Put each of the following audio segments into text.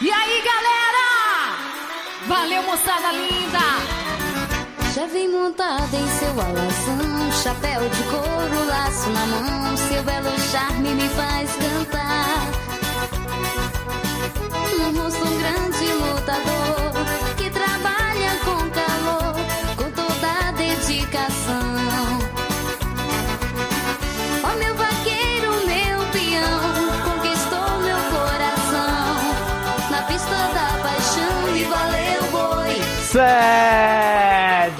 E aí, galera? Valeu, moçada linda! Já vem montada em seu alazão, chapéu de couro, laço na mão, seu belo charme me faz cantar. No rosto um grande lutador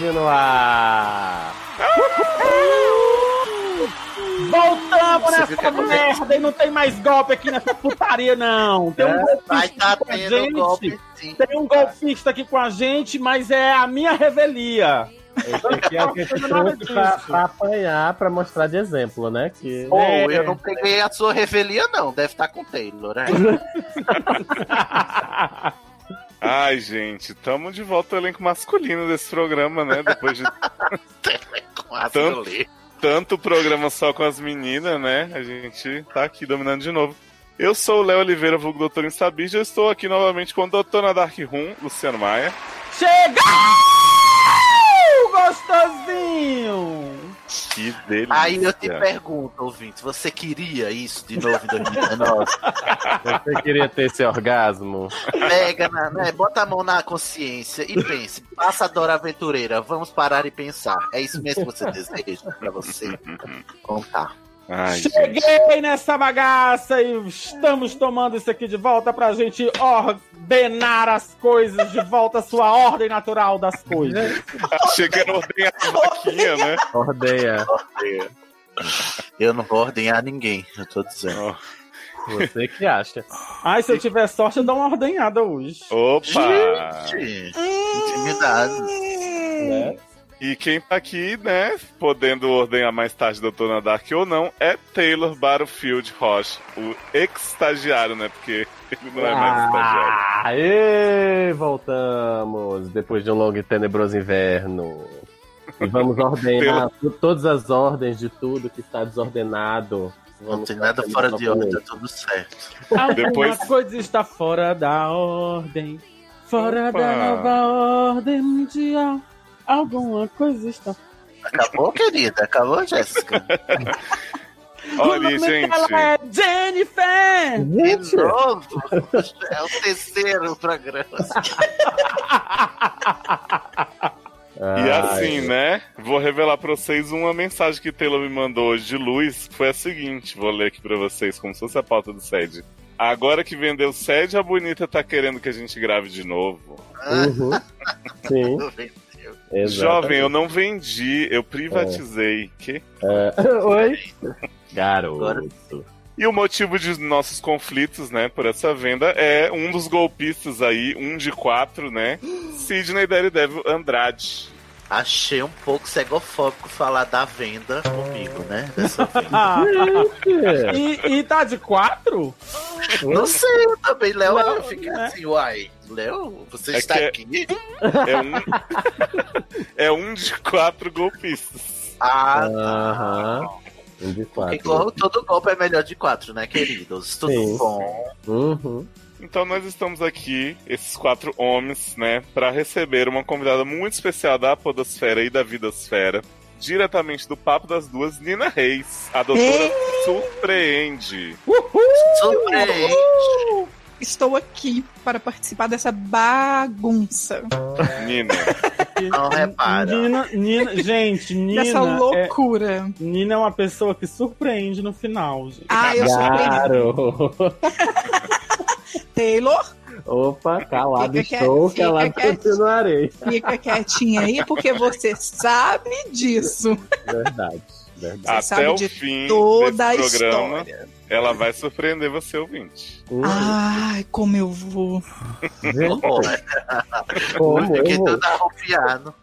Sede no ar! Voltamos Você nessa merda e não tem mais golpe aqui nessa putaria, não. Tem um É, golpista tá aqui com a gente. golpe, sim. Tem um golpista aqui com a gente, mas é a minha revelia. Esse aqui é o que a gente Nada trouxe pra, pra apanhar, pra mostrar de exemplo, né? Que... Pô, É. eu não peguei a sua revelia, não. Deve estar com o Taylor, né? Ai, gente, tamo de volta ao elenco masculino desse programa, né? Depois de Tanto- tanto programa só com as meninas, né? A gente tá aqui dominando de novo. Eu sou o Léo Oliveira, vulgo Doutor Instabis, eu estou aqui novamente com o Doutor na Dark Room, Luciano Maia. Chegou! Gostosinho! Que delícia. Aí eu te pergunto, ouvinte, você queria isso de novo em 2019? Você queria ter esse orgasmo? Pega, na, né, bota a mão na consciência e pense. Passa a Dora Aventureira, vamos parar e pensar. É isso mesmo que você deseja pra você? Contar. Ai, gente. Cheguei nessa bagaça e estamos tomando isso aqui de volta pra gente ordenar as coisas de volta à sua ordem natural das coisas. Chegando a ordenhar a vaquinha, né? Ordeia. Eu não vou ordenhar ninguém, eu tô dizendo. Você que acha. Ai, se eu tiver sorte, eu dou uma ordenhada hoje. Opa! Gente, intimidade. Né? E quem tá aqui, né, podendo ordenhar mais tarde Doutor Dark ou não, é Taylor Battlefield Roche, o ex-estagiário, né? Porque ele não é mais estagiário. Aê, voltamos depois de um longo e tenebroso inverno. E vamos ordenar to- todas as ordens de tudo que está desordenado. Não Vamos tem nada fora de ordem, tá tudo certo. Alguma Depois- coisa está fora da ordem. Fora Opa. da nova ordem mundial. Alguma coisa está Acabou, querida? Acabou, Jéssica? Olha, O nome gente. dela é Jennifer! De novo? É o terceiro programa. E assim, né? Vou revelar pra vocês uma mensagem que Taylor me mandou hoje de luz. Foi a seguinte: vou ler aqui pra vocês, como se fosse a pauta do SED. Agora que vendeu o SED, a bonita tá querendo que a gente grave de novo. Uhum. Sim, exato. Jovem, eu não vendi, eu privatizei. Que? Oi? Garoto. E o motivo de nossos conflitos, né, por essa venda é um dos golpistas aí, um de quatro, né? Sidney Daredevil Andrade. Achei um pouco cegofóbico falar da venda comigo, né? Dessa. Ah, e, e tá de quatro? Não sei, eu também, Léo. Fiquei né? assim, uai. Léo, você É está é- aqui? É um, é um de quatro golpistas. Ah, Aham. Um de porque quatro. gol- todo golpe é melhor de quatro, né, queridos? Tudo Sim. bom. Uhum. Então nós estamos aqui, esses quatro homens, né, para receber uma convidada muito especial da Podosfera e da Vidosfera, diretamente do Papo das Duas, Nina Reis, a doutora Surpreende. Surpreende. Estou aqui para participar dessa bagunça, Nina, Não repara. Nina, Nina, gente, Nina. dessa é, loucura. Nina é uma pessoa que surpreende no final, gente. Ah, eu surpreendi. Taylor, Opa, calado Fica estou, quieto, calado fica quieto. continuarei. fica quietinha aí, porque você sabe disso. Verdade, verdade. até sabe o de fim Toda a desse programa, história. Ela vai surpreender você, ouvinte. Hum, Ai, como eu vou. como Fiquei eu vou? todo.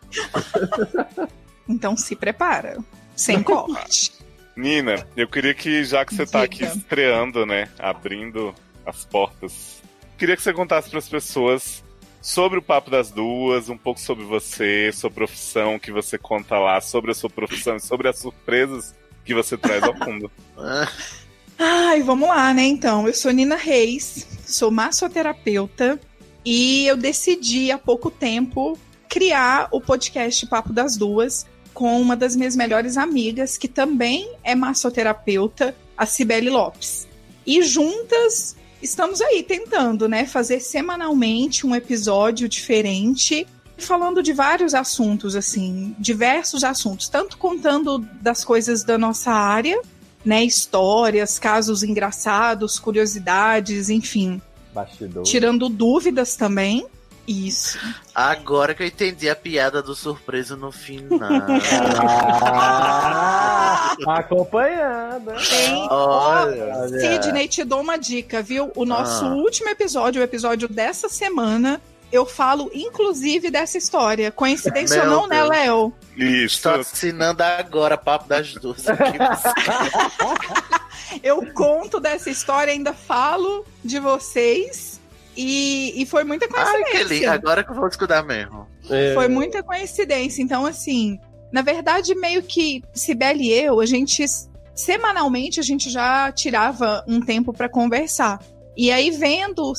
Então se prepara. Sem corte. Nina, eu queria que, já que você tá aqui estreando, né, abrindo as portas, queria que você contasse para as pessoas sobre o Papo das Duas, um pouco sobre você, sua profissão que você conta lá, sobre a sua profissão e sobre as surpresas que você traz ao mundo. Ai, vamos lá, né? Então, eu sou Nina Reis, sou massoterapeuta e eu decidi há pouco tempo criar o podcast Papo das Duas com uma das minhas melhores amigas, que também é massoterapeuta, a Cibele Lopes. E juntas estamos aí tentando, né, fazer semanalmente um episódio diferente, falando de vários assuntos, assim, diversos assuntos, tanto contando das coisas da nossa área, né, histórias, casos engraçados, curiosidades, enfim, Bastidor. tirando dúvidas também. Isso. Agora que eu entendi a piada do surpreso no final. Ah, acompanhada. Tem. Olha. Sidney, te dou uma dica, viu? O nosso Ah. último episódio, o episódio dessa semana, eu falo inclusive dessa história. Coincidência ou não, né, Deus. Léo? Isso. Estou assinando agora papo das duas. aqui. Eu conto dessa história, ainda falo de vocês. E, e foi muita Ai, que lindo. coincidência. Agora que eu vou escutar mesmo. É, Foi muita coincidência. Então, assim, na verdade, meio que Sibeli e eu, a gente semanalmente a gente já tirava um tempo para conversar. E aí, vendo, o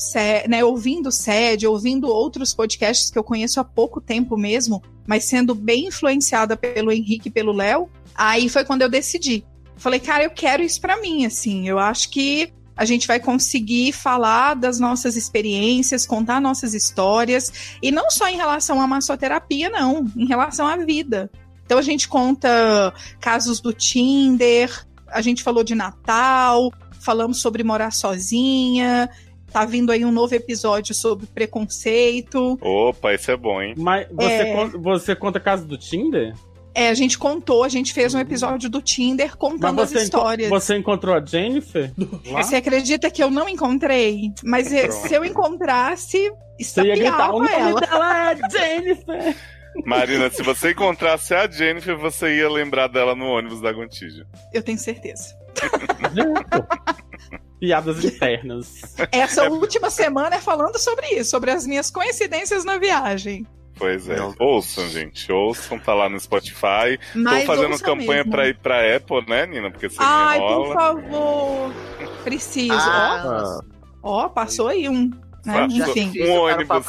né, ouvindo o SED, ouvindo outros podcasts que eu conheço há pouco tempo mesmo, mas sendo bem influenciada pelo Henrique e pelo Léo, aí foi quando eu decidi. Falei, cara, eu quero isso pra mim, assim. Eu acho que a gente vai conseguir falar das nossas experiências, contar nossas histórias, e não só em relação à massoterapia, não, em relação à vida. Então a gente conta casos do Tinder, a gente falou de Natal, falamos sobre morar sozinha, tá vindo aí um novo episódio sobre preconceito. Opa, esse é bom, hein? Mas você, É. conta, você conta caso do Tinder? É, a gente contou, a gente fez um episódio do Tinder contando as enco- histórias. você encontrou a Jennifer? Lá? Você acredita que eu não encontrei? Mas eh, Pronto. se eu encontrasse, Você ia gritar, o estapeava nome ela. dela é Jennifer! Marina, se você encontrasse a Jennifer, você ia lembrar dela no ônibus da Gontijo. Eu tenho certeza. Piadas internas. Essa última semana é falando sobre isso, sobre as minhas coincidências na viagem. Pois é. Meu Deus. Ouçam, gente. Ouçam, tá lá no Spotify. Mas Tô fazendo campanha mesmo. pra ir pra Apple, né, Nina? Porque você Ai, me por favor. Preciso. Ah, Ó, ó, passou aí um. Né? Passou. Enfim, quero ônibus.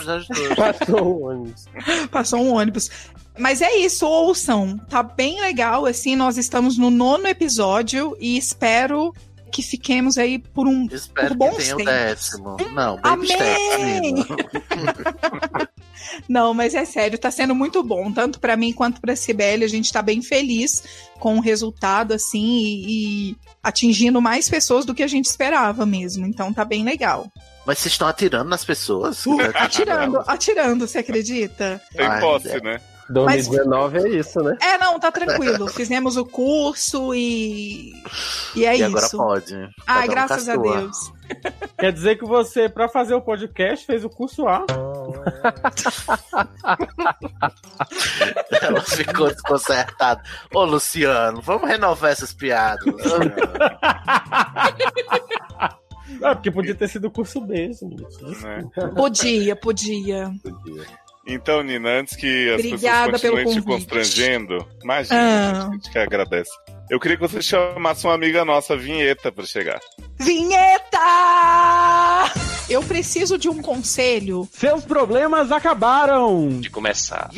Passou o ônibus. passou um ônibus. Mas é isso, ouçam. Tá bem legal, assim. Nós estamos no nono episódio e espero que fiquemos aí por um. Espero Por que bons tenha o tempos. décimo. Não, baby Amém! Não, mas é sério, tá sendo muito bom, tanto pra mim quanto pra Cibele. A gente tá bem feliz com o resultado, assim, e, e atingindo mais pessoas do que a gente esperava mesmo. Então tá bem legal. Mas vocês estão atirando nas pessoas? Atirando, atirando, você acredita? Tem posse, é. né? 2019 é isso, né? É, não, tá tranquilo. Fizemos o curso e. E é e agora isso. pode. Ai, um graças a. Deus. Quer dizer que você, pra fazer o podcast, fez o curso A. Ela ficou desconcertada. Ô, Luciano, vamos renovar essas piadas. Ah, porque podia ter sido o curso B, gente. né? Podia, podia. Então, Nina, antes que as Obrigada pessoas continuem te constrangendo, imagina, Ah. a gente que agradece. Eu queria que você chamasse uma amiga nossa, Vinheta, pra chegar. Vinheta! Eu preciso de um conselho. Seus problemas acabaram! de começar.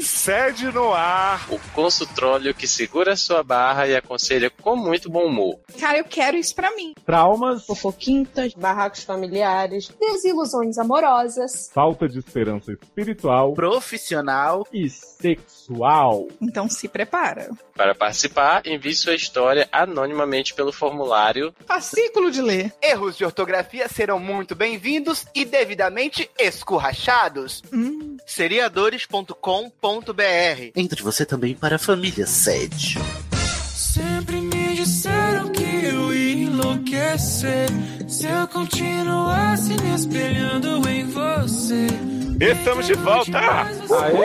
Sede no ar! O consultróleo que segura sua barra e aconselha com muito bom humor. Cara, eu quero isso pra mim. Traumas, fofoquintas, barracos familiares, desilusões amorosas, falta de esperança espiritual Profissional. e sexual. Então se prepara. Para participar, envie sua história anonimamente pelo formulário Fascículo de ler. Erros de ortografia serão muito bem-vindos e devidamente escurrachados. Hum, Seriadores.com.br Entre você também para a família Sede. Sempre me disseram que eu ia enlouquecer se eu continuasse me espelhando em você. Estamos de volta! Aê!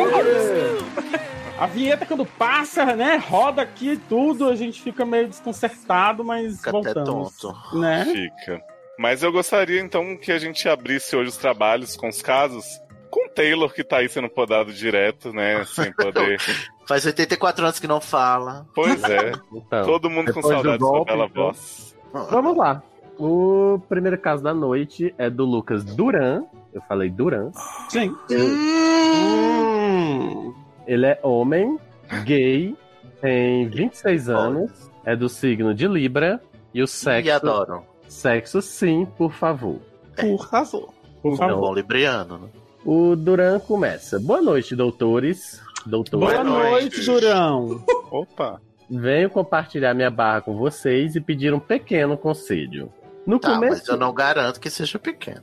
A vinheta quando passa, né? Roda aqui e tudo, a gente fica meio desconcertado, mas Fica até voltamos. tonto. Né? Fica. Mas eu gostaria então que a gente abrisse hoje os trabalhos com os casos com o Taylor, que tá aí sendo podado direto, né? Sem poder. Faz 84 anos que não fala. Pois é. Então, Todo mundo com saudade da golpe, bela então. voz. Vamos lá. O primeiro caso da noite é do Lucas Duran. Eu falei Duran. Sim. Hum. Ele é homem, gay, tem 26 anos, é do signo de Libra e o sexo. E adoram. Sexo, sim, por favor. Por favor. Por É um bom libriano, né? O Duran começa. Boa noite, doutores. Doutores. Boa noite, Durão. Opa. Venho compartilhar minha barra com vocês e pedir um pequeno conselho. No Tá, começo. mas eu não garanto que seja pequeno.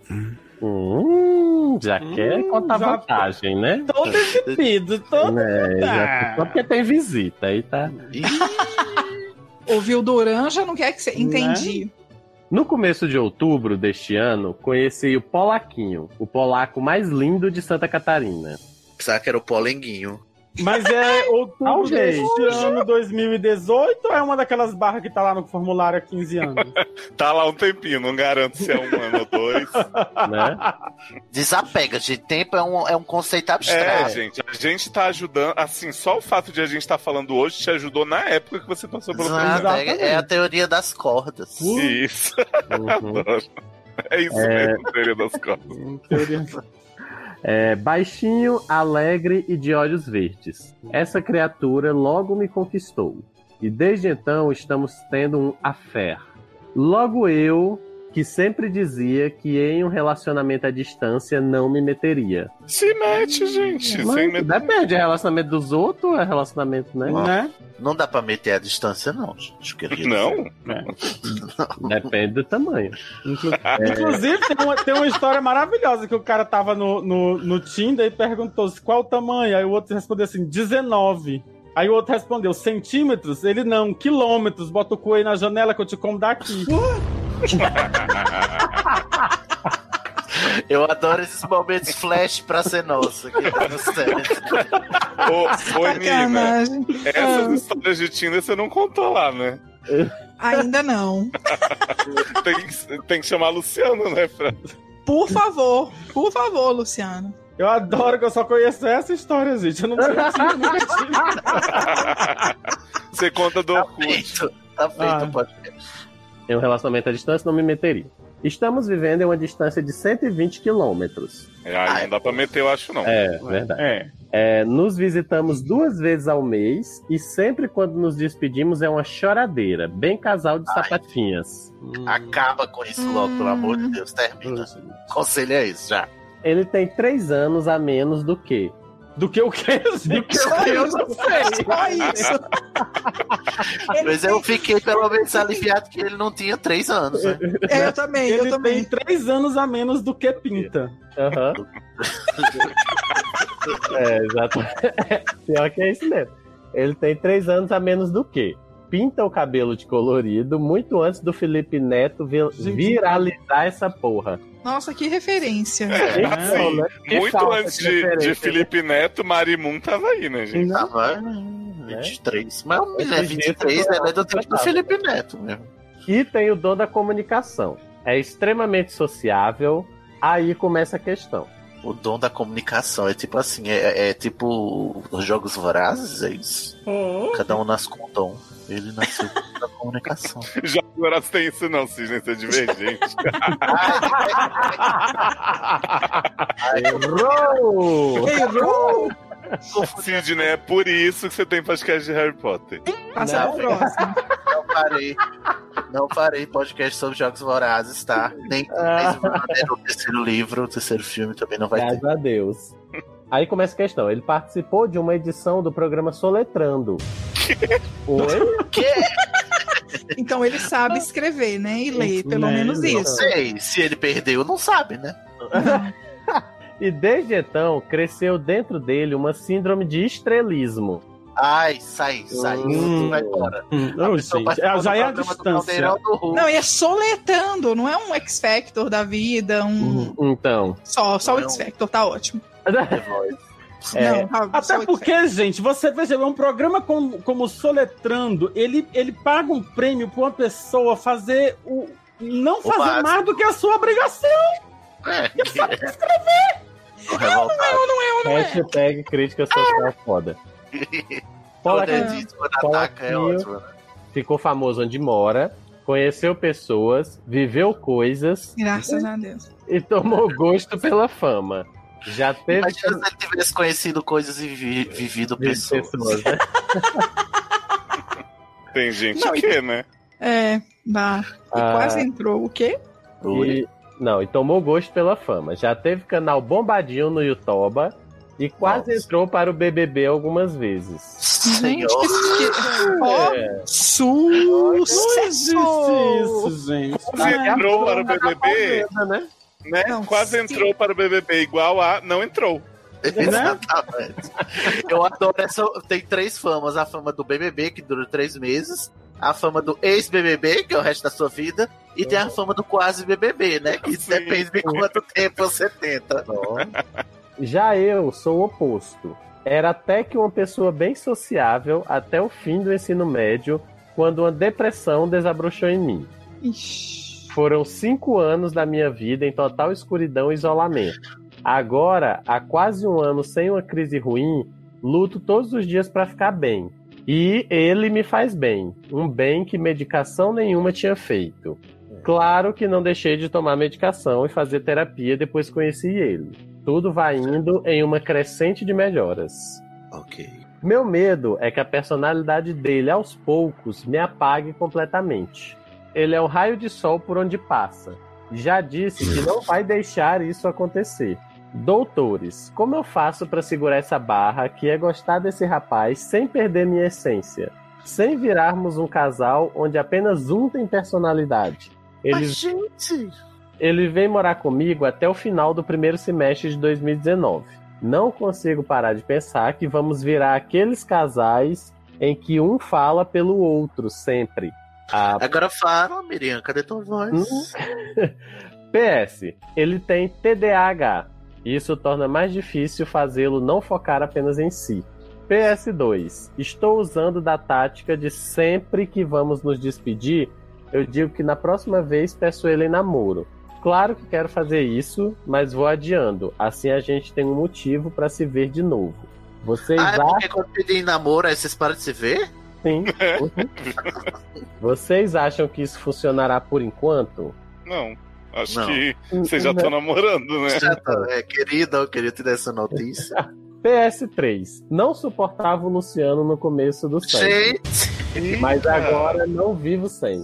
Hum, já quer contar já- vantagem, né? Todo exibido, todo. É, já- Ah. só porque tem visita aí, tá? Ouviu Duran, já não quer que você. Entendi. No começo de outubro deste ano, conheci o Polaquinho, o polaco mais lindo de Santa Catarina. Pensava que era o polenguinho. Mas é outubro deste ano 2018 ou é uma daquelas barras que tá lá no formulário há 15 anos? Tá lá um tempinho, não garanto se é um ano ou dois. Né? Desapega, de tempo é um, é um conceito É, abstrato. gente, a gente tá ajudando. Assim, só o fato de a gente estar falando hoje te ajudou na época que você passou pelo processo. é, é a teoria das cordas. Isso. Uhum. Adoro. É isso É. mesmo, teoria das costas. É, baixinho, alegre e de olhos verdes. Essa criatura logo me conquistou. E desde então estamos tendo um affair. Logo eu, que sempre dizia que em um relacionamento à distância não me meteria. Se mete, gente. Mas sem depende, é relacionamento dos outros ou é relacionamento, né? né? Não dá pra meter a distância, não, gente. querido. Não? Depende do tamanho. Inclu- É. Inclusive, tem uma, tem uma história maravilhosa que o cara tava no, no, no Tinder e perguntou se qual o tamanho. Aí o outro respondeu assim: 19. Aí o outro respondeu: centímetros? Ele não, quilômetros. Bota o cu aí na janela que eu te como daqui. Eu adoro esses momentos flash pra ser nosso aqui no certo. Ô, ô Nina, essas histórias de Tinder você não contou lá, né? Ainda não. Tem, que- tem que chamar Luciano, né? Pra... Por favor, por favor, Luciano. Eu adoro que eu só conheço essa história, gente. Eu não tive. Você conta do Tá Orkut. feito, tá feito Ah. o podcast. Em um relacionamento à distância não me meteria. Estamos vivendo em uma distância de 120 quilômetros. É, aí não dá pra meter, eu acho, não. É, verdade. É. É, nos visitamos duas vezes ao mês e sempre quando nos despedimos é uma choradeira, bem casal de Ai. sapatinhas. Acaba com isso logo, pelo amor de Deus. Termina. Conselho é isso, já. Ele tem três anos a menos do que. Do que o quê, gente? Só eu isso. não sei. Só isso. Ele Mas eu fiquei pelo menos aliviado que ele não tinha três anos, né? É, eu também, eu Ele também. tem três anos a menos do que pinta. Aham. é, exato. Pior que é isso mesmo. Ele tem três anos a menos do que. Pinta o cabelo de colorido muito antes do Felipe Neto vi- Gente. viralizar essa porra. Nossa, que referência. É, assim, né? Que muito antes de de, de referência, Felipe Neto, Marimun tava aí, né, gente? Tava 23. Mas o menino é Esse 23, jeito né? eu Ele é do tempo do tava. Felipe Neto mesmo. E tem o dom da comunicação. É extremamente sociável. Aí começa a questão. O dom da comunicação é tipo assim, é, é tipo os jogos vorazes, é isso? Cada um nasce com um dom. Ele nasceu com a comunicação. Já agora tem isso não, Cisne, isso é divergente. Errou! Errou! Sidney, é por isso que você tem podcast de Harry Potter. Passa Não. próximo. Não farei. Não farei podcast sobre jogos vorazes, tá? Nem Ah. o terceiro livro, o terceiro filme também não vai ter. Graças a Deus. Aí começa a questão. Ele participou de uma edição do programa Soletrando. Oi? Então ele sabe escrever, né? E ler, pelo Né, menos Não isso. sei, se ele perdeu, não sabe, né? E desde então cresceu dentro dele uma síndrome de estrelismo. Ai, sai, sai. Hum. Vai embora. Não, gente, participou é, já é a do programa do distância. Do. Não, e é soletrando, não é um X Factor da vida, um. Então. Só, só o Não. X Factor, tá ótimo. The Voice. É, Não, Até porque, gente, você veja, é um programa como, como Soletrando, ele, ele paga um prêmio pra uma pessoa fazer o. Não fazer básico. mais do que a sua obrigação. É, que Sabe é. escrever. Tô revoltado. hashtag crítica social foda. Quando Polaquinho ele diz quando ataca é ótimo. né? ficou famoso onde mora. conheceu pessoas, viveu coisas Graças a Deus. e tomou gosto pela fama. Já teve Imagina se ele tivesse conhecido coisas e vi- vivido pessoas. pessoas, né? Tem gente Não, que, né? É, dá. E Ah. quase entrou o quê? E, não, e tomou gosto pela fama. Já teve canal bombadinho no YouTube e quase entrou para o BBB algumas vezes. Gente, que, É. sucesso! Isso, gente. Quase entrou para o BBB, né? Né? Não, Quase sim. entrou para o BBB igual a não entrou. Exatamente. Eu adoro essa. Tem três famas: a fama do BBB, que dura três meses, a fama do ex-BBB, que é o resto da sua vida, e tem a fama do quase BBB, né? Que Sim. depende de quanto tempo você tenta. Já eu sou o oposto. Era até que uma pessoa bem sociável até o fim do ensino médio, quando uma depressão desabrochou em mim. Ixi. Foram cinco anos da minha vida em total escuridão e isolamento. Agora, há quase um ano sem uma crise ruim, luto todos os dias para ficar bem. E ele me faz bem. Um bem que medicação nenhuma tinha feito. Claro que não deixei de tomar medicação e fazer terapia depois que conheci ele. Tudo vai indo em uma crescente de melhoras. Ok. Meu medo é que a personalidade dele, aos poucos, me apague completamente. Ele é um raio de sol por onde passa. Já disse que não vai deixar isso acontecer. Doutores, como eu faço para segurar essa barra que é gostar desse rapaz sem perder minha essência? Sem virarmos um casal onde apenas um tem personalidade. Ele, Mas, gente. ele vem morar comigo até o final do primeiro semestre de 2019. Não consigo parar de pensar que vamos virar aqueles casais em que um fala pelo outro sempre. Ah, Agora fala, Miriam, cadê tua voz? Hum? PS, ele tem TDAH. Isso torna mais difícil fazê-lo não focar apenas em si. PS2, estou usando da tática de sempre que vamos nos despedir, eu digo que na próxima vez peço ele em namoro. Claro que quero fazer isso, mas vou adiando. Assim a gente tem um motivo para se ver de novo. Vocês Ah, é acham porque quando pedem namoro, aí vocês param de se ver? Sim? Vocês acham que isso funcionará por enquanto? Não. Acho Não. que vocês já estão namorando, né? Já tá, é, querida, eu queria te dar essa notícia. PS3. Não suportava o Luciano no começo do sangue. Gente! Mas agora não vivo sem.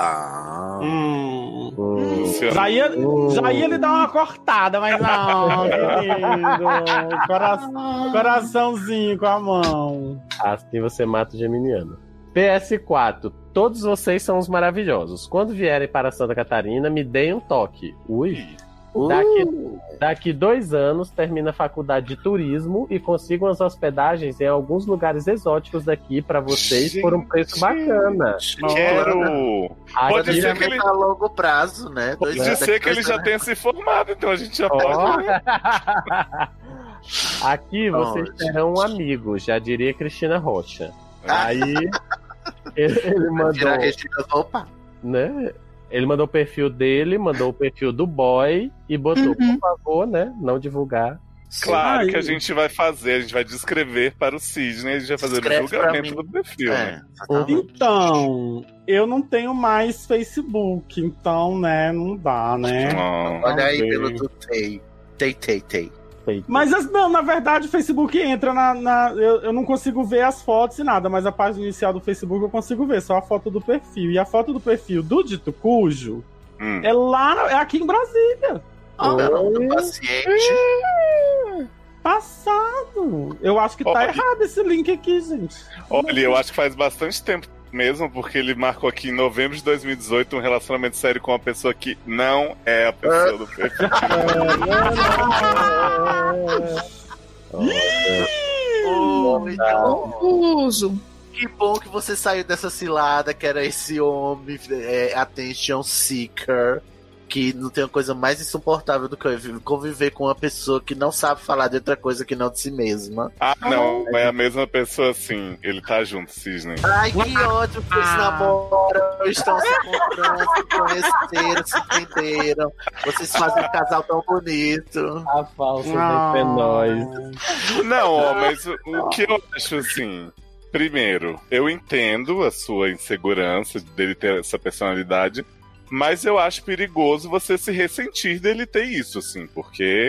Ah. Hum. Hum. Já ia, já ia lhe dar uma cortada, mas não, querido. Cora- coraçãozinho com a mão. Assim você mata o Geminiano. PS4. Todos vocês são os maravilhosos. Quando vierem para Santa Catarina, me deem um toque. Ui. Daqui, daqui dois anos termina a faculdade de turismo e consigo umas hospedagens em alguns lugares exóticos daqui para vocês por um preço bacana. Quero! Pode ser que ele- a longo prazo, né? Pode ser que ele já anos. tenha se formado, então a gente já Ó. pode. Aqui vocês terão um amigo, já diria Cristina Rocha. Aí ele, ele mandou, Tirar a Regina, opa. né? Ele mandou o perfil dele, mandou o perfil do boy e botou, por favor, né? Não divulgar. Claro Ai. que a gente vai fazer, a gente vai descrever para o Sidney, a gente vai fazer o Escreve julgamento do perfil, né? É, exatamente. Então, eu não tenho mais Facebook, então, né, não dá, né? Não. Olha aí pelo do Tei. Tei, Tei, Tei. Mas as- não, na verdade o Facebook entra na. na- eu, eu não consigo ver as fotos e nada, mas a página inicial do Facebook eu consigo ver, só a foto do perfil. E a foto do perfil do dito cujo Hum. é lá, é aqui em Brasília. O nome do paciente. Passado. Eu acho que tá Olha. errado esse link aqui, gente. Olha, eu acho que faz bastante tempo mesmo, porque ele marcou aqui em novembro de 2018 um relacionamento sério com uma pessoa que não é a pessoa do perfil. Confuso. que bom que você saiu dessa cilada que era esse homem é, attention seeker. Que não tem uma coisa mais insuportável do que conviver com uma pessoa que não sabe falar de outra coisa que não de si mesma. Ah, não, é a mesma pessoa sim. Ele tá junto, Cisne. Ai, que ódio que eles namoram, estão se encontrando, se conheceram, se entenderam. Vocês fazem um casal tão bonito. A falsa Ah. de nós. Não, ó, mas o, o que eu acho assim. Primeiro, eu entendo a sua insegurança dele ter essa personalidade, mas eu acho perigoso você se ressentir dele ter isso, assim, porque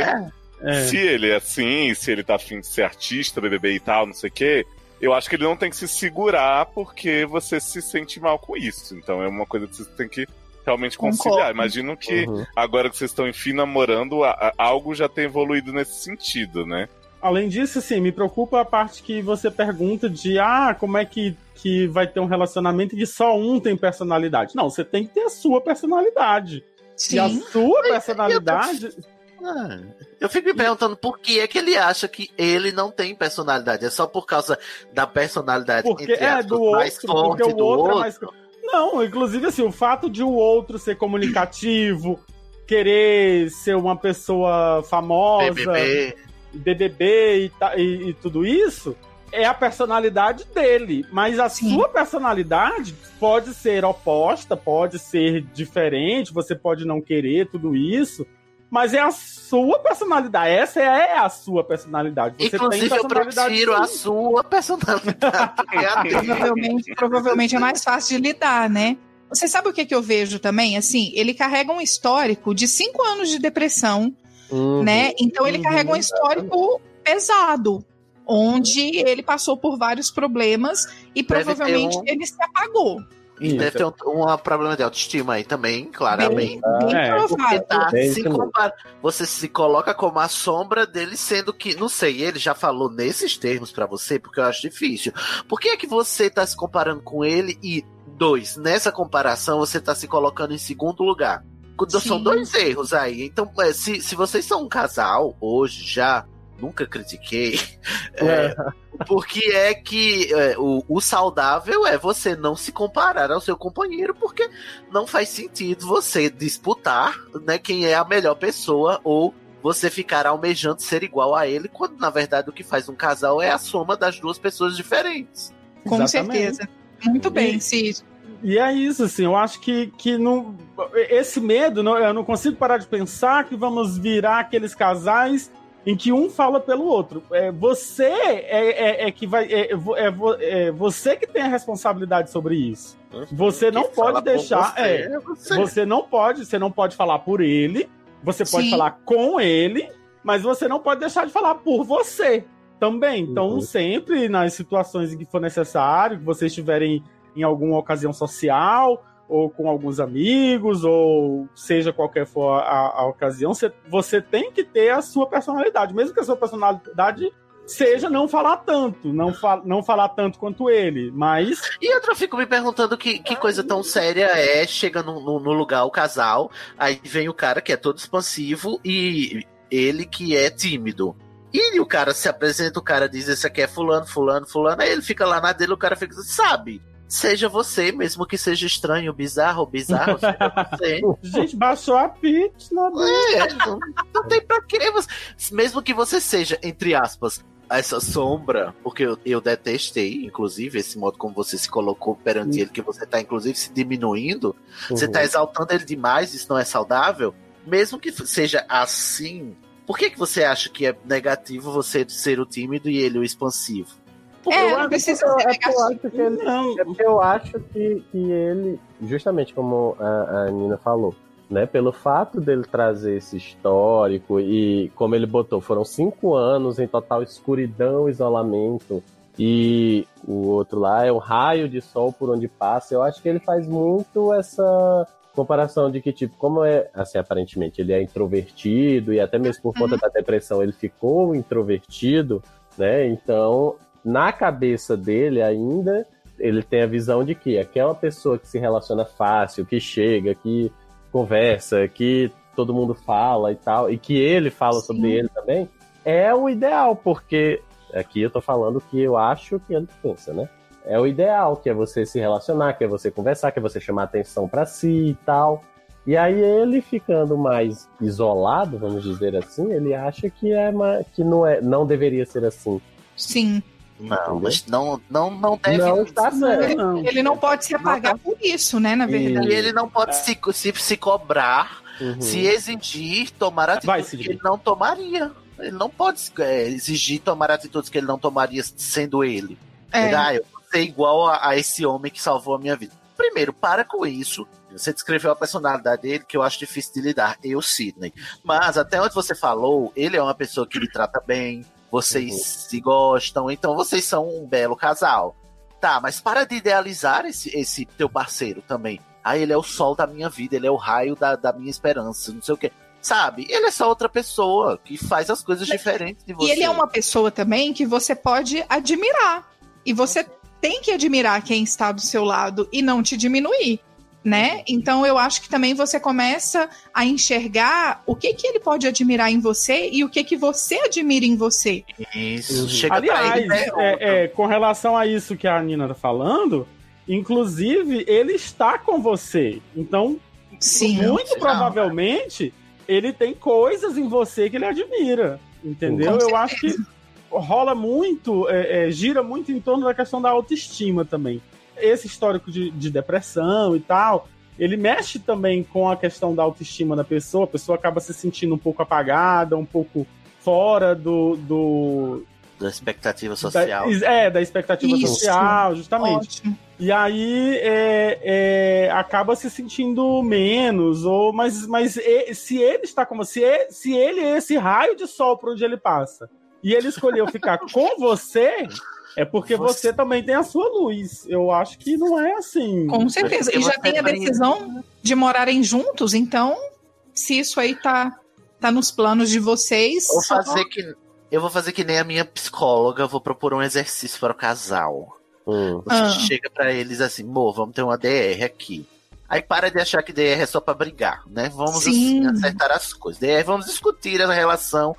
É. se ele é assim, se ele tá afim de ser artista, BBB e tal, não sei o quê, eu acho que ele não tem que se segurar porque você se sente mal com isso. Então é uma coisa que você tem que realmente conciliar. Concordo. Imagino que Uhum. agora que vocês estão, enfim, namorando, algo já tem evoluído nesse sentido, né? Além disso, assim, me preocupa a parte que você pergunta de ah, como é que, que vai ter um relacionamento que só um tem personalidade. Não, você tem que ter a sua personalidade. E a Sim. sua personalidade. Ah, Eu fico me perguntando por que é que ele acha que ele não tem personalidade. É só por causa da personalidade Porque entre é aspas, do mais outro, porque forte o do outro, outro. é mais. Não, inclusive assim, o fato de o outro ser comunicativo, querer ser uma pessoa famosa, BBB. BBB e, ta- e- e tudo isso, é a personalidade dele. Mas a Sim. sua personalidade pode ser oposta, pode ser diferente, você pode não querer tudo isso. Mas é a sua personalidade. Essa é a sua personalidade. Você Inclusive, tem eu personalidade prefiro a sua personalidade dele. Provavelmente, provavelmente é mais fácil de lidar, né? Você sabe o que, que eu vejo também? Assim, ele carrega um histórico de cinco anos de depressão, Uhum. né? Então ele Uhum, carrega um histórico pesado, onde ele passou por vários problemas e Deve provavelmente um- ele se apagou. E deve ter um, um problema de autoestima aí também, claramente. Bem É, Porque provável. tá Bem se isso compara- você se coloca como a sombra dele, sendo que, não sei, ele já falou nesses termos pra você, porque eu acho difícil. Por que é que você tá se comparando com ele e, dois, nessa comparação você tá se colocando em segundo lugar? São Sim. dois erros aí. Então, é, se, se vocês são um casal, hoje já, nunca critiquei, é, por que é que é, o, o saudável é você não se comparar ao seu companheiro, porque não faz sentido você disputar né, quem é a melhor pessoa ou você ficar almejando ser igual a ele, quando na verdade o que faz um casal é a soma das duas pessoas diferentes. Com Exatamente. certeza. Muito bem, Cid. E é isso, assim, eu acho que, que não, esse medo, não, eu não consigo parar de pensar que vamos virar aqueles casais em que um fala pelo outro. É, você é, é, é que vai. É, é é é você que tem a responsabilidade sobre isso. Você não Quem pode deixar. você é, é você. você não pode, você não pode falar por ele, você pode Sim. falar com ele, mas você não pode deixar de falar por você também. Então, Uhum. sempre nas situações em que for necessário, que vocês estiverem em alguma ocasião social, ou com alguns amigos, ou seja qualquer for a, a ocasião, você, você tem que ter a sua personalidade, mesmo que a sua personalidade seja não falar tanto, não, fa não falar tanto quanto ele, mas E outra, eu fico me perguntando que, que coisa tão séria é, chega no, no- no lugar o casal, aí vem o cara que é todo expansivo e ele que é tímido. E o cara se apresenta, o cara diz, esse aqui é fulano, fulano, fulano, aí ele fica lá na dele, o cara fica, sabe, seja você, mesmo que seja estranho, bizarro, bizarro, seja você. gente, baixou a pitch, né? É, não, não tem pra quê. Você, mesmo que você seja, entre aspas, essa sombra, porque eu, eu detestei, inclusive, esse modo como você se colocou perante ele, que você tá, inclusive, se diminuindo, você Uhum. tá exaltando ele demais, isso não é saudável. Mesmo que seja assim, por que, que você acha que é negativo você ser o tímido e ele o expansivo? É, Eu não é eu acho que ele Não, É porque eu acho que, que ele, justamente como a, a Nina falou, né? Pelo fato dele trazer esse histórico e, como ele botou, foram cinco anos em total escuridão, isolamento, e o outro lá é um raio de sol por onde passa. Eu acho que ele faz muito essa comparação de que, tipo, como é, assim, aparentemente, ele é introvertido e até mesmo por conta da depressão ele ficou introvertido, né? Então, na cabeça dele ainda, ele tem a visão de que aquela pessoa que se relaciona fácil, que chega, que conversa, que todo mundo fala e tal, e que ele fala Sim. sobre ele também, é o ideal, porque aqui eu tô falando que eu acho que ele pensa, né? É o ideal, que é você se relacionar, que é você conversar, que é você chamar atenção pra si e tal. E aí ele ficando mais isolado, vamos dizer assim, ele acha que é ma- que não é, não deveria ser assim. Sim. Não, mas não, não, não deve. Não está certo. não. Ele não pode se apagar por isso, né? Na verdade. E ele não pode se, se, se cobrar Uhum. se exigir tomar atitudes que ele não tomaria. Ele não pode é, exigir tomar atitudes que ele não tomaria sendo ele. É. Ah, eu vou ser igual a, a esse homem que salvou a minha vida. Primeiro, para com isso. Você descreveu a personalidade dele que eu acho difícil de lidar. Eu, Sidney. Mas até onde você falou, ele é uma pessoa que lhe trata bem, vocês se gostam, então vocês são um belo casal. Tá, mas para de idealizar esse, esse teu parceiro também. Ah, ele é o sol da minha vida, ele é o raio da, da minha esperança, não sei o quê. Sabe? Ele é só outra pessoa que faz as coisas diferentes de você. E ele é uma pessoa também que você pode admirar. E você tem que admirar quem está do seu lado e não te diminuir. Né? Então eu acho que também você começa a enxergar o que que ele pode admirar em você e o que que você admira em você. Isso, chega pra Aliás, ele, né? é, é, com relação a isso que a Nina tá falando, inclusive ele está com você. Então, Sim. muito provavelmente, ele tem coisas em você que ele admira. Entendeu? Eu acho que rola muito, é, é, gira muito em torno da questão da autoestima também. Esse histórico de, de depressão e tal, ele mexe também com a questão da autoestima da pessoa. A pessoa acaba se sentindo um pouco apagada, um pouco fora do. do Da expectativa social. Da, é, da expectativa Isso. social, justamente. Ótimo. E aí é, é, acaba se sentindo menos, ou mas, mas e- se ele está como se, se ele é esse raio de sol por onde ele passa e ele escolheu ficar com você, é porque você... também tem a sua luz. Eu acho que não é assim. Com certeza. E já tem a decisão de morarem juntos, então, se isso aí tá, tá nos planos de vocês. Vou só- fazer que. Eu vou fazer que nem a minha psicóloga, vou propor um exercício para o casal. Você Ah. chega pra eles assim, mo, vamos ter uma DR aqui. Aí para de achar que DR é só pra brigar, né? Vamos Sim. assim, acertar as coisas. DR, vamos discutir a relação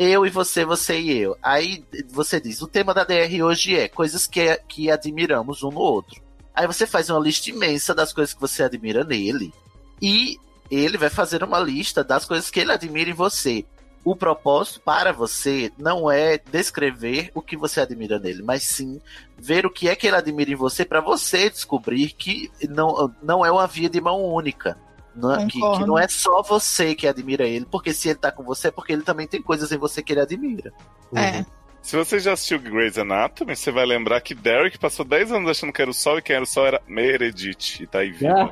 eu e você, você e eu. Aí você diz, o tema da DR hoje é coisas que, que admiramos um no outro. Aí você faz uma lista imensa das coisas que você admira nele. E ele vai fazer uma lista das coisas que ele admira em você. O propósito para você não é descrever o que você admira nele, mas sim ver o que é que ele admira em você para você descobrir que não, não é uma via de mão única. Não é- que, que não é só você que admira ele, porque se ele tá com você é porque ele também tem coisas em você que ele admira. É. Se você já assistiu Grey's Anatomy, você vai lembrar que Derek passou 10 anos achando que era o Sol e quem era o Sol era Meredith. E tá aí vivo.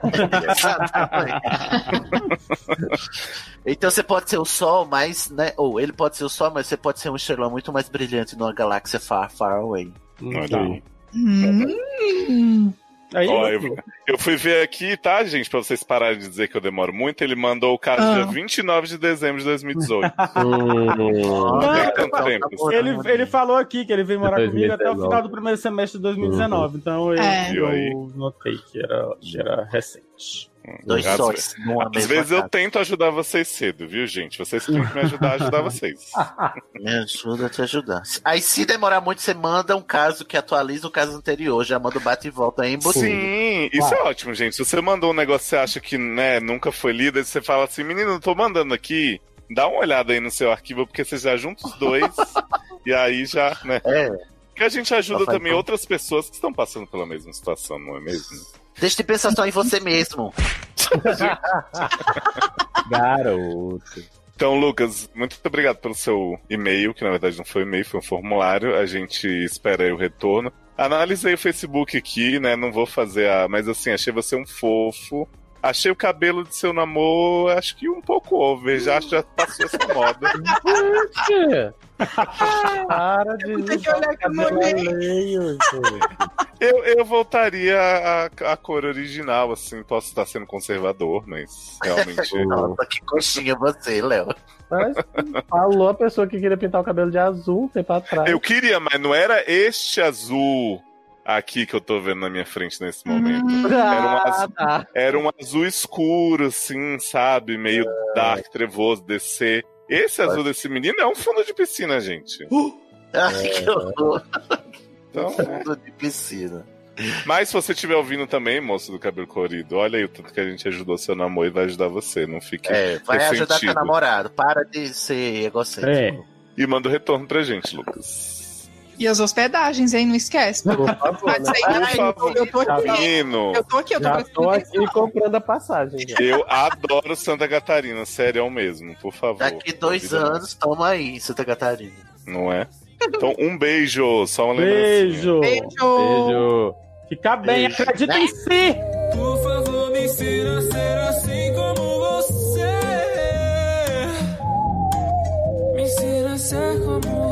Então você pode ser o Sol, mas, né? Ou ele pode ser o Sol, mas você pode ser uma estrela muito mais brilhante numa galáxia far, far away. Olha aí. Hum. Aí, Ó, eu, eu fui ver aqui, tá, gente? Pra vocês pararem de dizer que eu demoro muito. Ele mandou o caso Ah. dia 29 de dezembro de 2018. Hum, Não Não, tanto tá tempo. bom. ele, ele falou aqui que ele veio morar comigo até o 2019. final do primeiro semestre de 2019. Então eu, É. Aí? eu notei que era, que era recente. Dois Às sóis numa Às mesma vezes eu casa. tento ajudar vocês cedo, viu, gente? Vocês têm que me ajudar a ajudar vocês. Me ajuda a te ajudar. Aí, se demorar muito, você manda um caso que atualiza o caso anterior. Já manda o bate e volta aí embutido. Sim, isso é ótimo, gente. Se você mandou um negócio que você acha que né, nunca foi lido, aí você fala assim, menino, eu tô mandando aqui, dá uma olhada aí no seu arquivo, porque você já junta os dois, e aí já, né? É. Que a gente ajuda também bom. outras pessoas que estão passando pela mesma situação, não é mesmo? Deixa de pensar só em você mesmo. Garoto. Então, Lucas, muito obrigado pelo seu e-mail, que na verdade não foi e-mail, foi um formulário. A gente espera aí o retorno. Analisei o Facebook aqui, né? Não vou fazer a. Mas assim, achei você um fofo. Achei o cabelo de seu namoro, acho que um pouco over. Já acho que já passou essa moda. Para de Tem que olhar que eu. Eu, eu voltaria à, à cor original, assim. Posso estar sendo conservador, mas realmente. Nossa, que coxinha você, Léo. Mas falou a pessoa que queria pintar o cabelo de azul um tempo atrás. Eu queria, mas não era este azul aqui que eu tô vendo na minha frente nesse momento. Era um Ah, azul, tá. era um azul escuro, assim, sabe? Meio dark, trevoso, descer. Esse azul desse menino é um fundo de piscina, gente. Ai, que horror. Então, é. Fundo de piscina. Mas se você estiver ouvindo também, moço do cabelo colorido, olha aí o tanto que a gente ajudou seu namoro e vai ajudar você. Não fique É, vai ajudar seu ressentido. namorado. Para de ser egocêntrico. E manda o retorno pra gente, Lucas. E as hospedagens, hein? Não esquece. Por favor, Mas né? aí, Por favor. eu tô aqui. Menino, Eu tô aqui, eu tô Já tô aqui comprando a passagem. já. eu adoro Santa Catarina, sério, é o mesmo, por favor. Daqui dois anos, toma aí, Santa Catarina. Não é? Então, um beijo, só uma lembrancinha. Beijo. Beijo. Fica bem, Beijo. acredita em si. Por favor, me ensina a ser assim como você. Me ensina a ser como você.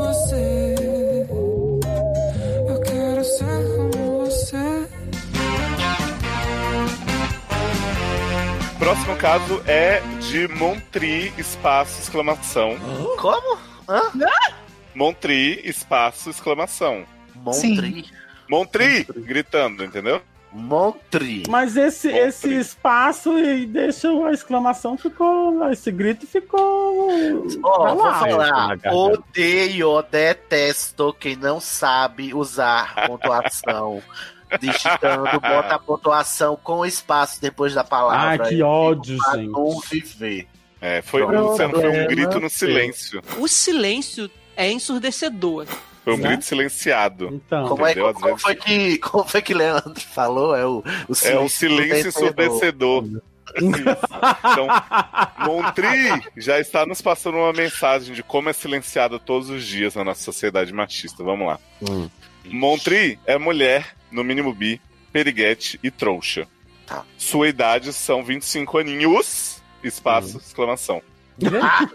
Próximo caso é de Montri, espaço, exclamação. Como? Hã? Montri, espaço, exclamação. Montri. Montri, gritando, entendeu? Montri. Mas esse, Montri. esse espaço e deixa a exclamação ficou. Esse grito ficou. Ó, Tá vou lá. na falar. Odeio, detesto quem não sabe usar pontuação. Digitando, bota a pontuação com espaço depois da Ai, palavra. que ódio, Pra gente. não viver. É, foi, Problema Luciano, foi um seu. grito no silêncio. O silêncio é ensurdecedor. Foi um Né? grito silenciado. Então. Como, é, como, vezes- foi que, como foi que Leandro falou? É o, o É um silêncio ensurdecedor. Então, Montri já está nos passando uma mensagem de como é silenciado todos os dias na nossa sociedade machista. Vamos lá. Hum. Montri é mulher, no mínimo bi, periguete e trouxa. Tá. Sua idade são 25 aninhos, espaço, exclamação. Tá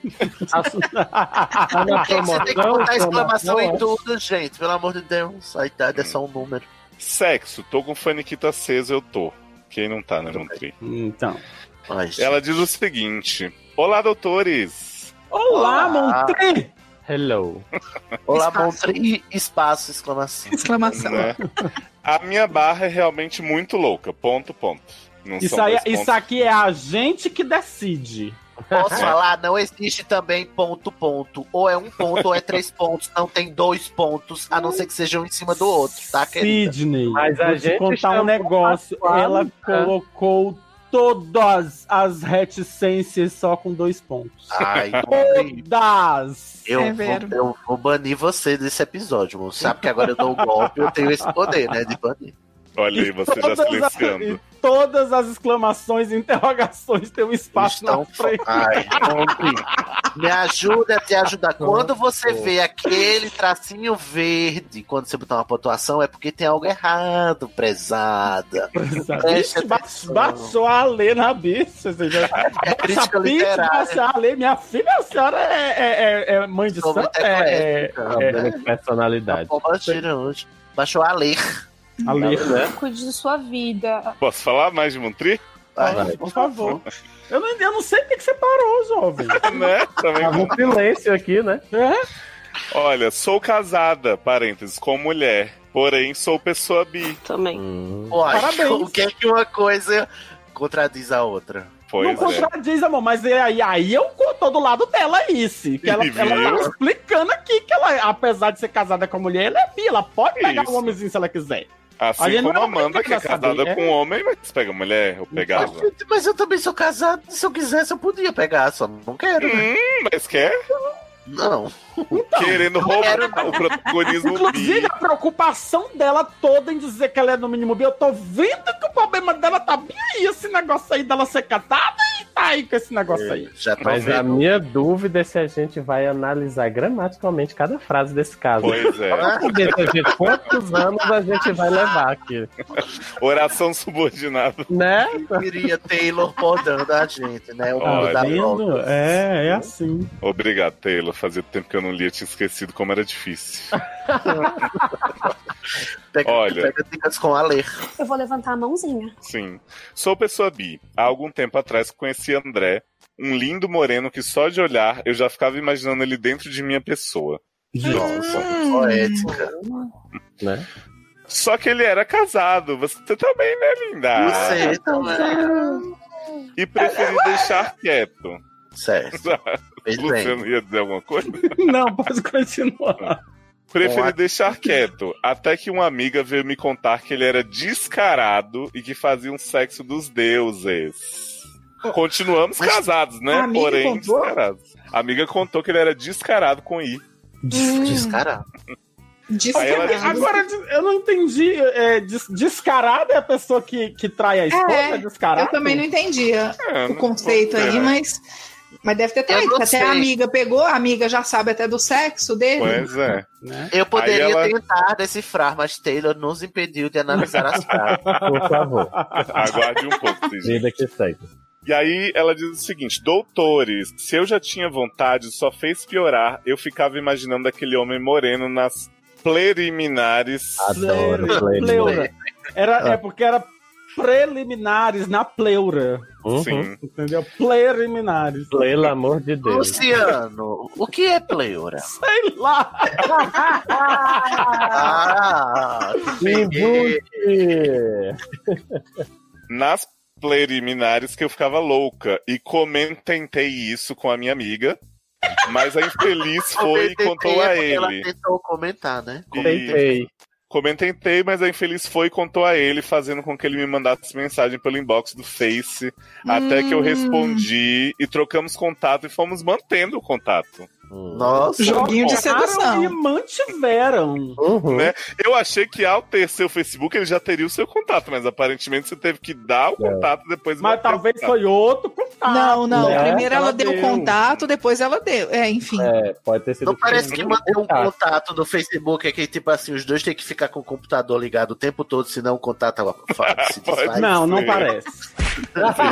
na Por que que você tem que botar exclamação em promoção, tudo, gente? Pelo amor de Deus. A idade é só um número. Sexo, tô com faniquita acesa, eu tô. Quem não tá, né, Montri? Então. Ai. Ela diz o seguinte: Olá, doutores. Olá, Olá. Montri! Hello. Olá, Espaço. Montri, espaço, exclamação. Exclamação. Né? A minha barra é realmente muito louca. Ponto, ponto. Não Isso, são aí, isso aqui é a gente que decide. Posso falar? Não existe também ponto, ponto. Ou é um ponto ou é três pontos. Não tem dois pontos, a não ser que sejam em cima do outro, tá, querida? Sidney, Mas a vou te gente contar um negócio. a Ela colocou todas as reticências só com dois pontos. Ai, Todas! eu, É vou, eu vou banir você desse episódio, moço. Sabe que agora eu dou o golpe, eu tenho esse poder, né, de banir. Olha aí, você já as- silenciando. e todas as exclamações e interrogações têm um espaço Estão na frente. Ai, me ajuda a te ajudar. Quando você vê aquele tracinho verde, quando você botar uma pontuação, é porque tem algo errado, prezada. Ba- atenção. baixou a lei na bicha. Seja, É crítica literária. baixar a lei. Minha filha, a senhora é, é- é- é mãe de santo? É, é. Problema de personalidade. Baixou a ler. A lei. Cuide de sua vida. Posso falar mais de Montri? Ai, Por favor. Eu não, eu não sei por que que você parou, jovem. né? Também Tava um silêncio aqui, né? É? Olha, sou casada, parênteses, com mulher. Porém, sou pessoa bi. Também. Hum. Uai, Parabéns. O que é que uma coisa contradiz a outra? Pois não é. contradiz, amor, mas é aí, aí eu tô do lado dela isso. Que ela, ela tá explicando aqui que ela, apesar de ser casada com a mulher, ela é bi, ela pode pegar Isso. um homenzinho se ela quiser. Assim como a Amanda, que é casada saber, com é. um homem, mas pega mulher, eu pegava. Mas eu também sou casado. Se eu quisesse, eu podia pegar. Só não quero, né? Hum, mas quer? Não. Querendo roubar o protagonismo Inclusive, bi. a preocupação dela toda em dizer que ela é no mínimo bi, eu tô vendo que o problema dela tá bem aí, esse negócio aí dela ser casada e tá aí com esse negócio aí. Já tô Mas a vendo. minha dúvida é se a gente vai analisar gramaticalmente cada frase desse caso. Pois é. A gente- quantos anos a gente vai levar aqui. Oração subordinada. Né? Eu queria Taylor podando a gente, né? O mundo Olha, da. É, é assim. Obrigado, Taylor. Fazia tempo que eu não lia, tinha esquecido como era difícil. Pega, Olha. pega dicas com a ler. Eu vou levantar a mãozinha. Sim. Sou pessoa bi. Há algum tempo atrás conheci André, um lindo moreno que só de olhar eu já ficava imaginando ele dentro de minha pessoa. Nossa, poética. né? Só que ele era casado. Você também, né, linda? Você também. E preferi deixar quieto. Certo. Luciano ia dizer alguma coisa? Não, pode continuar. Preferi deixar quieto, até que uma amiga veio me contar que ele era descarado e que fazia um sexo dos deuses. Continuamos Mas casados, né? Porém, contou? descarados. A amiga contou que ele era descarado com I. Descarado. Ela diz- Agora, eu não entendi. É, des- descarada é a pessoa que, que trai a esposa? É, descarada? Eu também não entendia É, o não conceito aí, né? mas Mas deve ter traído, até sei. a amiga pegou, a amiga já sabe até do sexo dele. Pois é. Eu poderia ela- tentar decifrar, mas Taylor nos impediu de analisar as frases. Por favor. Aguarde um pouco. Vida que segue. E aí ela diz o seguinte: Doutores, se eu já tinha vontade, só fez piorar. Eu ficava imaginando aquele homem moreno nas preliminares. Adoro Pleura. Era, É porque era preliminares na pleura. Uhum. Sim. Entendeu? Preliminares. Pelo amor de Deus. Luciano, o que é pleura? Sei lá. Ah! Nas preliminares que eu ficava louca. E comentei isso com a minha amiga. Mas a infeliz foi e Comentei, contou a Ela ele. tentou comentar, né? E- Comentei, mas a infeliz foi e contou a ele, fazendo com que ele me mandasse mensagem pelo inbox do Face, até que eu Hum. respondi e trocamos contato e fomos mantendo o contato. Nossa, Joguinho de sedução. E mantiveram. Uhum. Né? Eu achei que ao ter seu Facebook ele já teria o seu contato, mas aparentemente você teve que dar o contato depois Mas talvez contato. foi outro contato. Não, não. Né? Primeiro ela, Ela deu o contato, depois ela deu. É, enfim. É, pode ter sido. Não parece que manter um contato. contato do Facebook é que, tipo assim, os dois têm que ficar com o computador ligado o tempo todo, senão o contato fa- se desfaz. Não, não parece. Eita.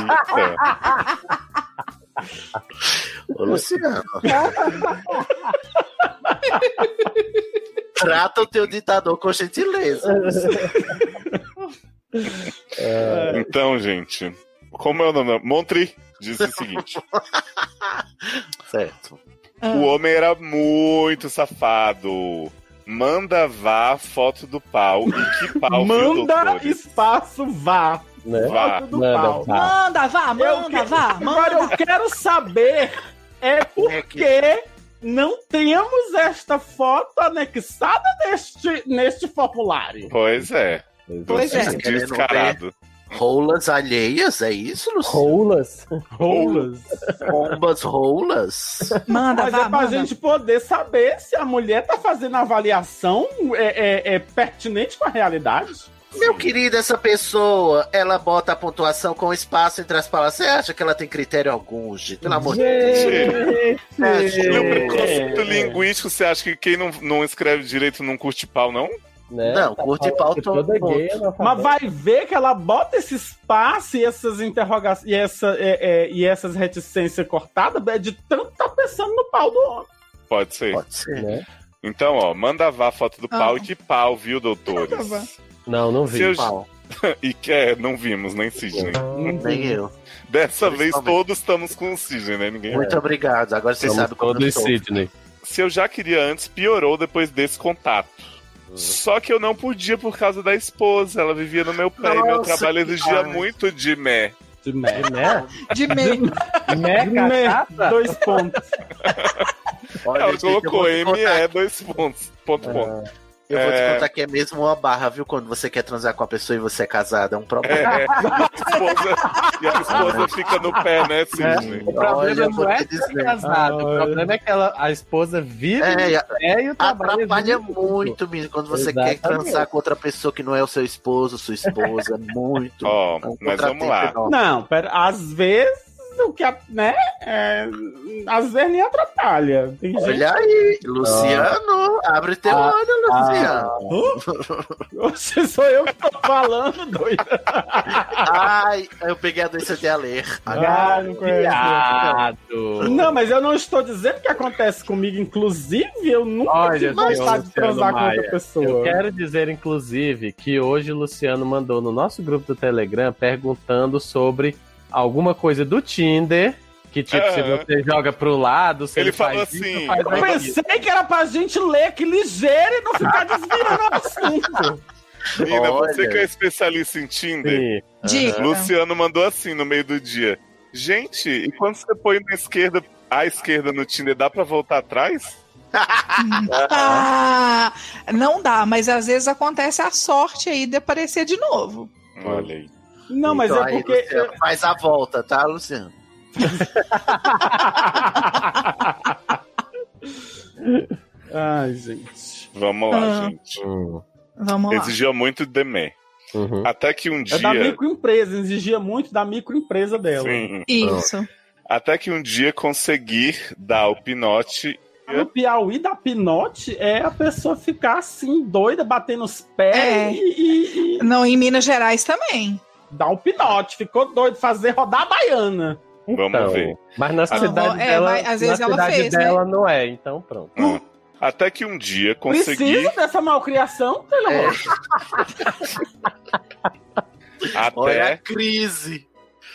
Ô, Luciano. Trata o teu ditador com gentileza. Então, gente, como é o nome? Montri disse o seguinte: certo. o homem era muito safado. Manda vá foto do pau. E que pau, viu, Manda doutores? espaço, vá. Né? Vá. Manda, pau. vá. Manda, vá, Eu manda, que- vá, Agora eu manda. quero saber é por que não temos esta foto anexada neste, neste formulário. Pois é. Pois é. Descarado. Rolas alheias, é isso, Luciano? Rolas? Rolas. Bombas rolas? Manda, Mas vá, é pra manda. gente poder saber se a mulher tá fazendo a avaliação é, é- é pertinente com a realidade. Meu querido, essa pessoa, ela bota a pontuação com espaço entre as palavras. Você acha que ela tem critério algum, gente? Pelo amor de Deus. Gente! No preconceito linguístico, você acha que quem não, não escreve direito não curte pau, não? Né? Não, Tá curte pau todo toda mundo. é Mas vai ver que ela bota esse espaço e essas interrogações e, essa, é, é, e essas reticências cortadas é de tanto tá pensando no pau do homem. Pode ser. Pode ser. Né? Então, ó, manda vá a foto do pau Ah. e que pau, viu, doutores? Não, não vi. eu- e que é, não vimos, nem Sidney. Nem eu. Dessa vez Principalmente. todos estamos com o Sidney, né? Ninguém. Muito obrigado. Agora você sabe como eu todos sou. Sidney. Se eu já queria antes, piorou depois desse contato. Só que eu não podia por causa da esposa. Ela vivia no meu pé e meu Nossa, trabalho exigia raiva. muito de mé. De. Né? De meio. Né, Me- cacata? Dois pontos. Olha, Ela gente, eu colocou ME dois pontos. Ponto, ponto. Eu vou te É. contar que é mesmo uma barra, viu? Quando você quer transar com a pessoa e você é casado, é um problema. É, a esposa, e a esposa fica no pé, né, Sidney? O problema Olha, não é ser casado. O problema é que ela, a esposa vive É, no pé e o trabalho Atrapalha vive muito, menino, quando você quer Exatamente. transar com outra pessoa que não é o seu esposo, sua esposa. Muito. Ó, É um mas vamos lá. enorme. Não, pera, às vezes o que, a- né? É, às vezes nem atrapalha. Tem gente. Olha aí, Luciano, abre teu Ah, olho, Luciano. Oxe, sou eu que tô falando, doido. Ai, eu peguei a doença de aler. Ah, não conheço. Não, mas eu não estou dizendo que acontece comigo. Inclusive, eu nunca Olha, tive senhor vontade de transar com outra pessoa. Eu quero dizer, inclusive, que hoje o Luciano mandou no nosso grupo do Telegram perguntando sobre alguma coisa do Tinder. Que tipo, se você joga pro lado, se Ele ele, faz falou isso, assim, faz Eu pensei que era pra gente ler que ligeiro e não ficar desviando o assunto. Menina, você que é especialista em Tinder, Sim. Diga. Luciano mandou assim no meio do dia. Gente, e quando você põe na esquerda, à esquerda no Tinder, dá pra voltar atrás? Ah, não dá, mas às vezes acontece a sorte aí de aparecer de novo. Olha aí. Não, mas Então é aí, porque. Luciano, faz a volta, tá, Luciano? Ai, gente. Vamos lá, Ah. gente. Hum, Vamos lá. Exigia muito de mé. uhum. Até que um É da dia. microempresa, exigia muito da microempresa dela. Sim. Isso. Até que um dia conseguir dar o pinote. No Piauí da pinote é a pessoa ficar assim, doida, batendo os pés É. e, e- e Não, em Minas Gerais também. Dar o pinote. Ficou doido, fazer rodar a baiana. Vamos Então, ver. Mas na Ah, cidade é, dela, vai- às vezes na ela cidade fez, né? dela não é, então pronto. Até que um dia consegui. Precisa dessa malcriação, Taylor? Olha a Até crise.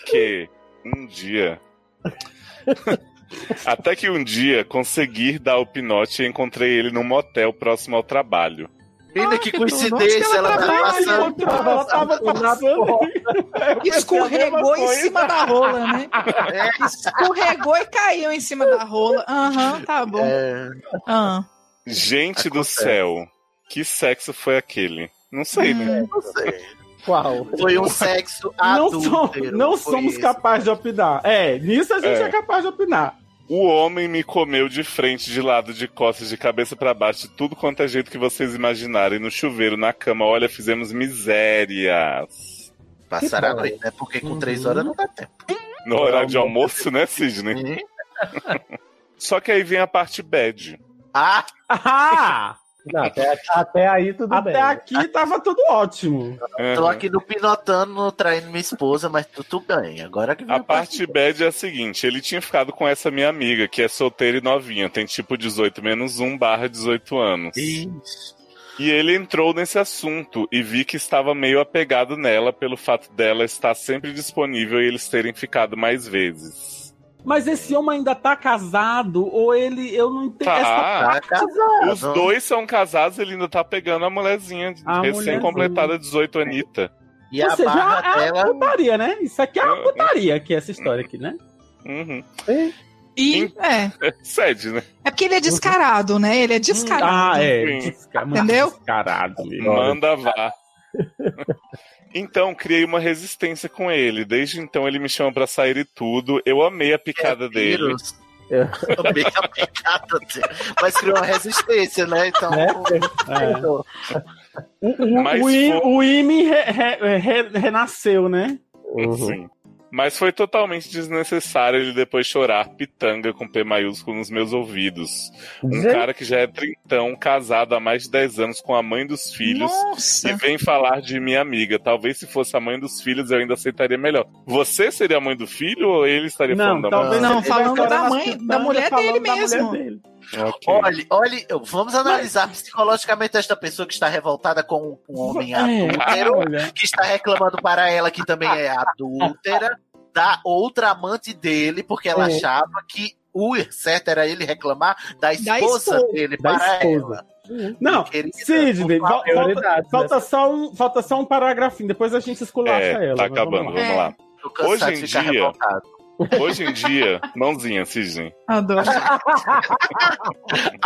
que um dia. Até que um dia conseguir dar o pinote e encontrei ele num motel próximo ao trabalho. Menina, que coincidência, ela ela tá passando. Ela tava passando. Escorregou em cima da rola, né? Escorregou e caiu em cima da rola. Aham, tá bom. É, Ah. Gente do Acontece. céu, que sexo foi aquele? Não sei, né? não sei. Qual? Foi um sexo Não, som- não foi somos esse. capazes de opinar. É, nisso a gente é, É. capaz de opinar. O homem me comeu de frente, de lado, de costas, de cabeça pra baixo, de tudo quanto é jeito que vocês imaginarem. No chuveiro, na cama, olha, fizemos misérias. Passaram a noite, né? Porque com Uhum. três horas não dá tempo. No horário de almoço, né, Sidney? Só que aí vem a parte bad. Ah, Ah! Não, até, até aí tudo Até bem. aqui tava tudo ótimo. tô Uhum. aqui no pinotando, traindo minha esposa, mas tudo bem. Agora que vem A parte bad é a seguinte: ele tinha ficado com essa minha amiga, que é solteira e novinha, tem tipo 18 menos 1 barra 18 anos. Ixi. E ele entrou nesse assunto e vi que estava meio apegado nela pelo fato dela estar sempre disponível e eles terem ficado mais vezes. Mas esse homem ainda tá casado ou ele. Eu não entendo. Tá. Essa Tá casado. Os dois são casados, ele ainda tá pegando a mulherzinha recém-completada 18 Anitta. E Ou a seja, barra é dela. uma putaria, né? Isso aqui é uma É. putaria, aqui, essa história aqui, né? Uhum. E é. Sede, né? É porque ele é descarado, né? Ele é descarado. Ah, é. Desca... Entendeu? Descarado. Manda vá. Então, criei uma resistência com ele. Desde então, ele me chama pra sair e tudo. Eu amei a picada dele. Vírus. Também a picada dele. Mas criou uma resistência, né? Então. Né? É. O, Mas o, I- foi- o IME re- re- re- renasceu, né? Uhum. Sim. Mas foi totalmente desnecessário ele depois chorar pitanga com P maiúsculo nos meus ouvidos. Um Gente. cara que já é trintão, casado há mais de 10 anos com a mãe dos filhos. Nossa. E vem falar de minha amiga. Talvez se fosse a mãe dos filhos eu ainda aceitaria melhor. Você seria a mãe do filho ou ele estaria Não, falando da mãe? talvez Não, falando da mãe- da mulher dele da mulher mesmo. dele. Ok. Olha, olha, vamos analisar psicologicamente esta pessoa que está revoltada com um homem É, adúltero, olha. que está reclamando para ela que também é adúltera, da outra amante dele, porque ela É. achava que o certo era ele reclamar da esposa esposa, dele da para esposa. ela. Não, Querida, Sidney, falta, Prioridades, falta só um, falta só um paragrafinho, depois a gente esculacha É, ela. tá mas vamos acabando, lá. vamos lá. Tô cansado Hoje em de ficar dia- revoltado. Hoje em dia, mãozinha, Sidney. Adoro.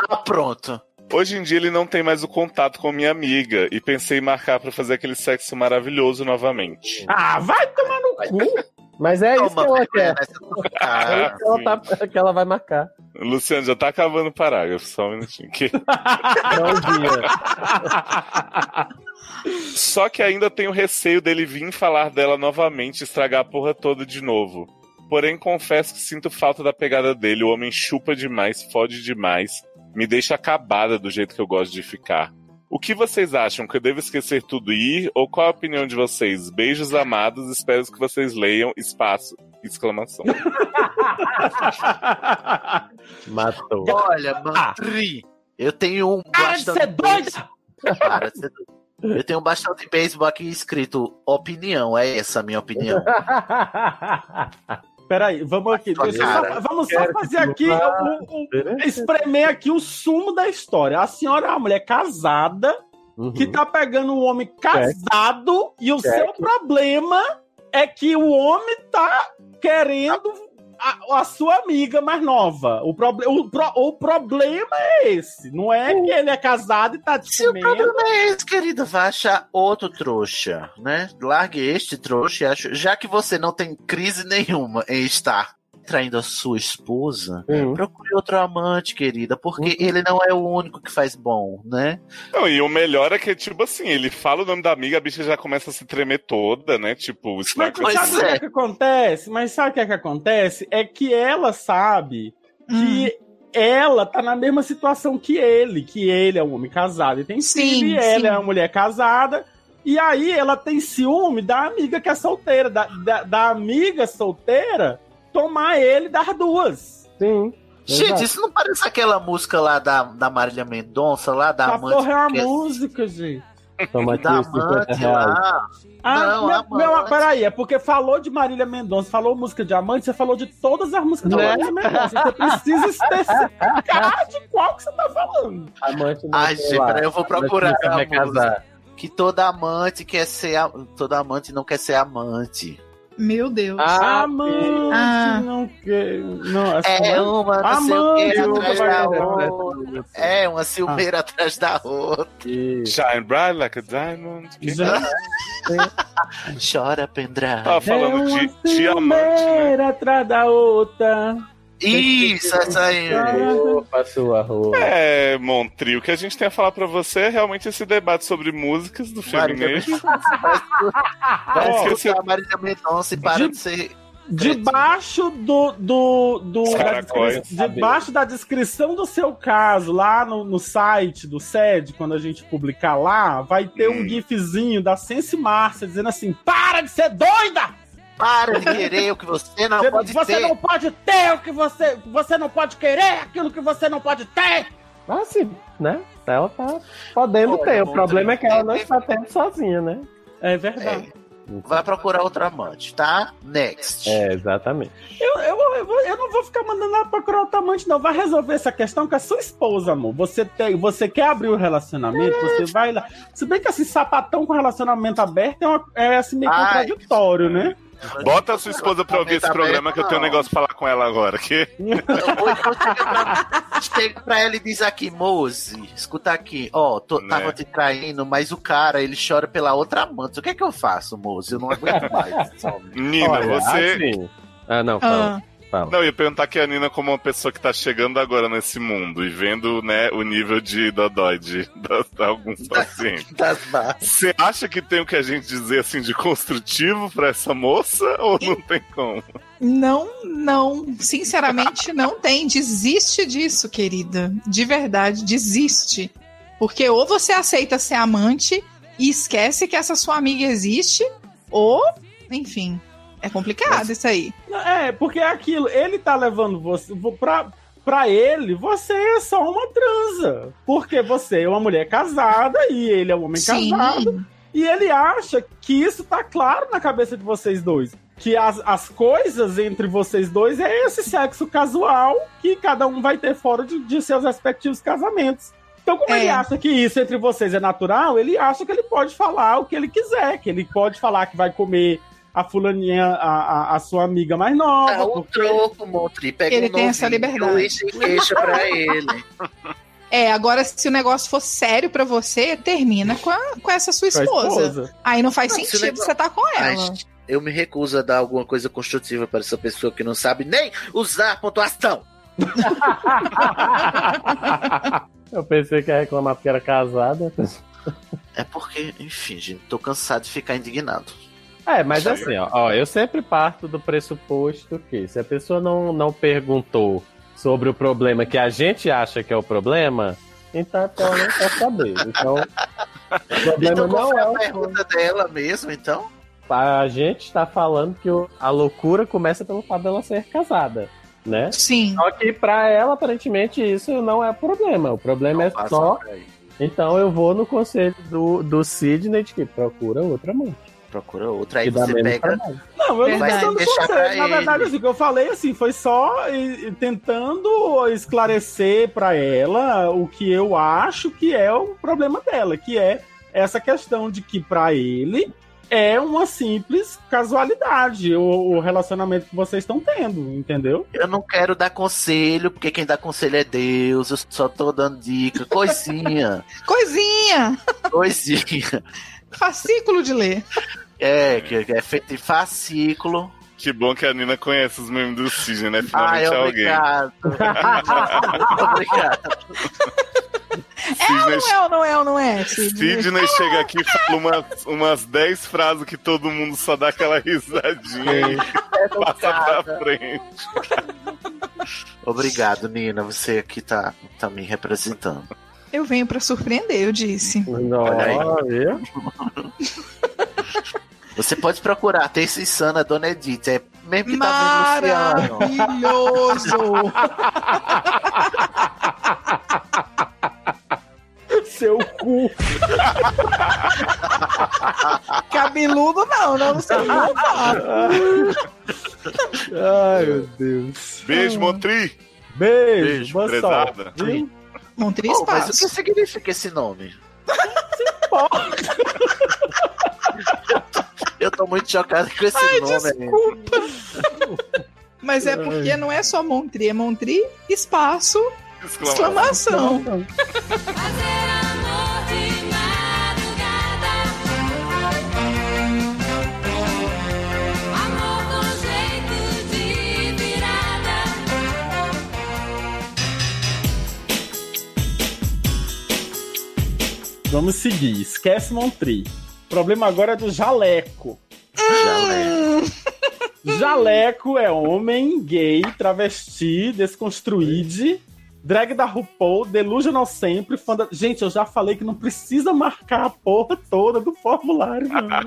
Ah, pronto. Hoje em dia ele não tem mais o contato com minha amiga e pensei em marcar pra fazer aquele sexo maravilhoso novamente. Ah, vai tomar no cu. Mas é isso que Toma, ela quer. tua É isso que ela, tá- que ela vai marcar. Luciano, já tá acabando o parágrafo, só um minutinho. Que-. Só que ainda tenho receio dele vir falar dela novamente e estragar a porra toda de novo. Porém, confesso que sinto falta da pegada dele. O homem chupa demais, fode demais, me deixa acabada do jeito que eu gosto de ficar. O que vocês acham? Que eu devo esquecer tudo e ir? Ou qual a opinião de vocês? Beijos amados, espero que vocês leiam. Espaço! Exclamação. Matou. Olha, Mantri, eu tenho um Para de ser doida! Para de ser doida. Eu tenho um bastão de beisebol aqui escrito opinião, é essa a minha opinião. Peraí, vamos aqui. Só- vamos só fazer aqui, o- o- espremer aqui o sumo da história. A senhora é uma mulher casada Uhum. que tá pegando um homem casado e o Certo. seu problema é que o homem tá querendo a, a sua amiga mais nova. O, proble o, pro- o problema é esse. Não é que ele é casado e tá te Se o comendo. problema é esse, querida, vai achar outro trouxa, né? Largue este trouxa e acho, já que você não tem crise nenhuma em estar traindo a sua esposa, Uhum. procure outro amante, querida, porque ele não é o único que faz bom, né? Não, e o melhor é que, tipo assim, ele fala o nome da amiga, a bicha já começa a se tremer toda, né? Tipo, isso não Mas é sabe o que, é que acontece? Mas sabe o que, é que acontece? É que ela sabe que ela tá na mesma situação que ele, que ele é um homem casado e tem filho, e ela sim. é uma mulher casada. E aí ela tem ciúme da amiga que é solteira, da, da, da amiga solteira tomar ele das duas. Sim. Gente, isso não parece aquela música lá da, da Marília Mendonça, lá da Essa amante. porra é uma que- música, gente. Toma aqui da 50 amante lá. Ah, Não, meu, amante. meu, peraí, é porque falou de Marília Mendonça, falou música de amante, você falou de todas as músicas da Né? Marília Mendonça. Você precisa especificar de qual que você tá falando. Amante não Ai, gente, peraí, eu vou procurar a música. casar. Que toda amante quer ser. a- Toda amante não quer ser amante. Meu Deus. Ah, amante Ah. não quer. Não, essa É uma Amante que atrás da outra. É, uma ciumeira atrás da outra. Shine bright like a diamond. Que- Chora, pendrive. Tava falando É de diamante, né? atrás da outra. Isso, essa aí. Opa, sua roupa. É, Montri, o que a gente tem a falar pra você é realmente esse debate sobre músicas do feminismo. Vai escutar a Marília Mendonça e para de ser. Debaixo do. do, do da debaixo da descrição do seu caso, lá no, no site do SED, quando a gente publicar lá, vai ter Hum. um gifzinho da Sense Márcia dizendo assim: para de ser doida! Para de querer o que você não Você, pode você ter. não pode ter o que você. Você não pode querer aquilo que você não pode ter! Ah, sim, né? Ela tá podendo Olha, ter. O problema é que ela não está tendo sozinha, né? É verdade. Vai procurar outro amante, tá? Next. É, exatamente. Eu, eu, eu, eu não vou ficar mandando ela procurar outro amante, não. Vai resolver essa questão com a sua esposa, amor. Você, tem, você quer abrir o relacionamento, você vai lá. Se bem que assim, sapatão com relacionamento aberto é, uma- é assim meio Ai, contraditório, né? Bota a sua esposa pra ouvir esse programa que eu tenho um negócio pra falar com ela agora. Que... Então chega pra, ela e diz aqui, Mose, escuta aqui, ó, tô- Né. tava te traindo, mas o cara, ele chora pela outra amante. O que é que eu faço, Mose? Eu não aguento mais. Nina, Olha, você. assim- Ah, não, fala. Fala. Não, eu ia perguntar que a Nina, como uma pessoa que tá chegando agora nesse mundo e vendo né, o nível de dodói de, de, de alguns pacientes. Você acha que tem o que a gente dizer assim de construtivo pra essa moça ou não tem como? Não, não. Sinceramente, não tem. Desiste disso, querida. De verdade, desiste. Porque ou você aceita ser amante e esquece que essa sua amiga existe, ou, enfim, é complicado isso aí. É, porque é aquilo, ele tá levando você. vo- Pra, pra ele, você é só uma transa. Porque você é uma mulher casada e ele é um homem Sim. casado. E ele acha que isso tá claro na cabeça de vocês dois. Que as, as coisas entre vocês dois é esse sexo casual que cada um vai ter fora de, de seus respectivos casamentos. Então, como É. ele acha que isso entre vocês é natural, ele acha que ele pode falar o que ele quiser, que ele pode falar que vai comer a fulaninha, a, a, a sua amiga mais nova. Dá um porque- troco, Montri. Pega Ele um tem essa liberdade. E queixa pra ele. É, agora, se o negócio for sério pra você, termina com, a- com essa sua a esposa. esposa. Aí não faz Não, se o sentido negócio- você tá com ela. Mas eu me recuso a dar alguma coisa construtiva para essa pessoa que não sabe nem usar pontuação. Eu pensei que ia reclamar porque era casada. É porque, enfim, gente, tô cansado de ficar indignado. É, mas assim, ó, ó, eu sempre parto do pressuposto que se a pessoa não, não perguntou sobre o problema que a gente acha que é o problema, então até ela não quer saber. Então, o problema Então, não é a pergunta dela mesmo, então? A gente está falando que a loucura começa pelo fato dela ser casada, né? Sim. Só que pra ela, aparentemente, isso não é problema. O problema é Passa só. Então eu vou no conselho do, do Sidney de que procura outra mãe. Procura outra, aí você pega. Não, eu não dando Deixar conselho. Na verdade, assim, o que eu falei assim, foi só tentando esclarecer pra ela o que eu acho que é o problema dela, que é essa questão de que pra ele é uma simples casualidade o, o relacionamento que vocês estão tendo, entendeu? Eu não quero dar conselho, porque quem dá conselho é Deus, eu só tô dando dica, coisinha, Coisinha! coisinha. Fascículo de ler. É, que é feito em fascículo. Que bom que a Nina conhece os memes do Sidney, né? Ai, Finalmente alguém. obrigado. obrigado. É ou não é ou não é ou não é? Sidney? Sidney chega aqui e fala umas, umas 10 frases que todo mundo só dá aquela risadinha e passa pra frente. Obrigado, Nina. Você aqui tá, tá me representando. Eu venho pra surpreender, eu disse. Olha aí. Você pode procurar Terça Insana, Dona Edith. É mesmo que tá. Maravilhoso! Seu cu. Cabeludo não, não, não sei não. Ai, meu Deus. Beijo, Montri. Beijo, Beijo, boa prezada. Viu? Montri Oh, mas o espaço. que significa esse nome? Eu tô muito chocado com esse Ai, nome. desculpa. Mas é porque não é só Montri, é Montri, espaço, exclamação. Vamos seguir. Esquece Montri. O problema agora é do jaleco. Jaleco é homem, gay, travesti, desconstruído, drag da RuPaul, delusional sempre, fã da... Gente, eu já falei que não precisa marcar a porra toda do formulário, mano.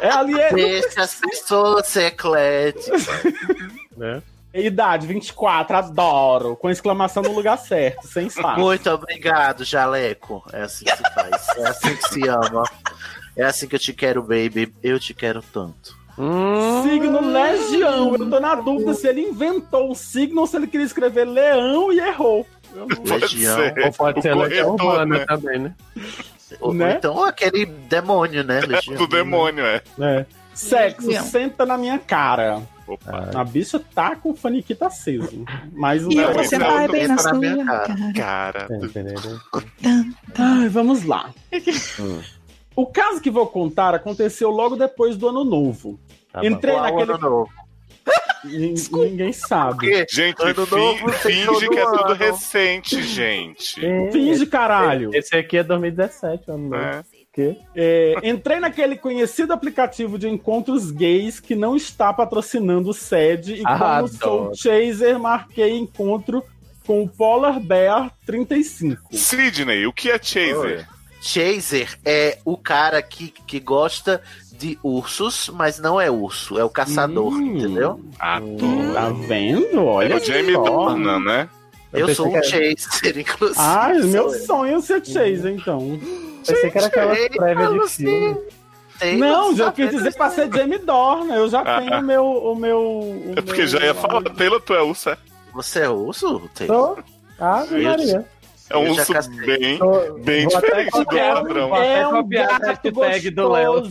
É ali, é... Deixa as pessoas ser ecléticas. Né? Idade, 24, adoro. Com exclamação no lugar certo, sem espaço. Muito obrigado, Jaleco. É assim que se faz. É assim que se ama. É assim que eu te quero, baby. Eu te quero tanto. Signo Legião. Eu tô na dúvida se ele inventou o signo ou se ele queria escrever leão e errou. Legião. Ou pode ser legião urbana né? também, né? Ou Né? então aquele demônio, né? Legião? Do demônio, é. É. Sexo, Legião. senta na minha cara. Opa. A bicha tá com o faniquito aceso. Mas o E eu vou é sentar bem na sua cara. cara. Cara. Ai, vamos lá. Hum. O caso que vou contar aconteceu logo depois do ano novo. Tá bom. Entrei Qual naquele. ano novo? Nin- Ninguém sabe. Gente, Ano novo finge que é tudo ano. recente, gente. É, Finge, caralho. Esse aqui é 2017, ano novo. É. Que? É, entrei naquele conhecido aplicativo de encontros gays que não está patrocinando o SED e Ah, como sou chaser, marquei encontro com o Polar Bear 35. Sidney, o que é Chaser? Chaser é o cara que, que gosta de ursos, mas não é urso, é o caçador, Hum. entendeu? Adoro. Tá vendo? Olha É o Jamie. Dornan, né? Eu, pensei sou um era- chaser, inclusive. Ai, meu Sou eu. sonho é ser chaser, então. Pensei que era aquela prévia de Lucy. filme. Tem Não, já quis dizer pra ser Jamie Dornan. Eu já Ah. tenho o meu. O meu o É porque meu- já ia falar, Taylor, tu é urso, é? Você é urso? Taylor? Tô. Ah, Eu- Maria. É um Eu urso bem, Tô- bem diferente do copiar- padrão. É um gato hashtag do Léo.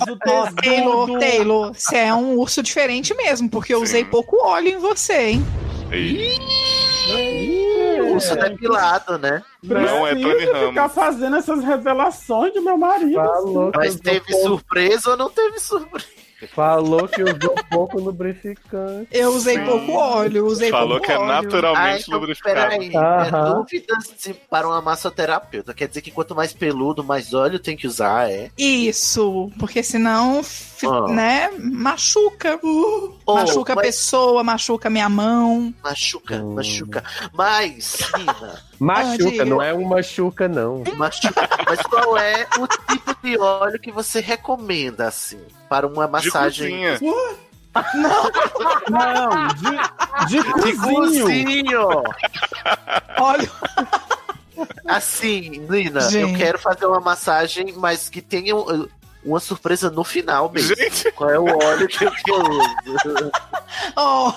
Taylor. Taylor, você é um urso diferente mesmo, porque eu usei pouco óleo em você, hein? Ih, Urso depilado, né? Não é Tony Preciso ficar Ramos. fazendo essas revelações de meu marido. Falou que, Mas usou teve pouco, surpresa ou não teve surpresa? falou que usou pouco lubrificante. Eu usei Sim. pouco óleo, usei Falou pouco que é óleo. Ah, naturalmente então, lubrificado. peraí. É dúvidas para uma massoterapeuta. Quer dizer que quanto mais peludo, mais óleo tem que usar, é? Isso, porque senão, Ah. né, machuca. Uh, Oh, machuca a mas- pessoa, machuca minha mão. Machuca, Hum. machuca. Mas, Nina, Machuca, não é um machuca, não. machuca. Mas qual é o tipo de óleo que você recomenda, assim, para uma massagem? cozinha. Não, de, de De cozinho. cozinho! Óleo. Assim, Nina, eu Gente. quero fazer uma massagem, mas que tenha uh, uma surpresa no final mesmo. Gente, Qual é o óleo que eu, uso? Oh,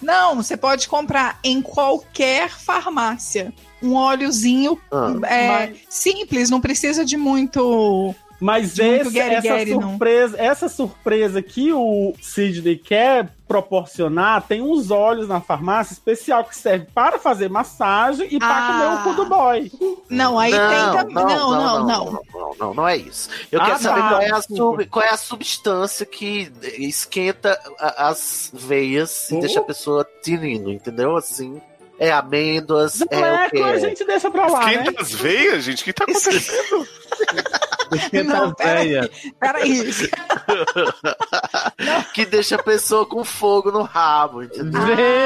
não, você pode comprar em qualquer farmácia. Um óleozinho Ah, é, Mas- simples, não precisa de muito Mas esse, Gary essa, Gary, não. surpresa, essa surpresa que o Sidney quer proporcionar tem uns olhos na farmácia especial que serve para fazer massagem e para Ah. comer o cu do boy. Não, aí tem também. Não, não, não. não, não, não, não é isso. Eu Ah, quero saber tá, qual, é sub- qual é a substância que esquenta as veias e Oh. deixa a pessoa tinindo, entendeu? Assim, é amêndoas, é o Zaleco, quê? a gente deixa pra lá, né? Esquenta as veias, gente? O que tá acontecendo? Esquenta Não, as peraí. Peraí. que deixa a pessoa com fogo no rabo, entendeu?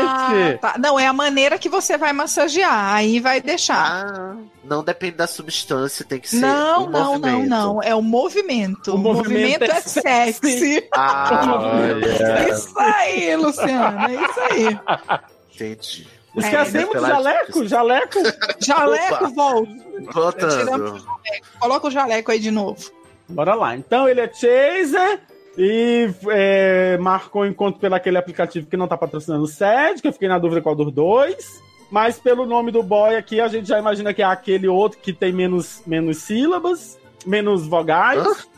Ah, tá. Não, é a maneira que você vai massagear. Aí vai deixar. Ah, não depende da substância, tem que ser não, um não, não, movimento. não. É o movimento. O O movimento, movimento é é sexy. Ah, Olha. Isso aí, Luciana. É isso aí. entendi. Esquecemos É, do jaleco, jaleco. Jaleco, volta. Voltando. Coloca o jaleco aí de novo. Bora lá. Então ele é chaser e é, marcou encontro pelo aquele aplicativo que não tá patrocinando o SED, que eu fiquei na dúvida qual dos dois. Mas pelo nome do boy aqui, a gente já imagina que é aquele outro que tem menos, menos sílabas, menos vogais.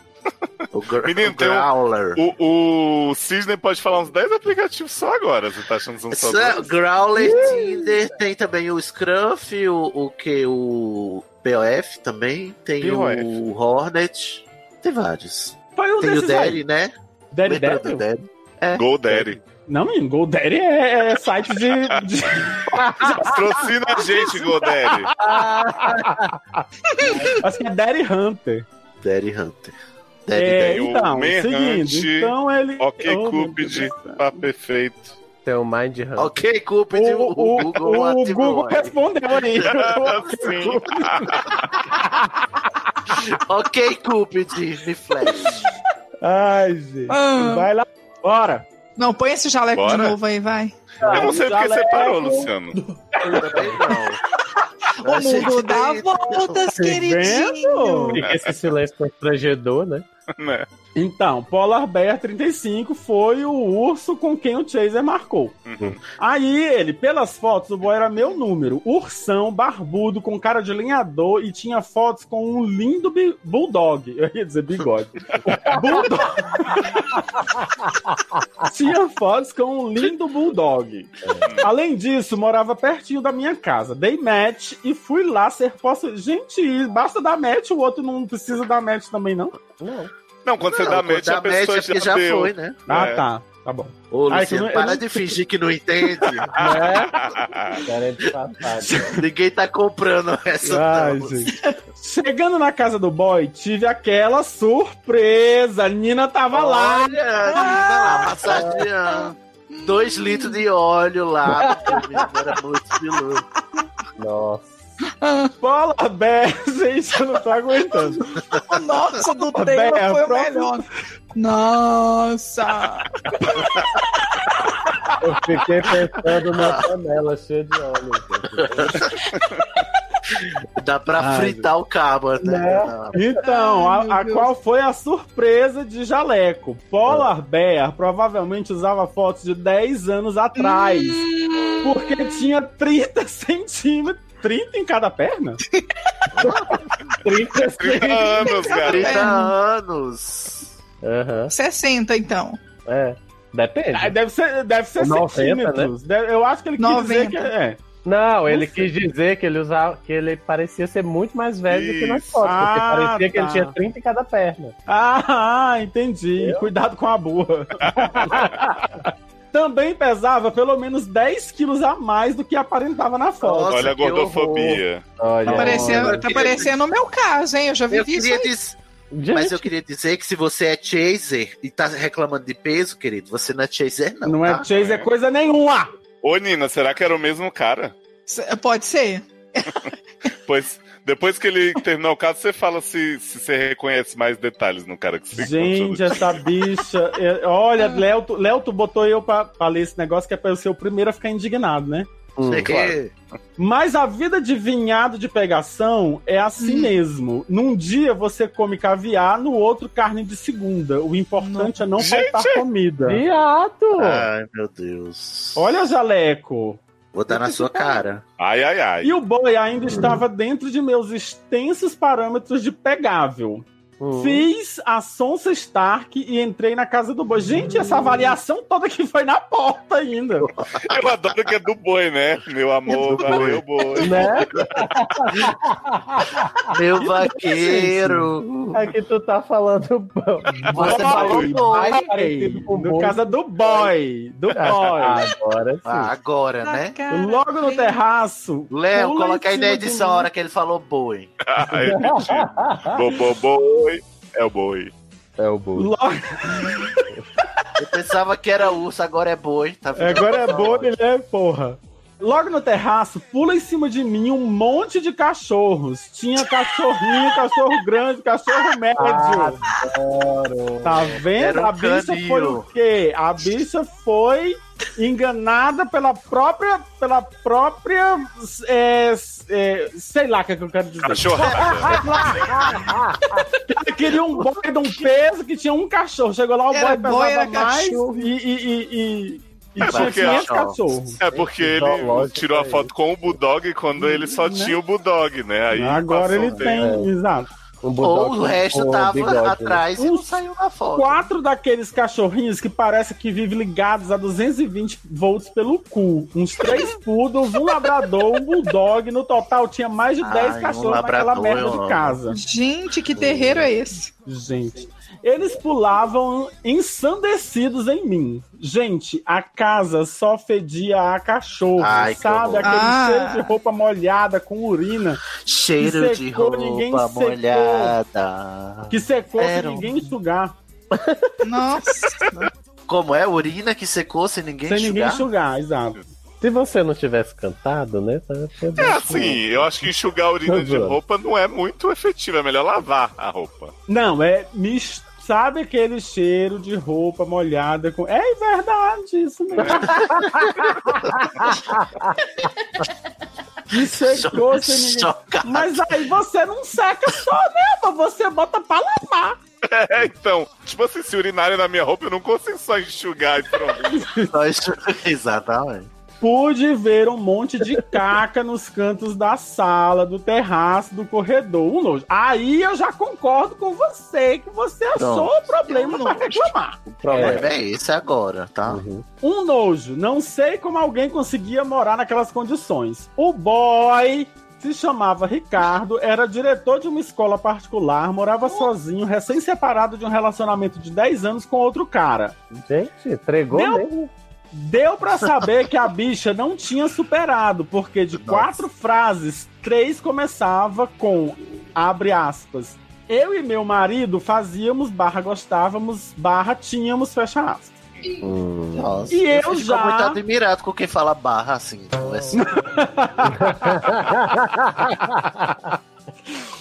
O, gr Menino, o tem um- Growler. O, o Cisne pode falar uns 10 aplicativos só agora. Você tá achando que são só Essa- dois? Growler, Tinder, tem também o Scruff, o, o que? O POF também, tem POF. o Hornet, tem vários. Tem o desses aí. Daddy, né? Daddy do Daddy? É. Go Daddy. Não, menino, GoDaddy é, é site de... de... Patrocina a gente, Go Daddy. Acho que é Daddy Hunter. Daddy Hunter. Daddy É, Tem o então, seguindo. Então ele... Ok, Oh, Cupid, tá perfeito. Tem o Mind Hunter. Ok, Cupid, O, o, o, Google o Google respondeu aí. Sim. Ok, Cupid, me flash. Ai, gente. Ah. Vai lá. Bora. Não, põe esse jaleco Bora. de novo aí, vai. Eu não sei porque você parou, Luciano. Também não. O mundo que dá voltas, Tá queridinho. Fica esse silêncio constrangedor, né? Né? Então, Polar Bear 35 foi o urso com quem o Chaser marcou. Uhum. Aí ele, pelas fotos, o boy era meu número. Ursão, barbudo, com cara de lenhador e tinha fotos com um lindo bulldog. Eu ia dizer bigode. bulldog. tinha fotos com um lindo bulldog. Além disso, morava pertinho da minha casa. Dei match e fui lá ser posso. Gente, basta dar match, o outro não precisa dar match também, não? Não. Não, quando você Não, dá quando match, dá a pessoa match é já, já deu. foi, né? Ah, É. tá. Tá bom. Ô, Ai, Luciano, não- para não- de fingir que não entende. Safado. Ninguém tá comprando essa. Ai. Chegando na casa do boy, tive aquela surpresa. A Nina tava lá. Olha, a menina lá, massageando. Dois litros de óleo lá, era muito estiloso. Nossa. Bola Bear, gente, eu não tô aguentando. Nossa, do Bear, Taylor foi o melhor. Nossa! Eu fiquei pensando na panela cheia de óleo. Dá pra Ai, fritar o cabo, né? Então, Ai, meu a, a qual foi a surpresa de Jaleco? Polar Bear provavelmente usava fotos de 10 anos atrás. Porque tinha 30 centímetros. 30 em cada perna? 30 30 anos, cara. 30 anos. Aham. 60, então. É. Depende. Ah, Deve ser, deve ser 90, centímetros. Deve- eu acho que ele quis dizer 90. que é. Não, ele quis dizer que ele usava, que ele parecia ser muito mais velho do que nas Isso. fotos, porque Ah, parecia que ele tá. tinha 30 em cada perna. Ah, ah, entendi. Cuidado com a burra. Também pesava pelo menos 10 quilos a mais do que aparentava na foto. Nossa, Olha a gordofobia. Olha, Tá parecendo, olha, tá parecendo o meu caso, hein? Eu já Eu vivi isso dizer. Gente, Mas eu queria dizer que se você é chaser e tá reclamando de peso, querido, você não é chaser, não. Não é tá? chase, é coisa nenhuma. Ô, Nina, será que era o mesmo cara? C- Pode ser? Pois, depois que ele terminou o caso, você fala se, se você reconhece mais detalhes no cara que você Gente, essa bicha. é, Olha, Léo, tu- Léo, tu botou eu pra, pra ler esse negócio que é pra eu ser o primeiro a ficar indignado, né? hum, Porque- Mas a vida de vinhado de pegação é assim mesmo. Num dia você come caviar, no outro carne de segunda. O importante é não Gente! faltar comida. Viado! Ai, meu Deus. Olha, Jaleco. Vou dar na sua cara. Ai, ai, ai. E o boy ainda estava dentro de meus extensos parâmetros de pegável. Fiz a Sonsa Stark e entrei na casa do boi. Gente, essa avaliação toda que foi na porta ainda. Eu adoro que é do boi, né? Meu amor, valeu, boi. Né? Meu vaqueiro. É que tu tá falando. Você falou Boy, boi. No casa do boy. Do boy. Agora sim. Ah, agora, né? Logo no terraço. Léo, coloca em aí na cima do edição a hora que ele falou boi. Ai, bo, boi. É boi. É o boi. Logo... Eu pensava que era urso, agora é boi. Tá vendo? Agora é bom, ele é porra. Logo no terraço, pula em cima de mim um monte de cachorros. Tinha cachorrinho, cachorro grande, cachorro médio. Adoro. Tá vendo? Um a bicha canil. foi o quê? A bicha foi enganada pela própria. pela própria. é, é, sei lá o que, é que eu quero dizer. Cachorrada. Ela queria um boi de um peso que tinha um cachorro. Chegou lá, o Era boi boi, pesava era mais cachorro. e, e, e, e É tinha porque- 500 cachorros. É porque ele tirou a foto com o Bulldog quando ele só tinha o Bulldog, né? Aí Agora ele tem, exato. Um Ou o resto tava bigode, né? atrás e não saiu na foto. Quatro daqueles cachorrinhos que parece que vivem ligados a 220 volts pelo cu. Uns três poodles, um labrador, um bulldog. No total tinha mais de 10 Ai, um cachorros naquela merda de casa. Gente, que terreiro é esse? Gente. Eles pulavam ensandecidos em mim. Gente, a casa só fedia a cachorro, Ai, sabe? Aquele Ah. cheiro de roupa molhada com urina. Cheiro Que de secou, roupa ninguém secou. molhada. Que secou Era sem um- ninguém enxugar. Nossa. Como é? Urina que secou sem ninguém sem ninguém enxugar? enxugar, exato. Se você não tivesse cantado, né? tá- É assim, eu acho que enxugar a urina de roupa não é muito efetivo, é melhor lavar a roupa. Não, é. mis- Sabe aquele cheiro de roupa molhada com. É verdade, isso mesmo. que secou sem ninguém. Chocado. Mas aí você não seca só, né? Você bota pra lavar. É, então, tipo assim, se urinarem na minha roupa, eu não consigo só enxugar e pronto. Só enxugar. Exatamente. Pude ver um monte de caca nos cantos da sala, do terraço, do corredor. Um nojo. Aí eu já concordo com você, que você achou Pronto. o problema pra reclamar. O problema é esse agora, tá? Um nojo. Não sei como alguém conseguia morar naquelas condições. O boy se chamava Ricardo, era diretor de uma escola particular, morava sozinho, recém-separado de um relacionamento de 10 anos com outro cara. Gente, entregou Meu- mesmo. Deu pra saber que a bicha não tinha superado, porque de quatro frases, três começava com abre aspas. Eu e meu marido fazíamos barra gostávamos barra tínhamos fecha aspas. Hum. Nossa, E eu fico já- muito admirado com quem fala barra assim. Não é assim.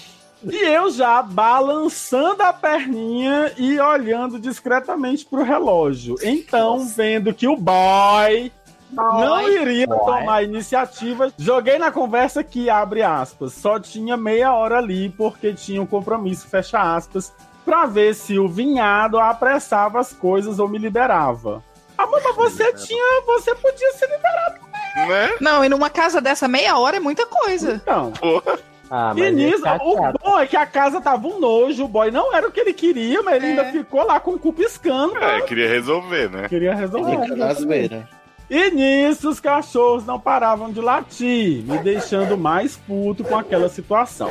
E eu já balançando a perninha e olhando discretamente pro relógio. Então, vendo que o boy não iria tomar iniciativa, joguei na conversa que, abre aspas, só tinha meia hora ali porque tinha um compromisso, fecha aspas, pra ver se o vinhado apressava as coisas ou me liberava. Amor, mas você tinha. Você podia se liberar. Né? Não, e numa casa dessa, meia hora é muita coisa. Então. Porra. Ah, E mas nisso, é o bom é que a casa tava um nojo, o boy não era o que ele queria, mas ele ainda ficou lá com o cu piscando. É, queria resolver, né? Queria resolver. E nisso os cachorros não paravam de latir, me deixando mais puto com aquela situação.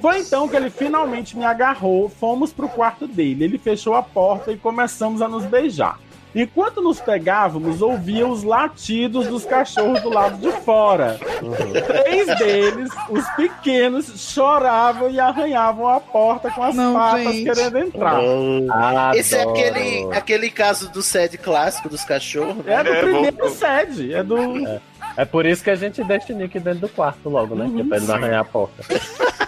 Foi então que ele finalmente me agarrou, fomos pro quarto dele. Ele fechou a porta e começamos a nos beijar. Enquanto nos pegávamos, ouvia os latidos dos cachorros do lado de fora. Três deles, os pequenos, choravam e arranhavam a porta com as Não, patas gente. querendo entrar. Adoro. Esse é aquele, aquele caso do sede clássico dos cachorros. né? É do É, primeiro vou- sede, é do. É por isso que a gente deixa o Nick dentro do quarto logo, né? Que é pra ele não arranhar a porta.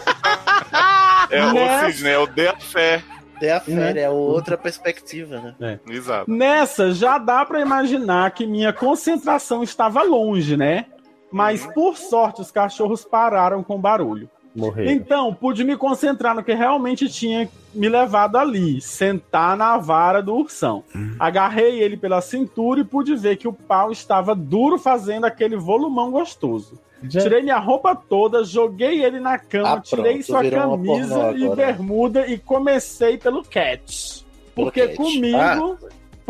É Nessa- o Sidney, é o dê a fé. Até a férias, é outra perspectiva, né? Exato. Nessa, já dá pra imaginar que minha concentração estava longe, né? Mas por sorte os cachorros pararam com barulho. Morrer. Então, pude me concentrar no que realmente tinha me levado ali, sentar na vara do ursão. Agarrei ele pela cintura e pude ver que o pau estava duro fazendo aquele volumão gostoso. Tirei minha roupa toda, joguei ele na cama, Ah, tirei pronto, sua camisa e agora. bermuda e comecei pelo cat. Porque cat. comigo.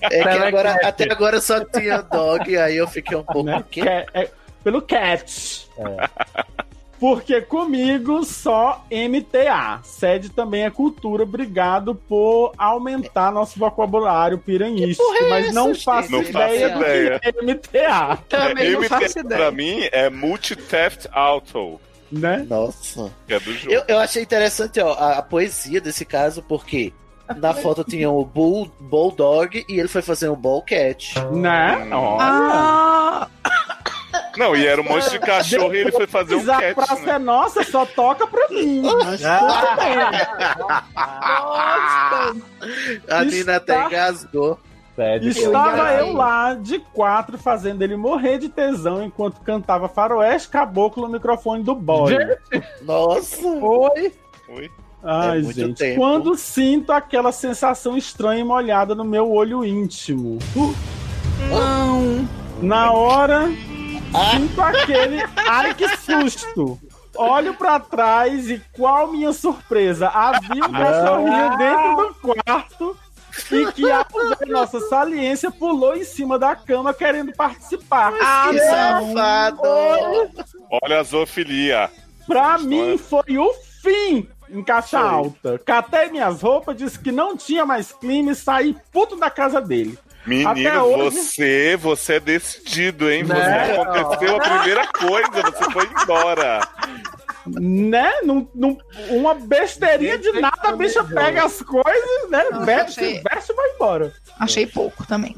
É que agora, até agora só tinha dog, aí eu fiquei um pouco. né, ca- é, pelo cat. Porque comigo só MTA. Sede também é cultura. Obrigado por aumentar nosso vocabulário piranhístico. porra é mas essa, não faço Não faço ideia do ideia. que é MTA. MT pra mim é Multi-Theft Auto. Né? Nossa. Que é do jogo. Eu, eu achei interessante ó, a, a poesia desse caso, porque na foto tinha o Bull, Bulldog e ele foi fazer um Ballcat. Né? Ah, Não, e era um monte de cachorro e ele foi fazer um a cat. praça né? é nossa, só toca pra mim. Mas tudo bem. A Nina até engasgou. Estava eu lá de quatro fazendo ele morrer de tesão enquanto cantava faroeste caboclo no microfone do boy. Nossa! Oi! Oi? Ai, É muito gente, tempo. quando sinto aquela sensação estranha e molhada no meu olho íntimo. Não. Na hora, sinto aquele. Ai, que susto! Olho pra trás e qual minha surpresa! Havia um cachorrinho dentro do quarto e que, ver nossa saliência, pulou em cima da cama querendo participar. Ah, que safado! Olha a zoofilia. Pra mim foi o fim em caixa Foi. alta. Catei minhas roupas, disse que não tinha mais clima e saí puto da casa dele. Menino, hoje- você, você é decidido, hein? Você Né? aconteceu a primeira coisa, você foi embora. Né? Num, num- uma besteirinha de nada, a bicha pega as coisas, né? Veste, achei- veste e vai embora. Achei pouco também.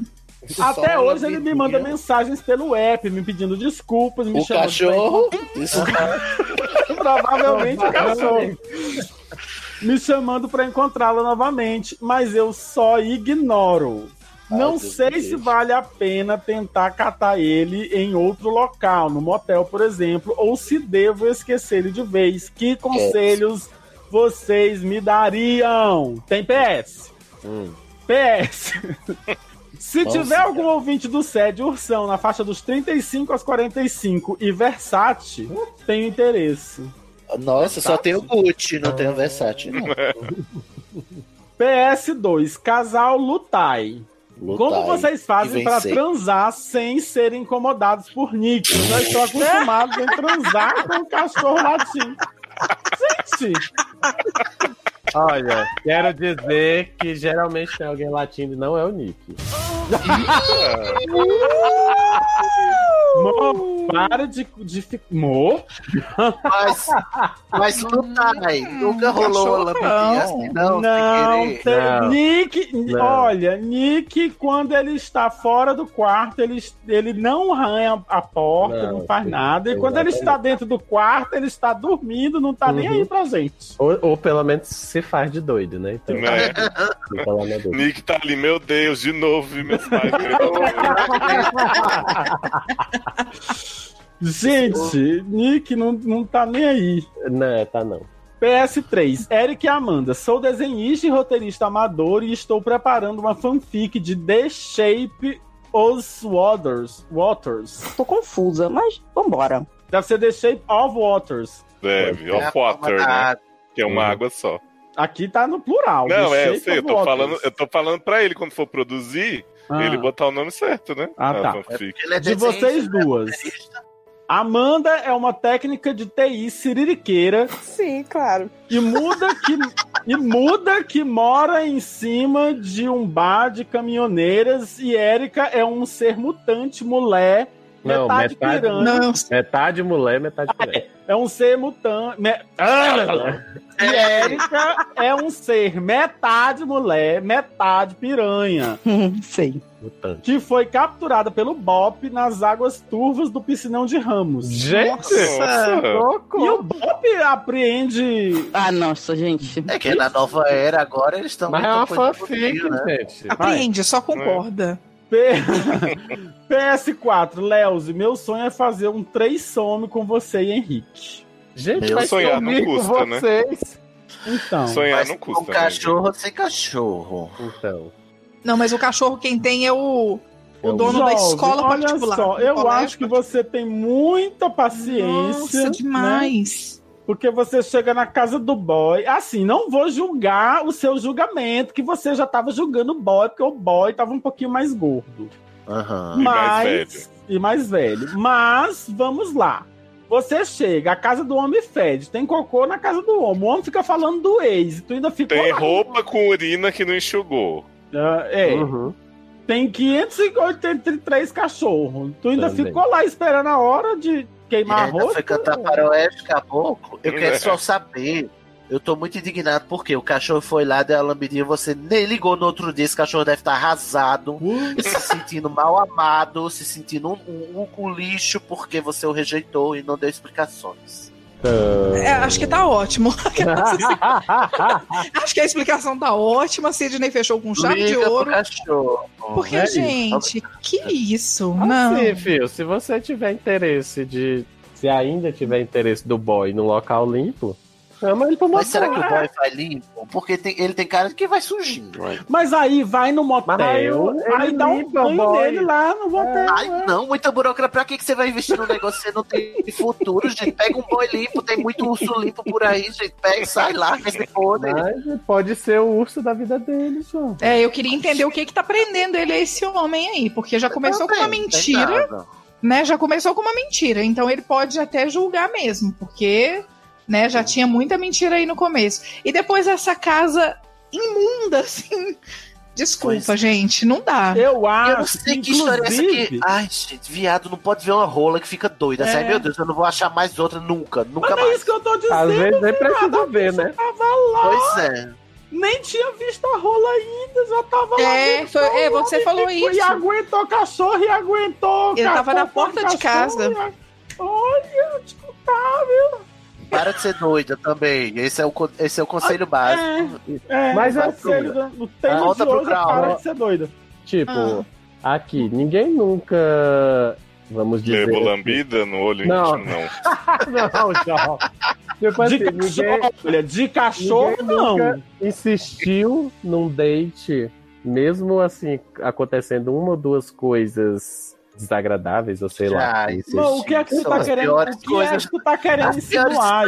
Até hoje ele me manda mensagens pelo app, me pedindo desculpas, me O chamando cachorro. pra Isso. Provavelmente o cachorro. Me chamando pra encontrá-la novamente, mas eu só ignoro. Não sei se vale a pena tentar catar ele em outro local, no motel, por exemplo, ou se devo esquecer ele de vez. Que conselhos vocês me dariam? Tem PS. PS. Se Nossa, tiver algum ouvinte do SED Ursão na faixa dos 35 aos 45 e Versace, tenho interesse. Nossa, só tem o Gucci, não tem o Versace, não. PS2, casal Lutai. Lutai Como vocês fazem para transar sem serem incomodados por Nick? Nós estamos acostumados em transar com o cachorro latindo. Gente, Olha, quero dizer que geralmente tem alguém latindo e não é o Nick. Mo, para de. de Mo? Mas, mas Lutai, nunca rolou uma lambidinha assim, não, não, sem tem- Não. Nick, Não. olha, Nick, quando ele está fora do quarto, ele, ele não arranha a porta, não, Não, faz sim, nada. E quando ele está dentro do quarto, ele está dormindo, não tá nem Uhum. aí pra gente. Ou, ou pelo menos se faz de doido, né? Então, Né? Nick tá ali, meu Deus, de novo, vi meus pais. Gente, Nick não, não tá nem aí. Não, tá não. PS3, Eric e Amanda. Sou desenhista e roteirista amador e estou preparando uma fanfic de The Shape os Waters. Waters. Tô confusa, mas vambora. Deve ser The Shape of Waters. Deve, É of water, né? Que é uma Uhum. água só. Aqui tá no plural. Não, é, eu Shape sei, eu of tô Waters. falando, eu tô falando pra ele quando for produzir, Ah. ele botar o nome certo, né? Ah, Na tá. é De vocês duas. Amanda é uma técnica de TI siririqueira Sim, claro. e muda que e muda que mora em cima de um bar de caminhoneiras e Érica é um ser mutante mulher Não, metade, metade- piranha Não, Metade mulher, metade mulher. é um ser mutante me... e Érica é um ser metade mulher metade piranha Sei. Mutante. que foi capturada pelo Bop nas águas turvas do piscinão de Ramos Gente! Nossa. e o Bop apreende Ah, nossa, gente. É que na nova era agora eles estão. Mas é uma fanfic, né? gente. apreende, só concorda. P- PS4, Leozi, meu sonho é fazer um três some com você e Henrique. Gente, Meu vai sonhar não custa, né? vocês. Então, Sonhar Mas não custa. né, cachorro sem cachorro. Então. Não, mas o cachorro quem tem é o. O dono da Jovem, escola olha particular. Só, eu acho que você tem muita paciência. Nossa, né? Porque você chega na casa do boy. Assim, não vou julgar o seu julgamento, que você já tava julgando o boy, porque o boy tava um pouquinho mais gordo. Aham. E mais Mas. velho. E mais velho. Mas, vamos lá. Você chega, a casa do homem fede, tem cocô na casa do homem. O homem fica falando do ex, e tu ainda ficou. Tem lá. roupa com urina que não enxugou. Ah, é. Uhum. Tem 583 cachorros. Tu ainda Também. ficou lá esperando a hora de queimar roupa. foi cantar faroeste caboclo. Eu quero só saber. Eu tô muito indignado porque o cachorro foi lá, deu a lambidinha, você nem ligou no outro dia. Esse cachorro deve estar arrasado, se sentindo mal amado, se sentindo um, um, um lixo porque você o rejeitou e não deu explicações. É, acho que tá ótimo. acho que a explicação tá ótima. Sidney fechou com chave de Liga pro ouro. cachorro. Porque, É isso. gente, que isso? Não. Assim, filho, se você tiver interesse de. Se ainda tiver interesse do boy no local limpo, chama ele pra Mas será que o boy vai limpo? Porque tem- ele tem cara que vai sujinho. né? Mas aí vai no motel, Mas aí aí, dá um banho boy. nele lá no motel. Ai, não, muita burocracia. Pra que, que você vai investir num negócio que você não tem futuro, gente? Pega um boi limpo, tem muito urso limpo por aí, gente. Pega e sai lá, que se foda. Mas pode ser o urso da vida dele, só. É, eu queria entender o que que tá prendendo ele a esse homem aí, porque já começou com uma tem mentira, nada. né? Já começou com uma mentira, então ele pode até julgar mesmo, porque, né, já tinha muita mentira aí no começo. E depois essa casa imunda, assim. Desculpa, Pois. gente, não dá. Eu Eu acho não sei que, que história é essa aqui. inclusive... Ai, gente, viado não pode ver uma rola que fica doida. É. Ai, meu Deus, eu não vou achar mais outra nunca, nunca Mas é mais. isso que eu tô dizendo, Às vezes nem precisa ver, né? Tava lá, Pois é. nem tinha visto a rola ainda, já tava lá. É, dentro, foi- é, você falou isso. E aguentou cachorro e aguentou. Ele tava na porta de casa. e Olha, desculpável. Para de ser doida também. Esse é o, esse é o conselho básico. É, Mas vai assim, ser, no tema volta de pro hoje é grau. para de ser doida. Tipo, aqui, ninguém nunca. Vamos dizer. Levou lambida no olho Não. íntimo, não. não, João. Tipo assim, De ninguém, cachorro, olha, de cachorro não. insistiu num date, mesmo assim, acontecendo uma ou duas coisas desagradáveis, ou sei lá. O que é que tu tá querendo? O que é que tu tá querendo insinuar?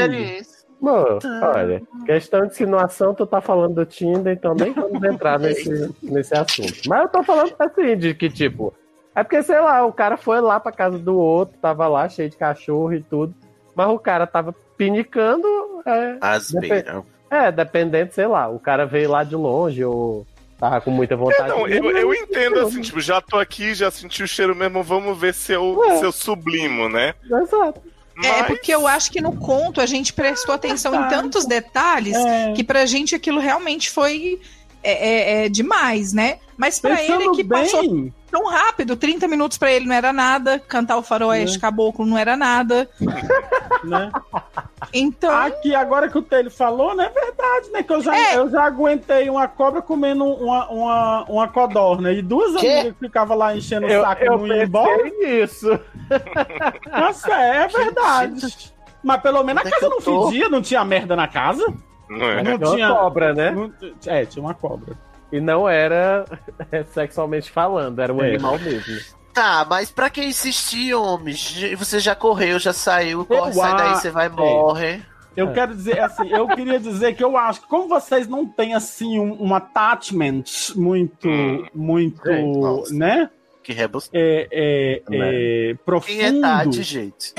Mano, olha, questão de insinuação, tu tá falando do Tinder, então nem vamos entrar nesse, nesse assunto. Mas eu tô falando assim, de que, tipo, é porque, sei lá, o cara foi lá pra casa do outro, tava lá cheio de cachorro e tudo, mas o cara tava pinicando, é, Asbeira. é, dependendo, sei lá, o cara veio lá de longe ou tava com muita vontade. É, não, eu, eu entendo assim, tipo, já tô aqui, já senti o cheiro mesmo, vamos ver se eu, É. se eu sublimo, né? Exato. É, Mas- porque eu acho que no conto a gente prestou atenção em tantos detalhes É. que pra gente aquilo realmente foi é, é, é demais, né? Mas pra Pensando ele que passou bem, tão rápido, 30 minutos pra ele não era nada, cantar o faroeste caboclo não era nada. né? Então, Aqui, agora que o Telho falou, não é verdade, né? Que eu já, É. eu já aguentei uma cobra comendo uma, uma, uma codorna. E duas Quê? amigas que ficavam lá enchendo o Eu, saco eu não embora. pensei nisso. Nossa, é verdade. Mas pelo menos a é que casa não fedia, não tinha merda na casa. Não é? Não Tinha uma tinha- cobra, né? Não- É, tinha uma cobra. E não era sexualmente falando, era um É. animal mesmo. Tá, mas pra que insistir, homens? Você já correu, já saiu, corre, Eu sai daí, você vai morre. Eu É. quero dizer assim, eu queria dizer que eu acho que como vocês não têm assim um, um attachment muito, Hum. muito, Gente, nossa. né? Que rebus. É, é, é, profundo. Quem é Tati, gente?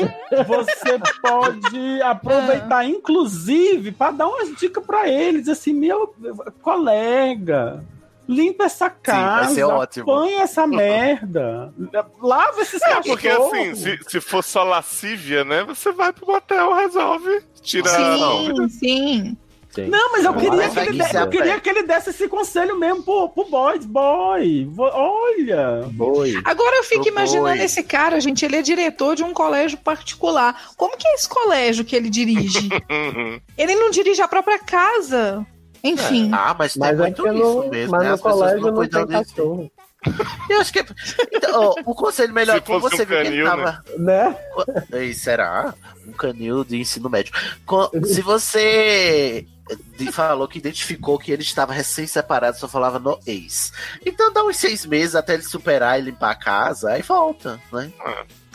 Você pode aproveitar, inclusive, para dar umas dicas para eles, assim, meu colega, limpa essa casa, põe essa merda, lava esses É, cachorros. porque assim, se, se for só lascívia, né? Você vai pro motel, resolve. Tira a dúvida. sim, sim. Não, mas eu Não, queria, que ele, que desse, se eu queria que ele desse esse conselho mesmo pro, pro boys, boy. Olha. Boi. Agora eu fico Tô imaginando doido. esse cara, gente, ele é diretor de um colégio particular. Como que é esse colégio que ele dirige? Ele não dirige a própria casa. Enfim. Ah, mas tem Mas é muito porque isso no, mesmo, mas né? no As colégio não não tem cachorro. Eu acho que. Então, o conselho melhor fosse você um ver que ele tava. Né? Ei, será? Um canil de ensino médio. Se você de- falou que identificou que ele estava recém-separado, só falava no ex. Então dá uns seis meses até ele superar e limpar a casa, aí volta, né?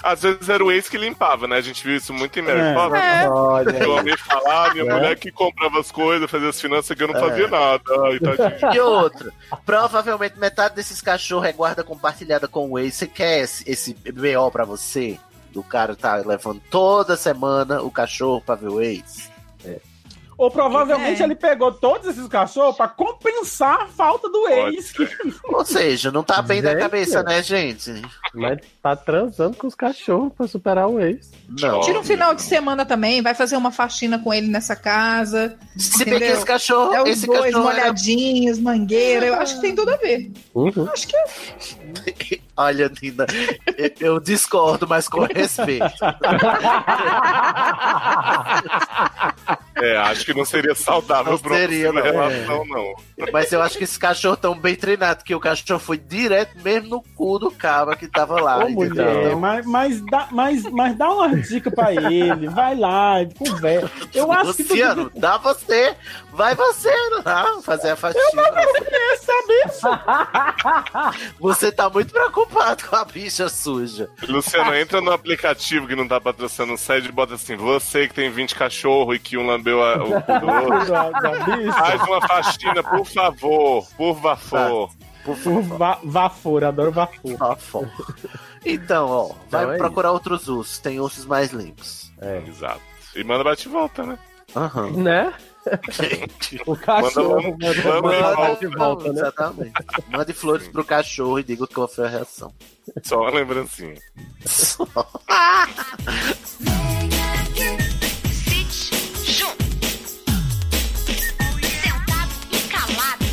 Às vezes era o ex que limpava, né? A gente viu isso muito em Mary É. Poppins. É. Olha. Eu ouvi falar, minha É. mulher que comprava as coisas, fazia as finanças que eu não É. fazia nada. Ai. E outra, provavelmente metade desses cachorros é guarda compartilhada com o ex. Você quer esse, esse BO pra você? Do cara tá levando toda semana o cachorro pra ver o ex? Ou provavelmente É. ele pegou todos esses cachorros pra compensar a falta do ex. Que... Ou seja, não tá bem da Gente. cabeça, né, gente? Mas tá transando com os cachorros pra superar o ex. Não. Tira um final de semana também, vai fazer uma faxina com ele nessa casa. Se bem que entendeu? esse cachorro, É os esse dois cachorro era- molhadinhos, mangueira. Eu acho que tem tudo a ver. Uhum. Acho que é. Olha, Nina, eu- discordo, mas com respeito. É, acho que não seria saudável Não pra seria, não. relação, não. Mas eu acho que esse cachorro tão bem treinado, que o cachorro foi direto mesmo no cu do cabra que tava lá. Ô, mulher, Então, mas, mas, dá, mas, mas dá uma dica pra ele, vai lá, conversa. Eu acho que Luciano, dá você, vai você lá fazer a faxina. quer saber. Você tá muito preocupado com a bicha suja. Luciano, entra no aplicativo que não tá patrocinando o site e bota assim: você que tem 20 cachorros e que um lambeu a, o cu do outro. Da, da bicha. Faz uma faxina, por favor, por favor. Por Por va vapor, adoro vapor. Então, ó, vai Então é procurar outros ursos, tem ursos mais limpos. É. Exato. E manda bate e volta, né? Aham. Né? O cachorro Manda- manda, manda- manda volta. de volta, né? Exatamente. Mande flores pro cachorro e diga qual foi a reação. Só uma lembrancinha. Sentado e calado.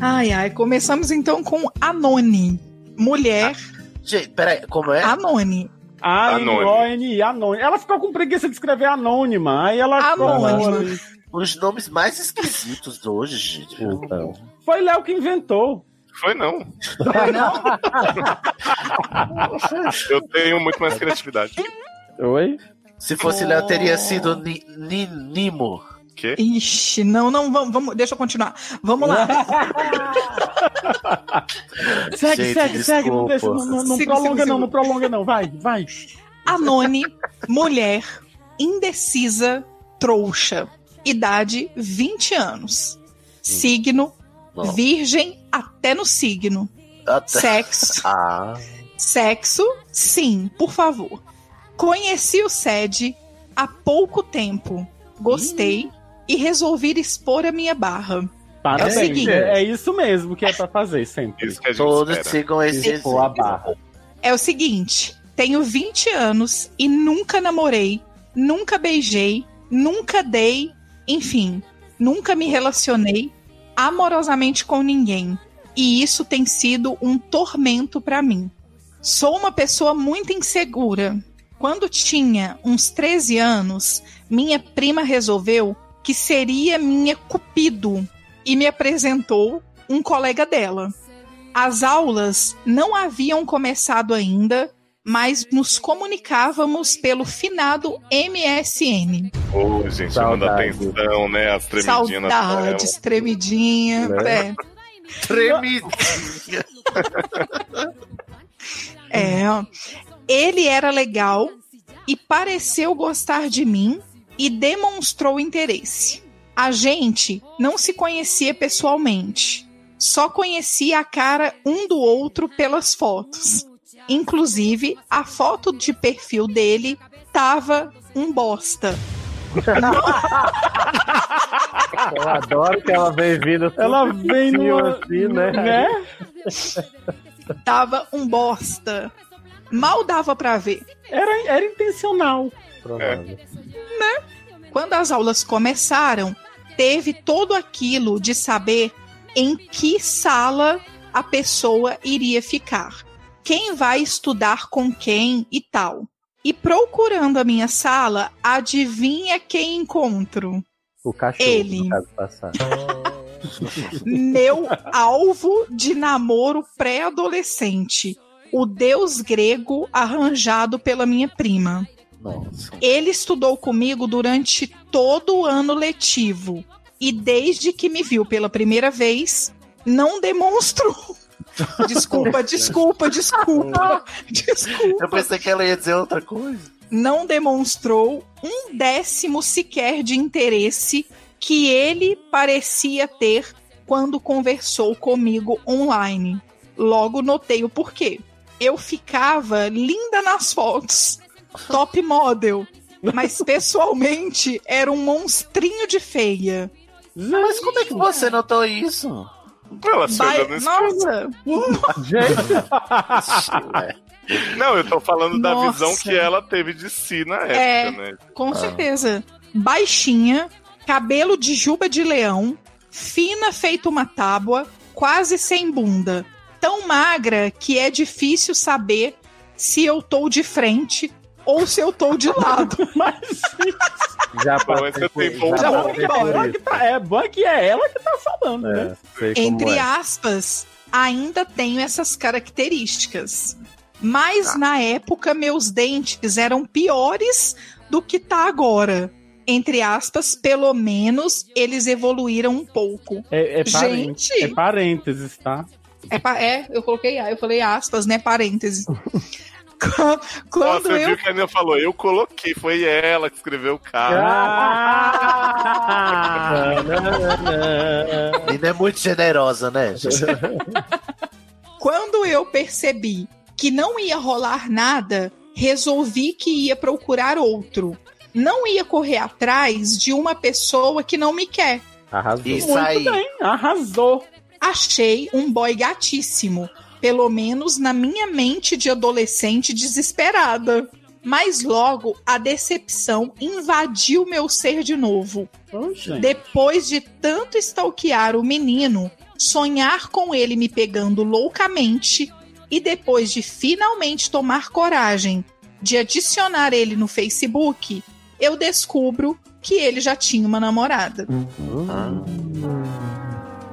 Ai, ai. Começamos então com Anone. Mulher Gente, peraí, como é? Anone. A-N-O-N-I, anônima. Ela ficou com preguiça de escrever anônima. Aí ela. Anônima. Os nomes mais esquisitos hoje, gente. Então. Foi Léo que inventou. Foi não. Foi não? Eu tenho muito mais criatividade. Oi? Se fosse Léo, teria sido Ni- Ni- Nimo. Quê? Ixi, não, não, vamos, vamos, deixa eu continuar. Vamos lá. Segue, Gente, segue, segue. Não, desculpa. deixa, não, não, não Sigo, prolonga, sigo, não, sigo. não prolonga, não. Vai, vai. Anone, mulher, indecisa, trouxa. Idade, 20 anos. Signo, Bom. virgem até no signo. Até- Sexo, Ah, sexo, sim, por favor. Conheci o SED há pouco tempo. Gostei e resolvi expor a minha barra. Parabéns. É o seguinte. É, isso mesmo que é pra fazer sempre. Isso que a gente todos espera. sigam esse a barra. É o seguinte: tenho 20 anos e nunca namorei, nunca beijei, nunca dei, enfim, nunca me relacionei amorosamente com ninguém. E isso tem sido um tormento pra mim. Sou uma pessoa muito insegura. Quando tinha uns 13 anos, minha prima resolveu que seria minha cupido e me apresentou um colega dela. As aulas não haviam começado ainda, mas nos comunicávamos pelo finado MSN. Ô, gente, manda atenção, né? As tremidinhas na Saudades, tremidinha. Né? É. Tremidinha. É. Ele era legal e pareceu gostar de mim e demonstrou interesse. A gente não se conhecia pessoalmente, só conhecia a cara um do outro pelas fotos. Inclusive, a foto de perfil dele tava um bosta. Eu adoro que ela vem vindo. Ela vem no assim, né? né? Tava um bosta. Mal dava pra ver. Era, era intencional. Provável. Quando as aulas começaram, teve todo aquilo de saber em que sala a pessoa iria ficar, quem vai estudar com quem e tal. E procurando a minha sala, adivinha quem encontro? O cachorro, Ele. Meu alvo de namoro pré-adolescente. o deus grego arranjado pela minha prima. Nossa. Ele estudou comigo durante todo o ano letivo e desde que me viu pela primeira vez, não demonstrou. Desculpa, desculpa, desculpa, desculpa. Eu pensei que ela ia dizer outra coisa. Não demonstrou um décimo sequer de interesse que ele parecia ter quando conversou comigo online. Logo notei o porquê. Eu ficava linda nas fotos, top model, mas pessoalmente era um monstrinho de feia. Mas como é que você notou isso? Ela se olhando no. Nossa! Não, eu tô falando da Nossa. visão que ela teve de si na época, É, né? com certeza. Baixinha, cabelo de juba de leão, fina feito uma tábua, quase sem bunda. Tão magra que é difícil saber se eu tô de frente ou se eu tô de lado. Já passei por- tempo já bom, passei bom isso. que tá- é bom que é ela que tá falando, né? É, como Entre é. aspas, ainda tenho essas características. Mas na época meus dentes eram piores do que tá agora. Entre aspas, pelo menos eles evoluíram um pouco. É, é, parênteses, Gente! é parênteses, tá? É, é, eu coloquei eu falei aspas, né? Parênteses. Quando você eu. viu que a Aninha falou, eu coloquei, foi ela que escreveu o cara. Ainda é muito generosa, né? Quando eu percebi que não ia rolar nada, resolvi que ia procurar outro. Não ia correr atrás de uma pessoa que não me quer. Arrasou. Isso aí. Muito bem, arrasou. Achei um boy gatíssimo, pelo menos na minha mente de adolescente desesperada. Mas logo a decepção invadiu meu ser de novo. Depois de tanto stalkear o menino, sonhar com ele me pegando loucamente e depois de finalmente tomar coragem de adicionar ele no Facebook, eu descubro que ele já tinha uma namorada.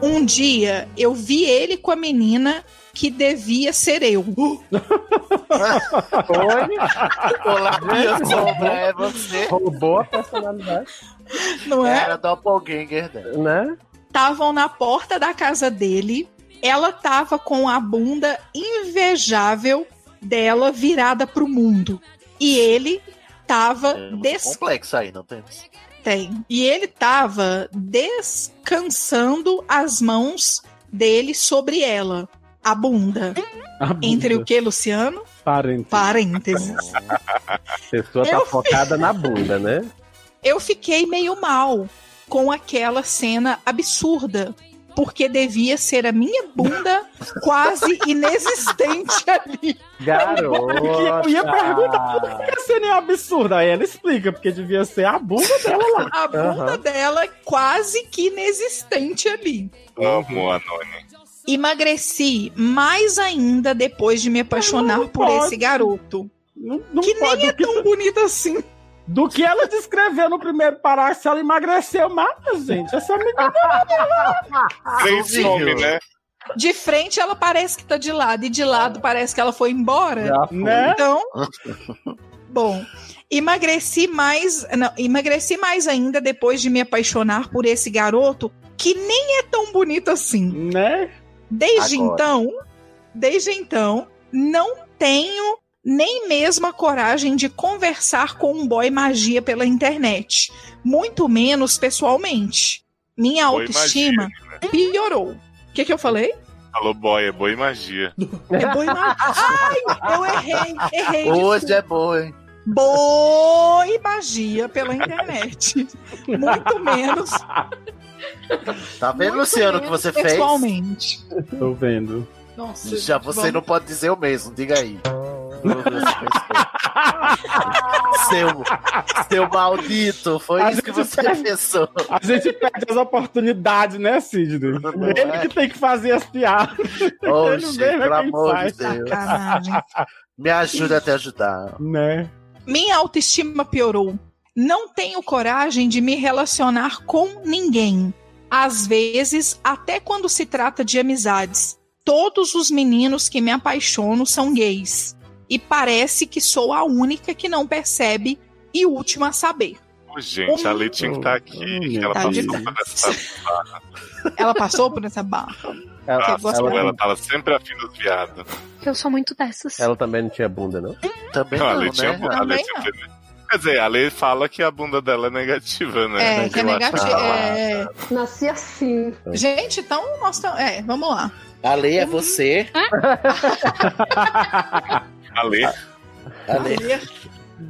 Um dia eu vi ele com a menina que devia ser eu. Olá, minha sombra, é você. Roubou a personalidade. Não é? Era doppelganger dela. Né? Estavam na porta da casa dele. Ela tava com a bunda invejável dela virada pro mundo. E ele tava des... Complexo aí, não temos. Tem. E ele tava descansando as mãos dele sobre ela. A bunda. Entre o que, Luciano? Parênteses. Parênteses. A pessoa tá Eu focada na bunda, né? Eu fiquei meio mal com aquela cena absurda. Porque devia ser a minha bunda quase inexistente ali. Garota. Eu ia perguntar por que a cena é absurda. Aí ela explica, porque devia ser a bunda dela lá. A bunda Aham. dela quase que inexistente ali. Amo a Noni. Emagreci mais ainda depois de me apaixonar Não por pode. esse garoto. Não, não Que pode. nem é tão bonito assim. do que ela descreveu no primeiro parágrafo, ela emagreceu mais, gente. Essa menina Três Viu? homens, né? De frente ela parece que tá de lado, e de lado parece que ela foi embora. Já foi. Né? Então, bom, emagreci mais, não, emagreci mais ainda depois de me apaixonar por esse garoto que nem é tão bonito assim. né? Desde Agora. então, desde então, não tenho nem mesmo a coragem de conversar com um boy magia pela internet, muito menos pessoalmente. Minha Boy autoestima piorou. O que, que eu falei? Falou boy, é boa e magia. É boy magia. Ai, eu errei, errei. Hoje é boa, hein? Boi magia pela internet. Muito menos. Tá vendo, muito Luciano, o que você fez? Pessoalmente. Tô vendo. Nossa, Já você vamos- não pode dizer o mesmo, diga aí. seu, seu maldito, foi A isso que você perde- pensou. A gente perde as oportunidades, né, Sidney? Ele é? que tem que fazer as piadas. Mesmo é pelo amor faz. de Deus. Sacanagem. Me ajuda a te ajudar. Né? Minha autoestima piorou. Não tenho coragem de me relacionar com ninguém. Às vezes, até quando se trata de amizades. Todos os meninos que me apaixono são gays. E parece que sou a única que não percebe e última a saber. Ô, Gente, a Lei tinha que estar aqui. Ela Tá passou por essa barra. Ela passou por essa barra. Ela, ela- Ela tava sempre afim dos viados. Eu sou muito dessas. ela também não tinha bunda, não? Também Não, a não, tinha né? bunda. a Lei Também sempre- Quer dizer, a Lei fala que a bunda dela é negativa, né? É, que é negativo. é... Nasci assim. Gente, então nós estamos. É, vamos lá. A lei é você. A Lei A lei.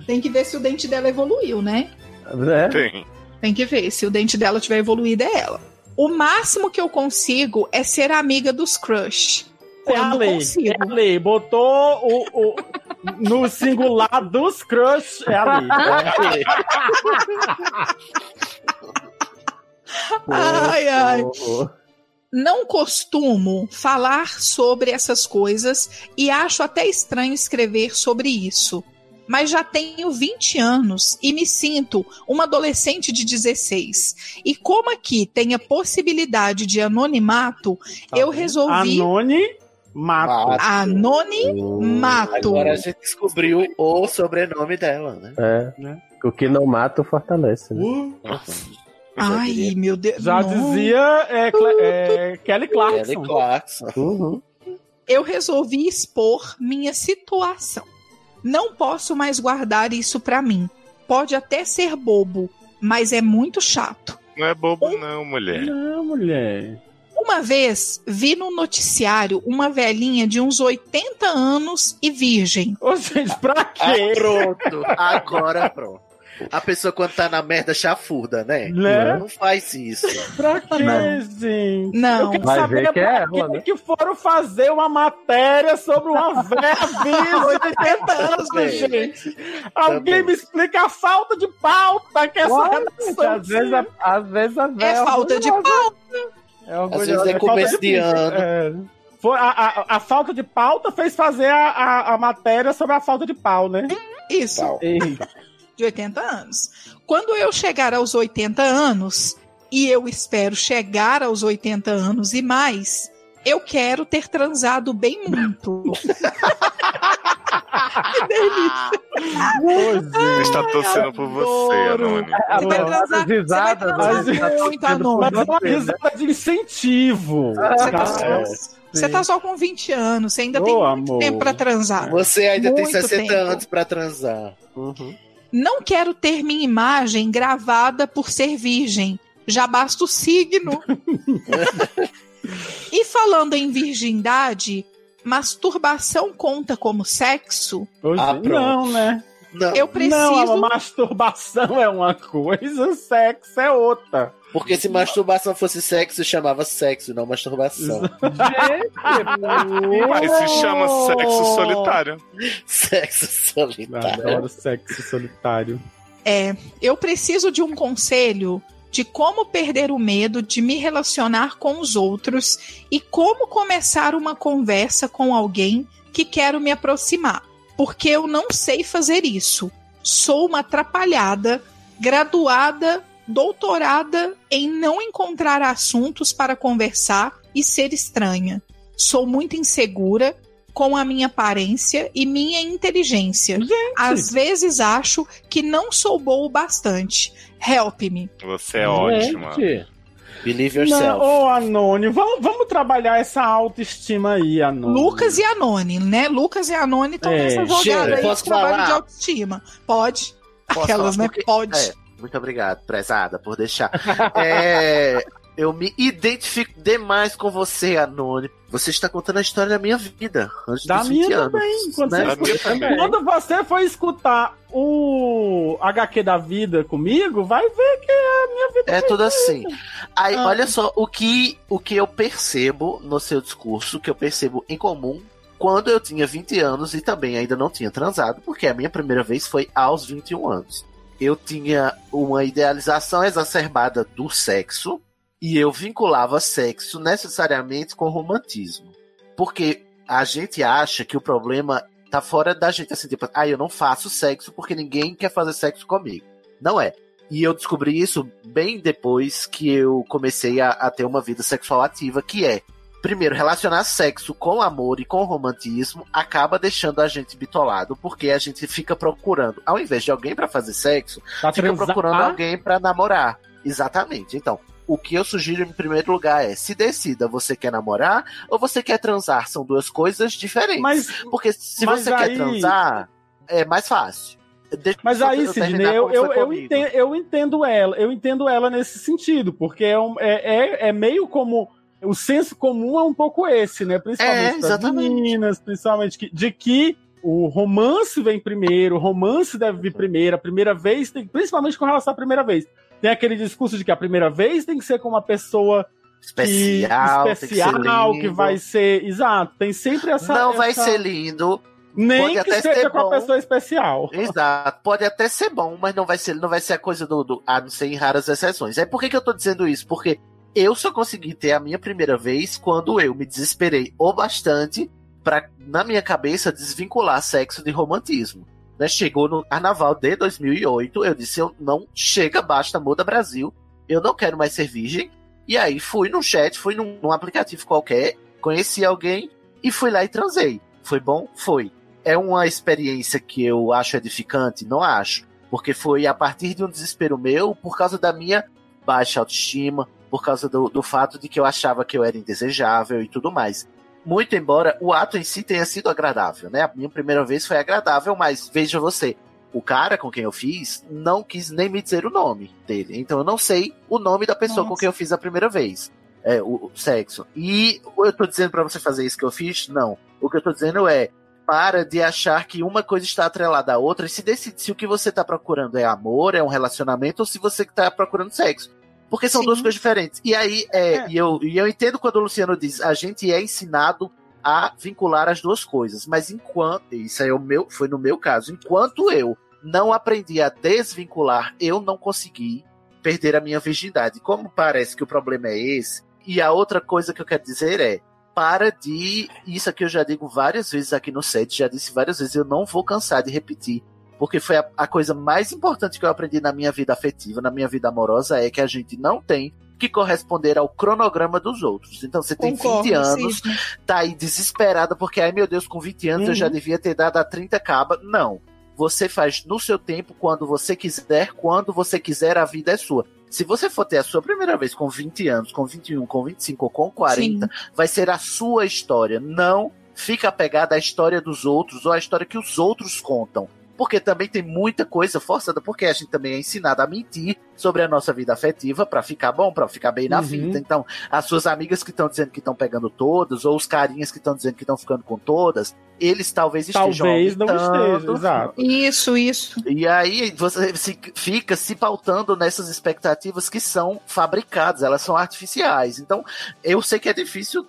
Tem que ver se o dente dela evoluiu, né? Né? tem. Tem que ver. Se o dente dela tiver evoluído, é ela. O máximo que eu consigo é ser amiga dos crush. É a lei. consigo. É a lei. Botou o, o- no singular dos crush. É a lei. Ai, ai. Ô, ô. Não costumo falar sobre essas coisas e acho até estranho escrever sobre isso. Mas já tenho 20 anos e me sinto uma adolescente de 16. E como aqui tem a possibilidade de anonimato, eu resolvi. Anone Mato. Anonimato. Agora a gente descobriu o sobrenome dela, né? É. O que não mata, fortalece. Né? Ai, meu Deus. Já não. dizia é, Cle- é, Kelly Clarkson. Kelly Clarkson. Uhum. eu resolvi expor minha situação. Não posso mais guardar isso pra mim. Pode até ser bobo, mas é muito chato. Não é bobo, não, mulher. Não, mulher. Uma vez vi no noticiário uma velhinha de uns 80 anos e virgem. Ô, gente, pra Ah, quê? pronto. Agora pronto. A pessoa quando tá na merda chafurda, né? Né? Não faz isso. Pra quê, gente? Não. Eu quero Vai saber que é pra ela, que né? que foram fazer uma matéria sobre uma velha de 80 anos, Também. gente. Alguém Também. me explica a falta de pauta que essa redação às, vezes a, às vezes a É véia falta de orgulhosa. É Às orgulhosa. vezes é falta começo de ano. É. Foi a, a, a falta de pauta fez fazer a, a, a matéria sobre a falta de pau, né? Isso, Pau. De 80 anos. Quando eu chegar aos 80 anos, e eu espero chegar aos 80 anos e mais, eu quero ter transado bem muito. que delícia. A gente tá torcendo por você. Anônimo. Você vai transar, As risadas, você vai transar risadas muito, Anônimo. Mas é uma risada de incentivo. Você tá, só, É. você tá só com 20 anos, você ainda Ô, tem muito amor. tempo pra transar. Você ainda tem Muito 60 tempo. anos pra transar. Uhum. Não quero ter minha imagem gravada por ser virgem. Já basta o signo. e falando em virgindade, masturbação conta como sexo? Hoje, Ah, não, né? Não, Eu preciso. Não, a masturbação é uma coisa, sexo é outra. porque se masturbação fosse sexo, chamava sexo, não masturbação. Mas se chama sexo solitário. sexo solitário. Adoro sexo solitário. É, eu preciso de um conselho de como perder o medo de me relacionar com os outros e como começar uma conversa com alguém que quero me aproximar. Porque eu não sei fazer isso. Sou uma atrapalhada, graduada, doutorada em não encontrar assuntos para conversar e ser estranha. Sou muito insegura com a minha aparência e minha inteligência. Às vezes acho que não sou boa o bastante. Help me. Você é ótima. Believe Não, yourself. ô Anônimo, vamos, vamos trabalhar essa autoestima aí, Anônimo. Lucas e Anone, né? Lucas e Anone estão É, nessa jogada aí posso de trabalho falar? de autoestima. Pode. Posso Aquelas, falar? né? Porque- Pode. É, muito obrigado, prezada, por deixar. É, eu me identifico demais com você, Anônimo. Você está contando a história da minha vida. Antes Da dos minha 20 anos. também. Quando, né? Da você, minha também. quando você for escutar o HQ da vida comigo, vai ver que a minha vida É tudo assim. Aí, Ah. olha só, o que, o que eu percebo no seu discurso, que eu percebo em comum, quando eu tinha 20 anos e também ainda não tinha transado, porque a minha primeira vez foi aos 21 anos. Eu tinha uma idealização exacerbada do sexo e eu vinculava sexo necessariamente com romantismo. Porque a gente acha que o problema tá fora da gente, assim, tipo, ah, eu não faço sexo porque ninguém quer fazer sexo comigo. Não é. E eu descobri isso bem depois que eu comecei a, a ter uma vida sexual ativa, que é primeiro, relacionar sexo com amor e com romantismo acaba deixando a gente bitolado, porque a gente fica procurando, ao invés de alguém pra fazer sexo, Pra fica transar? procurando alguém pra namorar. Exatamente. Então, o que eu sugiro em primeiro lugar é se decida, você quer namorar ou você quer transar? São duas coisas diferentes. Mas, porque se mas você aí- quer transar, é mais fácil. Deixa Mas aí, eu Sidney, eu, eu, eu, entendo, eu entendo ela, eu entendo ela nesse sentido, porque é, um- é, é, é meio como. O senso comum é um pouco esse, né? É, Principalmente das exatamente. meninas, principalmente que, de que o romance vem primeiro, o romance deve vir primeiro, a primeira vez, tem, principalmente com relação à primeira vez. Tem aquele discurso de que a primeira vez tem que ser com uma pessoa Especial, que, que especial, que, lindo. vai ser. Exato, tem sempre essa. Não vai essa- ser lindo. Nem pode que até seja ser com a bom. pessoa especial. Exato. Pode até ser bom, mas não vai ser, não vai ser a coisa do, do. A não ser em raras exceções. É por que, que eu tô dizendo isso? Porque eu só consegui ter a minha primeira vez quando eu me desesperei o bastante pra, na minha cabeça, desvincular sexo de romantismo. Né? Chegou no carnaval de 2008, eu disse: eu não chega, basta, muda Brasil. Eu não quero mais ser virgem. E aí fui no chat, fui num, num aplicativo qualquer, conheci alguém e fui lá e transei. Foi bom? Foi. É uma experiência que eu acho edificante? Não acho. Porque foi a partir de um desespero meu, por causa da minha baixa autoestima, por causa do, do fato de que eu achava que eu era indesejável e tudo mais. Muito embora o ato em si tenha sido agradável, né? A minha primeira vez foi agradável, mas veja você, o cara com quem eu fiz não quis nem me dizer o nome dele. Então eu não sei o nome da pessoa com Nossa. quem eu fiz a primeira vez. É, o, o sexo. E eu tô dizendo pra você fazer isso que eu fiz? Não. O que eu tô dizendo é, para de achar que uma coisa está atrelada à outra e se decide se o que você está procurando é amor, é um relacionamento, ou se você está procurando sexo. Porque são Sim. duas coisas diferentes. E aí, é, É. E, eu, e eu entendo quando o Luciano diz, a gente é ensinado a vincular as duas coisas. Mas enquanto. Isso é o meu, foi no meu caso. Enquanto eu não aprendi a desvincular, eu não consegui perder a minha virgindade. Como parece que o problema é esse, e a outra coisa que eu quero dizer é. Para de. Isso aqui eu já digo várias vezes aqui no set, já disse várias vezes, eu não vou cansar de repetir. Porque foi a, a coisa mais importante que eu aprendi na minha vida afetiva, na minha vida amorosa, é que a gente não tem que corresponder ao cronograma dos outros. Então você tem Concordo, 20 anos, Sidney. tá aí desesperada porque, ai meu Deus, com 20 anos eu já Uhum. devia ter dado a 30 caba. Não. Você faz no seu tempo, quando você quiser, quando você quiser, a vida é sua. Se você for ter a sua primeira vez com 20 anos, com 21, com 25 ou com 40, vai ser a sua história. Não fica apegada à história dos outros ou à história que os outros contam. Porque também tem muita coisa forçada, porque a gente também é ensinado a mentir sobre a nossa vida afetiva pra ficar bom, pra ficar bem na Uhum. vida. Então, as suas amigas que estão dizendo que estão pegando todas, ou os carinhas que estão dizendo que estão ficando com todas, eles talvez estejam Talvez não aumentando. esteja, exato. Isso, isso. E aí você se- fica se pautando nessas expectativas que são fabricadas, elas são artificiais. Então, eu sei que é difícil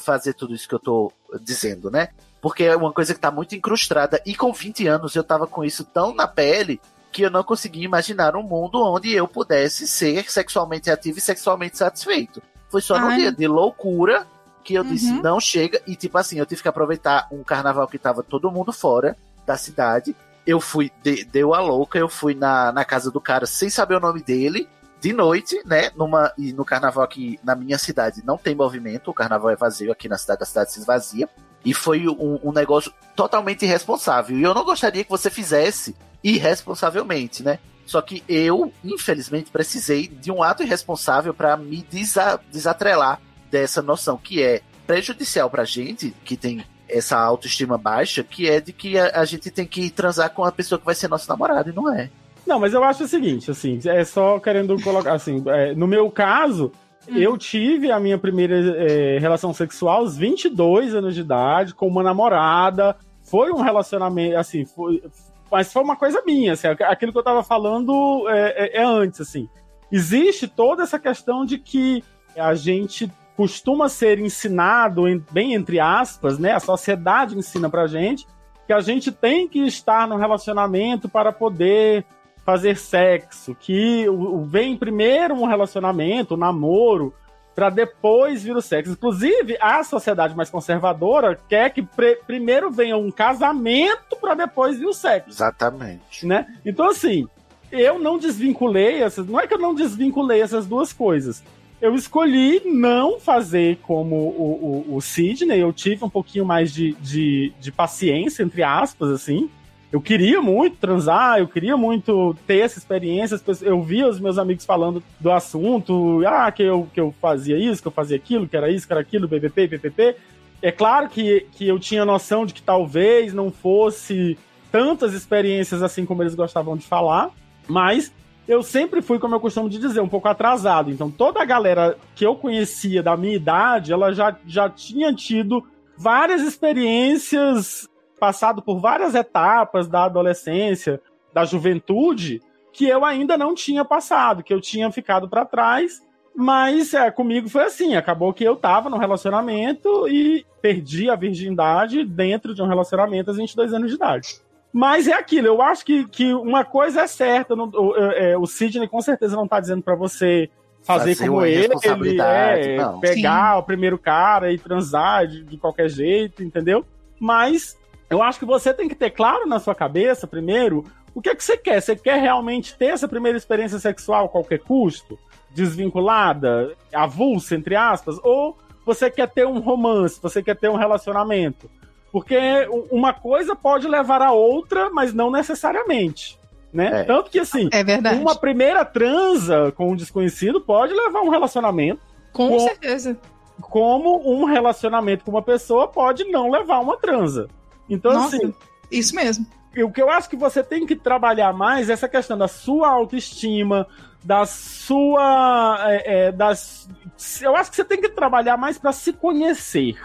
fazer tudo isso que eu tô dizendo, né? Porque é uma coisa que tá muito incrustada. E com 20 anos eu tava com isso tão na pele que eu não conseguia imaginar um mundo onde eu pudesse ser sexualmente ativo e sexualmente satisfeito. Foi só num Ai. dia de loucura que eu disse, Uhum. não chega. E tipo assim, eu tive que aproveitar um carnaval que tava todo mundo fora da cidade. Eu fui, de- deu a louca, eu fui na, na casa do cara sem saber o nome dele, de noite, né? Numa, e no carnaval aqui na minha cidade não tem movimento, o carnaval é vazio, aqui na cidade a cidade se esvazia. E foi um, um negócio totalmente irresponsável. E eu não gostaria que você fizesse irresponsavelmente, né? Só que eu, infelizmente, precisei de um ato irresponsável para me desa- desatrelar dessa noção, que é prejudicial pra gente, que tem essa autoestima baixa, que é de que a, a gente tem que transar com a pessoa que vai ser nosso namorado, e não é. Não, mas eu acho o seguinte, assim, é só querendo colocar, assim, é, no meu caso, eu tive a minha primeira é, relação sexual aos 22 anos de idade, com uma namorada, foi um relacionamento, assim, foi, mas foi uma coisa minha, assim, aquilo que eu tava falando é, é- é antes, assim. Existe toda essa questão de que a gente costuma ser ensinado, em- bem entre aspas, né, a sociedade ensina pra gente, que a gente tem que estar no relacionamento para poder fazer sexo, que vem primeiro um relacionamento, um namoro, para depois vir o sexo. Inclusive, a sociedade mais conservadora quer que primeiro venha um casamento para depois vir o sexo, Exatamente. né? Então, assim, eu não desvinculei essas. Não é que eu não desvinculei essas duas coisas. eu escolhi não fazer como o, o, o Sidney. Eu tive um pouquinho mais de, de, de paciência, entre aspas, assim. Eu queria muito transar, eu queria muito ter essa experiência. Eu via os meus amigos falando do assunto, ah, que eu, que eu fazia isso, que eu fazia aquilo, que era isso, que era aquilo, BBP, PPP. É claro que, que eu tinha noção de que talvez não fosse tantas experiências assim como eles gostavam de falar, mas eu sempre fui, como eu costumo de dizer, um pouco atrasado. Então toda a galera que eu conhecia da minha idade, ela já, já tinha tido várias experiências, passado por várias etapas da adolescência, da juventude, que eu ainda não tinha passado, que eu tinha ficado para trás. Mas é, comigo foi assim, acabou que eu tava num relacionamento e perdi a virgindade dentro de um relacionamento aos 22 anos de idade. Mas é aquilo, eu acho que, que uma coisa é certa, não- o, é, o Sidney com certeza não tá dizendo para você fazer, Fazer como ele, responsabilidade, é, pegar o primeiro cara e transar de, de qualquer jeito, entendeu? Mas eu acho que você tem que ter claro na sua cabeça, primeiro, o que é que você quer. Você quer realmente ter essa primeira experiência sexual a qualquer custo? Desvinculada, avulsa, entre aspas? Ou você quer ter um romance, você quer ter um relacionamento? Porque uma coisa pode levar a outra, mas não necessariamente. Né? Tanto que assim, É verdade. uma primeira transa com um desconhecido pode levar a um relacionamento. Com certeza. Como um relacionamento com uma pessoa pode não levar a uma transa. Então, Nossa, assim. Isso mesmo. O que eu acho que você tem que trabalhar mais é essa questão da sua autoestima, da sua. é, é, das, eu acho que você tem que trabalhar mais para se conhecer.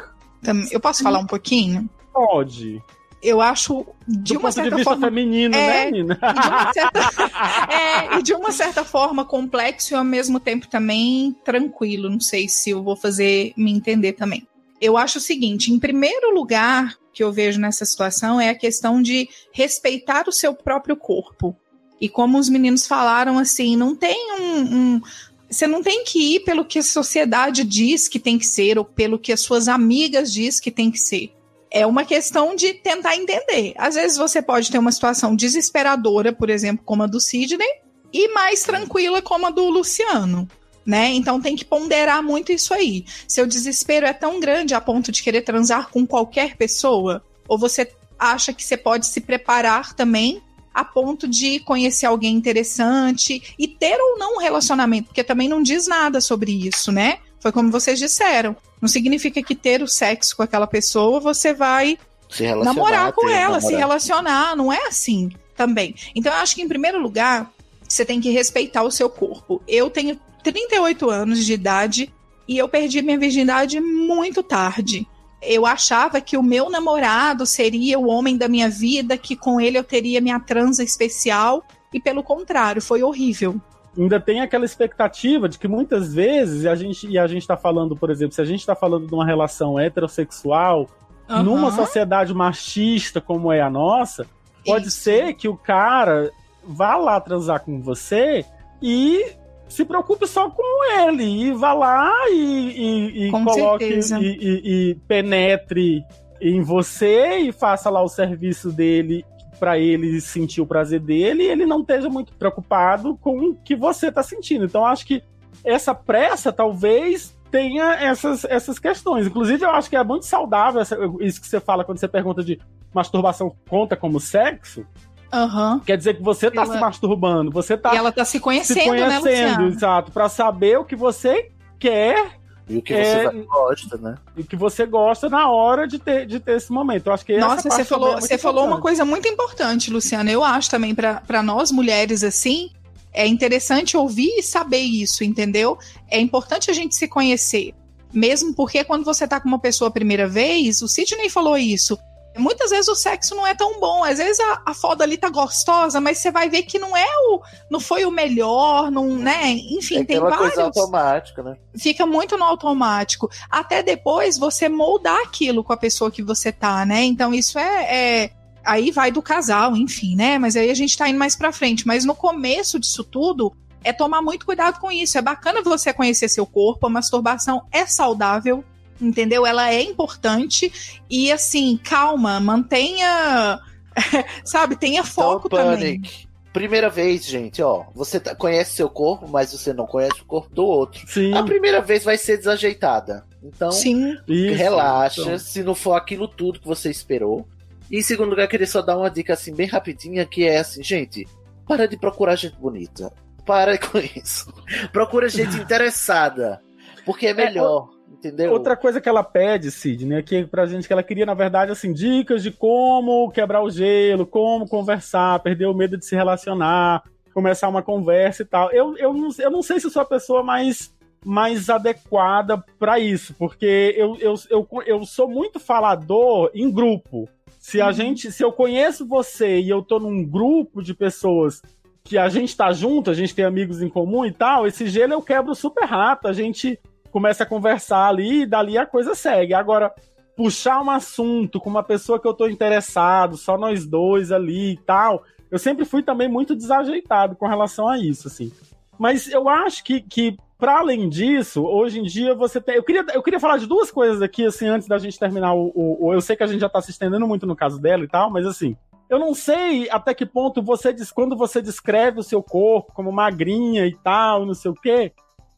Eu posso falar um pouquinho? Pode. Eu acho, de Do uma de certa vista forma. feminino, É, né, Nina? E de, uma certa, é, e de uma certa forma complexo e ao mesmo tempo também tranquilo. Não sei se eu vou fazer me entender também. Eu acho o seguinte: em primeiro lugar, que eu vejo nessa situação é a questão de respeitar o seu próprio corpo. E como os meninos falaram, assim, não tem um. um- você não tem que ir pelo que a sociedade diz que tem que ser, ou pelo que as suas amigas diz que tem que ser. É uma questão de tentar entender. Às vezes você pode ter uma situação desesperadora, por exemplo, como a do Sidney, e mais tranquila como a do Luciano. Né? Então tem que ponderar muito isso aí. Seu desespero é tão grande a ponto de querer transar com qualquer pessoa? Ou você acha que você pode se preparar também a ponto de conhecer alguém interessante e ter ou não um relacionamento? Porque também não diz nada sobre isso, né? Foi como vocês disseram. Não significa que ter o sexo com aquela pessoa você vai Se namorar com ela, se namorado. relacionar, não é assim também. Então eu acho que em primeiro lugar, você tem que respeitar o seu corpo. Eu tenho 38 anos de idade e eu perdi minha virgindade muito tarde. Eu achava que o meu namorado seria o homem da minha vida, que com ele eu teria minha transa especial, e pelo contrário, foi horrível. ainda tem aquela expectativa de que muitas vezes a gente e a gente está falando, por exemplo, se a gente está falando de uma relação heterossexual Aham. numa sociedade machista como é a nossa, pode ser que o cara vá lá transar com você e se preocupe só com ele e vá lá e, e- e coloque e, e- penetre em você e faça lá o serviço dele para ele sentir o prazer dele e ele não esteja muito preocupado com o que você tá sentindo. Então acho que essa pressa talvez tenha essas, essas questões. Inclusive, eu acho que é muito saudável essa- isso que você fala quando você pergunta de masturbação conta como sexo. Aham. Quer dizer que você tá Ela- se masturbando, você tá E ela tá se conhecendo, se né, conhecendo, Luciano? exato, para saber o que você quer E o que É, você gosta, né? e o que você gosta na hora de ter, de ter esse momento. Eu acho que Nossa, você falou, também é você falou uma coisa muito importante, Luciana. Eu acho também para nós mulheres assim, é interessante ouvir e saber isso, entendeu? É importante a gente se conhecer. Mesmo porque quando você tá com uma pessoa a primeira vez, o Sidney falou isso. Muitas vezes o sexo não é tão bom. Às vezes a, a foda ali tá gostosa, mas você vai ver que não é o. não foi o melhor, não, né? Enfim, É tem vários coisa automática, né? fica muito no automático. Até depois você moldar aquilo com a pessoa que você tá, né? Então isso é. é- aí vai do casal, enfim, né? Mas aí a gente tá indo mais pra frente. Mas no começo disso tudo. É tomar muito cuidado com isso. É bacana você conhecer seu corpo. A masturbação é saudável, entendeu? Ela é importante. E assim, calma, mantenha. Sabe, tenha foco também. Panic. Primeira vez, gente, ó. Você tá- conhece seu corpo, mas você não conhece o corpo do outro. Sim. A primeira vez vai ser desajeitada. Então, Sim. Isso, relaxa, então. se não for aquilo tudo que você esperou. E em segundo lugar, eu queria só dar uma dica assim, bem rapidinha, que é assim, gente, para de procurar gente bonita. Para com isso. Procura gente interessada. Porque é melhor, entendeu? Outra coisa que ela pede, Sidney, é que pra gente que ela queria, na verdade, assim, dicas de como quebrar o gelo, como conversar, perder o medo de se relacionar, começar uma conversa e tal. Eu, eu, não, eu não sei se sou a pessoa mais, mais adequada pra isso, porque eu, eu, eu, eu sou muito falador em grupo. Se a gente, se eu conheço você e eu tô num grupo de pessoas que a gente tá junto, a gente tem amigos em comum e tal, esse gelo eu quebro super rápido, a gente começa a conversar ali e dali a coisa segue. Agora, puxar um assunto com uma pessoa que eu tô interessado, só nós dois ali e tal, eu sempre fui também muito desajeitado com relação a isso, assim. Mas eu acho que, que para além disso, hoje em dia você tem. Eu queria, eu queria falar de duas coisas aqui, assim, antes da gente terminar o. o- o- eu sei que a gente já tá se estendendo muito no caso dela e tal, mas assim. Eu não sei até que ponto você diz, quando você descreve o seu corpo como magrinha e tal, não sei o quê,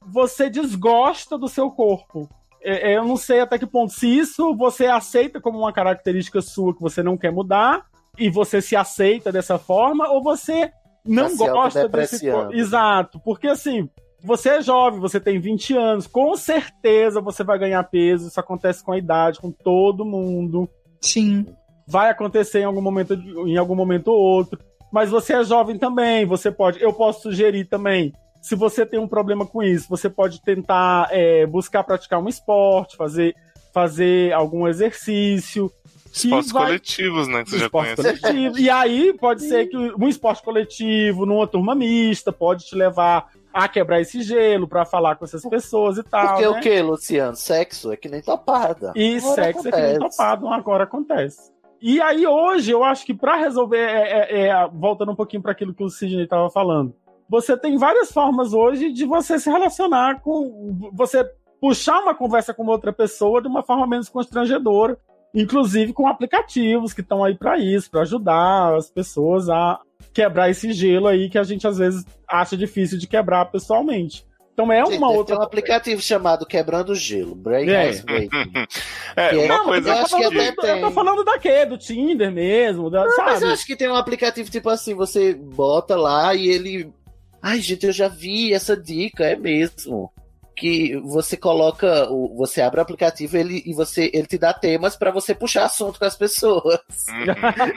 você desgosta do seu corpo. É, é, eu não sei até que ponto. Se isso você aceita como uma característica sua que você não quer mudar, e você se aceita dessa forma, ou você não Tá gosta desse corpo. Exato. Porque assim, você é jovem, você tem 20 anos, com certeza você vai ganhar peso. Isso acontece com a idade, com todo mundo. Sim. Vai acontecer em algum momento, em algum momento ou outro. Mas você é jovem também, você pode. Eu posso sugerir também. Se você tem um problema com isso, você pode tentar é, buscar praticar um esporte, fazer, fazer algum exercício. Esportes vai- coletivos, né? Que você já conhece. coletivo. E aí pode ser que um esporte coletivo, numa turma mista, pode te levar a quebrar esse gelo pra falar com essas pessoas e tal. Porque né? o que, Luciano? Sexo é que nem topada. E Agora sexo é que nem acontece. topado, agora acontece. E aí hoje eu acho que pra resolver, é, é- é- voltando um pouquinho para aquilo que o Sidney tava falando, você tem várias formas hoje de você se relacionar com, você puxar uma conversa com outra pessoa de uma forma menos constrangedora, inclusive com aplicativos que estão aí para isso, para ajudar as pessoas a quebrar esse gelo aí que a gente às vezes acha difícil de quebrar pessoalmente. Então é uma deve outra ter um aplicativo chamado Quebrando o Gelo, Break É. Ice Breaking. É, Que uma Não, coisa eu acho que que- até Eu tô tem. falando da quê? Do Tinder mesmo, da, Não, sabe? mas eu acho que tem um aplicativo tipo assim, você bota lá e ele. Ai, gente, eu já vi essa dica, é mesmo. Que você coloca, o, você abre o aplicativo ele, e você, ele te dá temas pra você puxar assunto com as pessoas.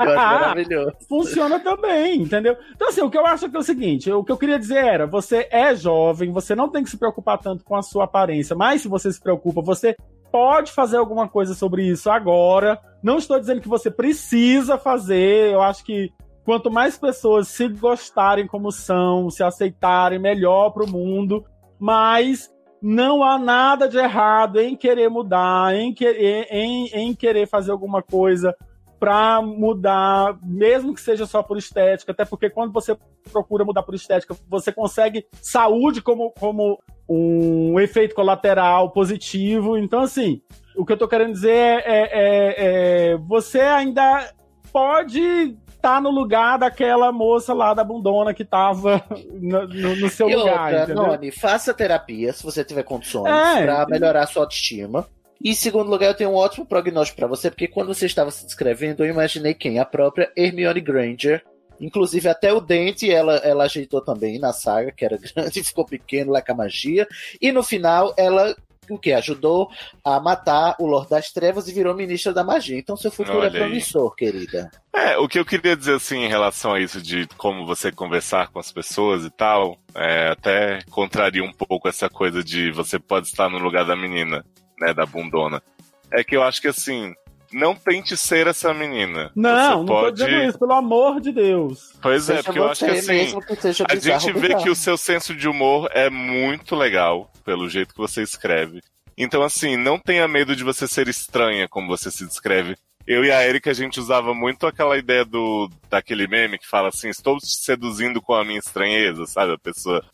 Eu acho maravilhoso. Funciona também, entendeu? Então, assim, o que eu acho que é o seguinte: o que eu queria dizer era: você é jovem, você não tem que se preocupar tanto com a sua aparência, mas se você se preocupa, você pode fazer alguma coisa sobre isso agora. Não estou dizendo que você precisa fazer, eu acho que. Quanto mais pessoas se gostarem como são, se aceitarem, melhor pro mundo. Mas não há nada de errado em querer mudar, em querer, em, em querer fazer alguma coisa pra mudar, mesmo que seja só por estética, até porque quando você procura mudar por estética, você consegue saúde como, como um efeito colateral positivo. Então, assim, o que eu tô querendo dizer é, é- é- é, você ainda pode estar no lugar daquela moça lá da bundona que tava no, no- no seu e lugar, outra, entendeu? Noni, faça terapia se você tiver condições É. pra melhorar a sua autoestima. E em segundo lugar, eu tenho um ótimo prognóstico pra você, porque quando você estava se descrevendo, eu imaginei quem? A própria Hermione Granger. Inclusive, até o dente ela, ela ajeitou também na saga, que era grande, ficou pequeno lá com a magia. E no final, ela o que? Ajudou a matar o Lord das Trevas e virou ministra da magia. Então, seu futuro Olha é aí. promissor, querida. É, o que eu queria dizer assim em relação a isso de como você conversar com as pessoas e tal, é, até contraria um pouco essa coisa de você pode estar no lugar da menina, né, da bundona. É que eu acho que assim, não tente ser essa menina. Não, Você não tô pode... dizendo isso, pelo amor de Deus. Pois é, Seja porque eu acho que assim, mesmo que seja a gente vê bizarro. que o seu senso de humor é muito legal, pelo jeito que você escreve. Então, assim, não tenha medo de você ser estranha como você se descreve. Eu e a Erika, a gente usava muito aquela ideia do daquele meme que fala assim, estou te seduzindo com a minha estranheza, sabe? A pessoa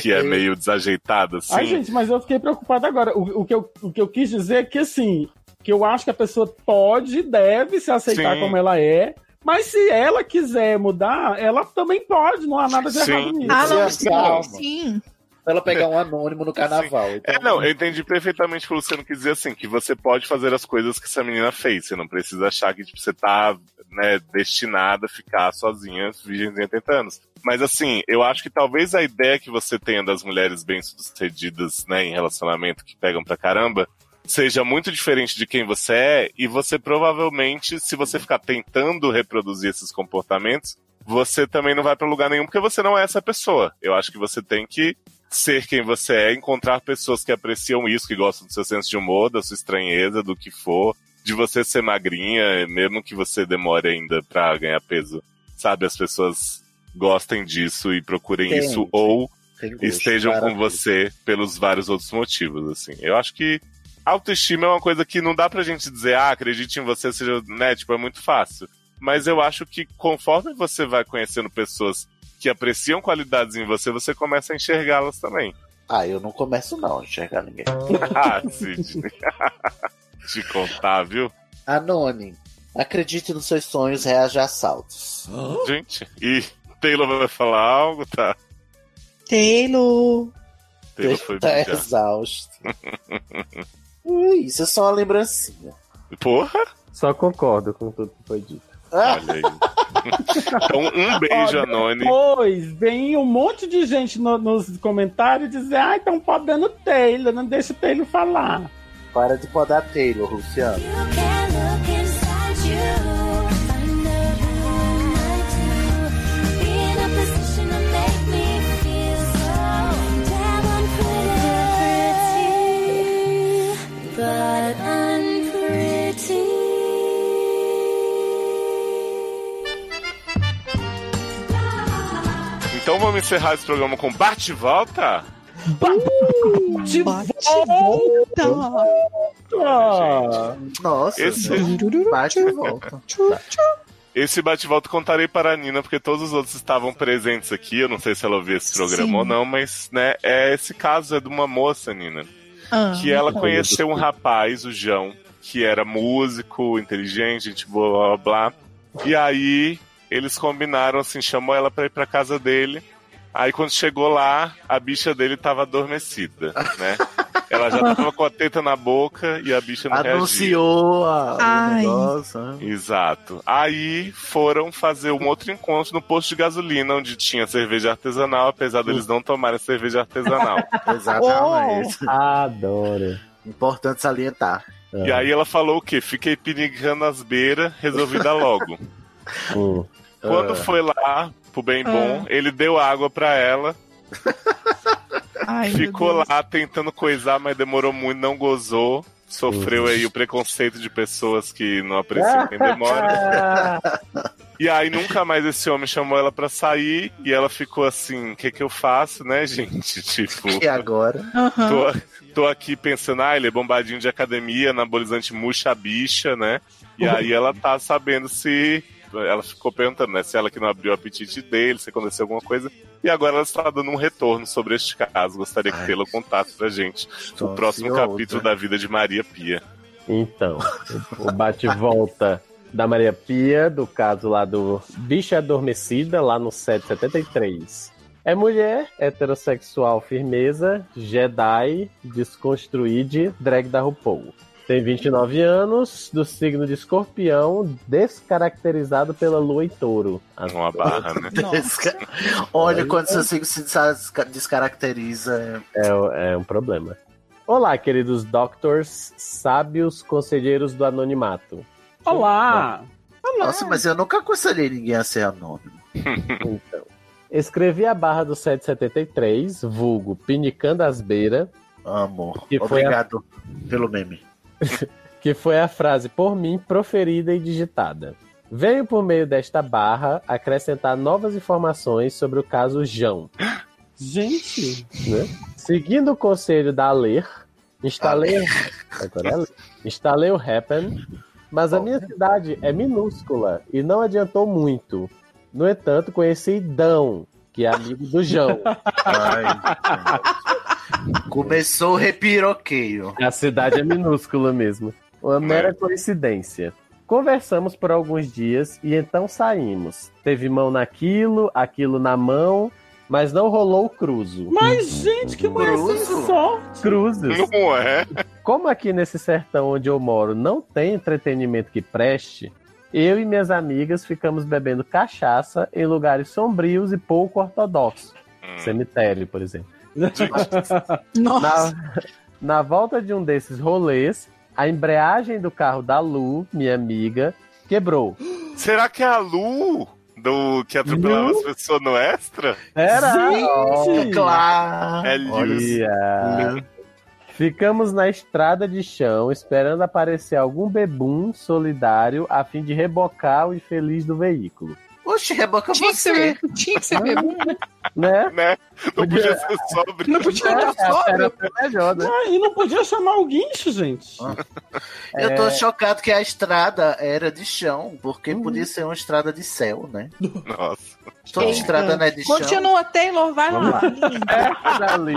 que é meio desajeitada, assim. Ai, gente, mas eu fiquei preocupado agora. O, o que eu, o que eu quis dizer é que, assim, que eu acho que a pessoa pode e deve se aceitar Sim. como ela é, Mas se ela quiser mudar, ela também pode, não há nada de Sim. errado nisso. Ah, não, Sim, calma. sim. Ela pegar um anônimo no carnaval. Então, É, não, eu entendi perfeitamente o que o Luciano quis dizer assim, que você pode fazer as coisas que essa menina fez. Você não precisa achar que tipo, você tá né, destinada a ficar sozinha, virgemzinha 80 anos. Mas assim, eu acho que talvez a ideia que você tenha das mulheres bem-sucedidas, né, em relacionamento, que pegam pra caramba, seja muito diferente de quem você é, e você provavelmente, se você ficar tentando reproduzir esses comportamentos, você também não vai pra lugar nenhum, porque você não é essa pessoa. Eu acho que você tem que ser quem você é, encontrar pessoas que apreciam isso, que gostam do seu senso de humor, da sua estranheza, do que for, de você ser magrinha, mesmo que você demore ainda pra ganhar peso. Sabe, as pessoas gostem disso e procurem Tem, isso, ou tem gosto, estejam com você pelos vários outros motivos, assim. Eu acho que autoestima é uma coisa que não dá pra gente dizer, ah, acredite em você, seja, né, tipo, é muito fácil. Mas eu acho que conforme você vai conhecendo pessoas que apreciam qualidades em você, você começa a enxergá-las também. Ah, eu não começo não a enxergar ninguém. ah, Sidney. Te contar, viu? Anônimo, acredite nos seus sonhos, reaja a assaltos. Gente, e Taylor vai falar algo, tá? Taylor. Taylor foi tá exausto. Ui, Isso é só uma lembrancinha. Porra! Só concordo com tudo que foi dito. Olha aí. Então, um beijo, Olha, Anônimo. Depois vem um monte de gente no- nos comentários dizer, ah, estão podando Taylor, não deixa o Taylor falar. Para de podar Taylor, Luciano. But unpretty. Então vamos encerrar esse programa com bate e volta? De volta! Nossa, Esse- bate e volta. Esse bate-volta contarei para a Nina, porque todos os outros estavam presentes aqui. Eu não sei se ela ouviu esse programa Sim. ou não, mas né, é esse caso é de uma moça, Nina, Ah, que ela conheceu um rapaz, o João, que era músico, inteligente, gente boa, blá blá blá. E aí eles combinaram, assim, chamou ela pra ir pra casa dele. Aí quando chegou lá, a bicha dele tava adormecida, né? Ela já tava com a teta na boca e a bicha não reagia. Anunciou a, o Ai. negócio. né? Exato. Aí foram fazer um outro encontro no posto de gasolina, onde tinha cerveja artesanal, apesar deles não tomarem cerveja artesanal. Exatamente. Adoro. Importante salientar. E aí ela falou o quê? Fiquei pinicando as beiras, resolvi dar logo. Hum. Quando Ah. foi lá, pro bem bom, ele deu água pra ela, Ai, ficou lá tentando coisar, mas demorou muito, não gozou. Sofreu aí o preconceito de pessoas que não apreciam quem demora. E aí nunca mais esse homem chamou ela pra sair e ela ficou assim, o que que eu faço, né, gente? Tipo, E agora? Tô, tô aqui pensando, ah, ele é bombadinho de academia, anabolizante murcha a bicha, né? E aí ela tá sabendo se. Ela ficou perguntando, né? Se ela que não abriu o apetite dele, se aconteceu alguma coisa. E agora ela está dando um retorno sobre este caso. Gostaria que Taylor contasse pra gente o próximo capítulo da vida de Maria Pia. Então, o bate-volta da Maria Pia, do caso lá do Bicha Adormecida, lá no 773. É mulher, heterossexual, firmeza, Jedi, desconstruíde, drag da RuPaul. Tem 29 anos, do signo de escorpião, descaracterizado pela lua e touro. As- Uma barra, né? Nossa. Olha, quando seu signo se desca- descaracteriza. É, é um problema. Olá, queridos doctors, sábios conselheiros do anonimato. Olá! Nossa, mas eu nunca aconselhei ninguém a ser anônimo. Então, escrevi a barra do 773, vulgo Pinicando as Beiras, Amor. Que Obrigado pelo meme. que foi a frase por mim proferida e digitada. Venho por meio desta barra acrescentar novas informações sobre o caso João. Gente, né? Seguindo o conselho da Ler, instalei, Agora é Ler. instalei o Happen, mas a minha cidade é minúscula e não adiantou muito. No entanto, conheci Dão, que é amigo do João. Começou o repiroqueio. A cidade é minúscula mesmo. Uma mera coincidência. Conversamos por alguns dias e então saímos. Teve mão naquilo, aquilo na mão, mas não rolou o cruzo. Mas, gente, que mulher sem sorte. Cruzes. Não é? Como aqui nesse sertão onde eu moro não tem entretenimento que preste, eu e minhas amigas ficamos bebendo cachaça em lugares sombrios e pouco ortodoxos. Cemitério, por exemplo. Nossa. Na, na volta de um desses rolês, a embreagem do carro da Lu, minha amiga, quebrou. Será que é a Lu do que atropelava Lu? as pessoas no extra? Era! Gente! Claro. É. Olha. Ficamos na estrada de chão esperando aparecer algum bebum solidário a fim de rebocar o infeliz do veículo. Oxe, reboca Tinha que você. ser, tinha que ser bebum, né? Né? Né? Não podia ser sóbrio. Não podia estar É, sóbrio. era melhor, né? Ah, e não podia chamar o guincho, gente. Eu tô É. chocado que a estrada era de chão, porque podia ser uma estrada de céu, né? Nossa. Toda Eita. estrada não é de chão. Continua, Taylor, vai Vamos lá. Essa dali.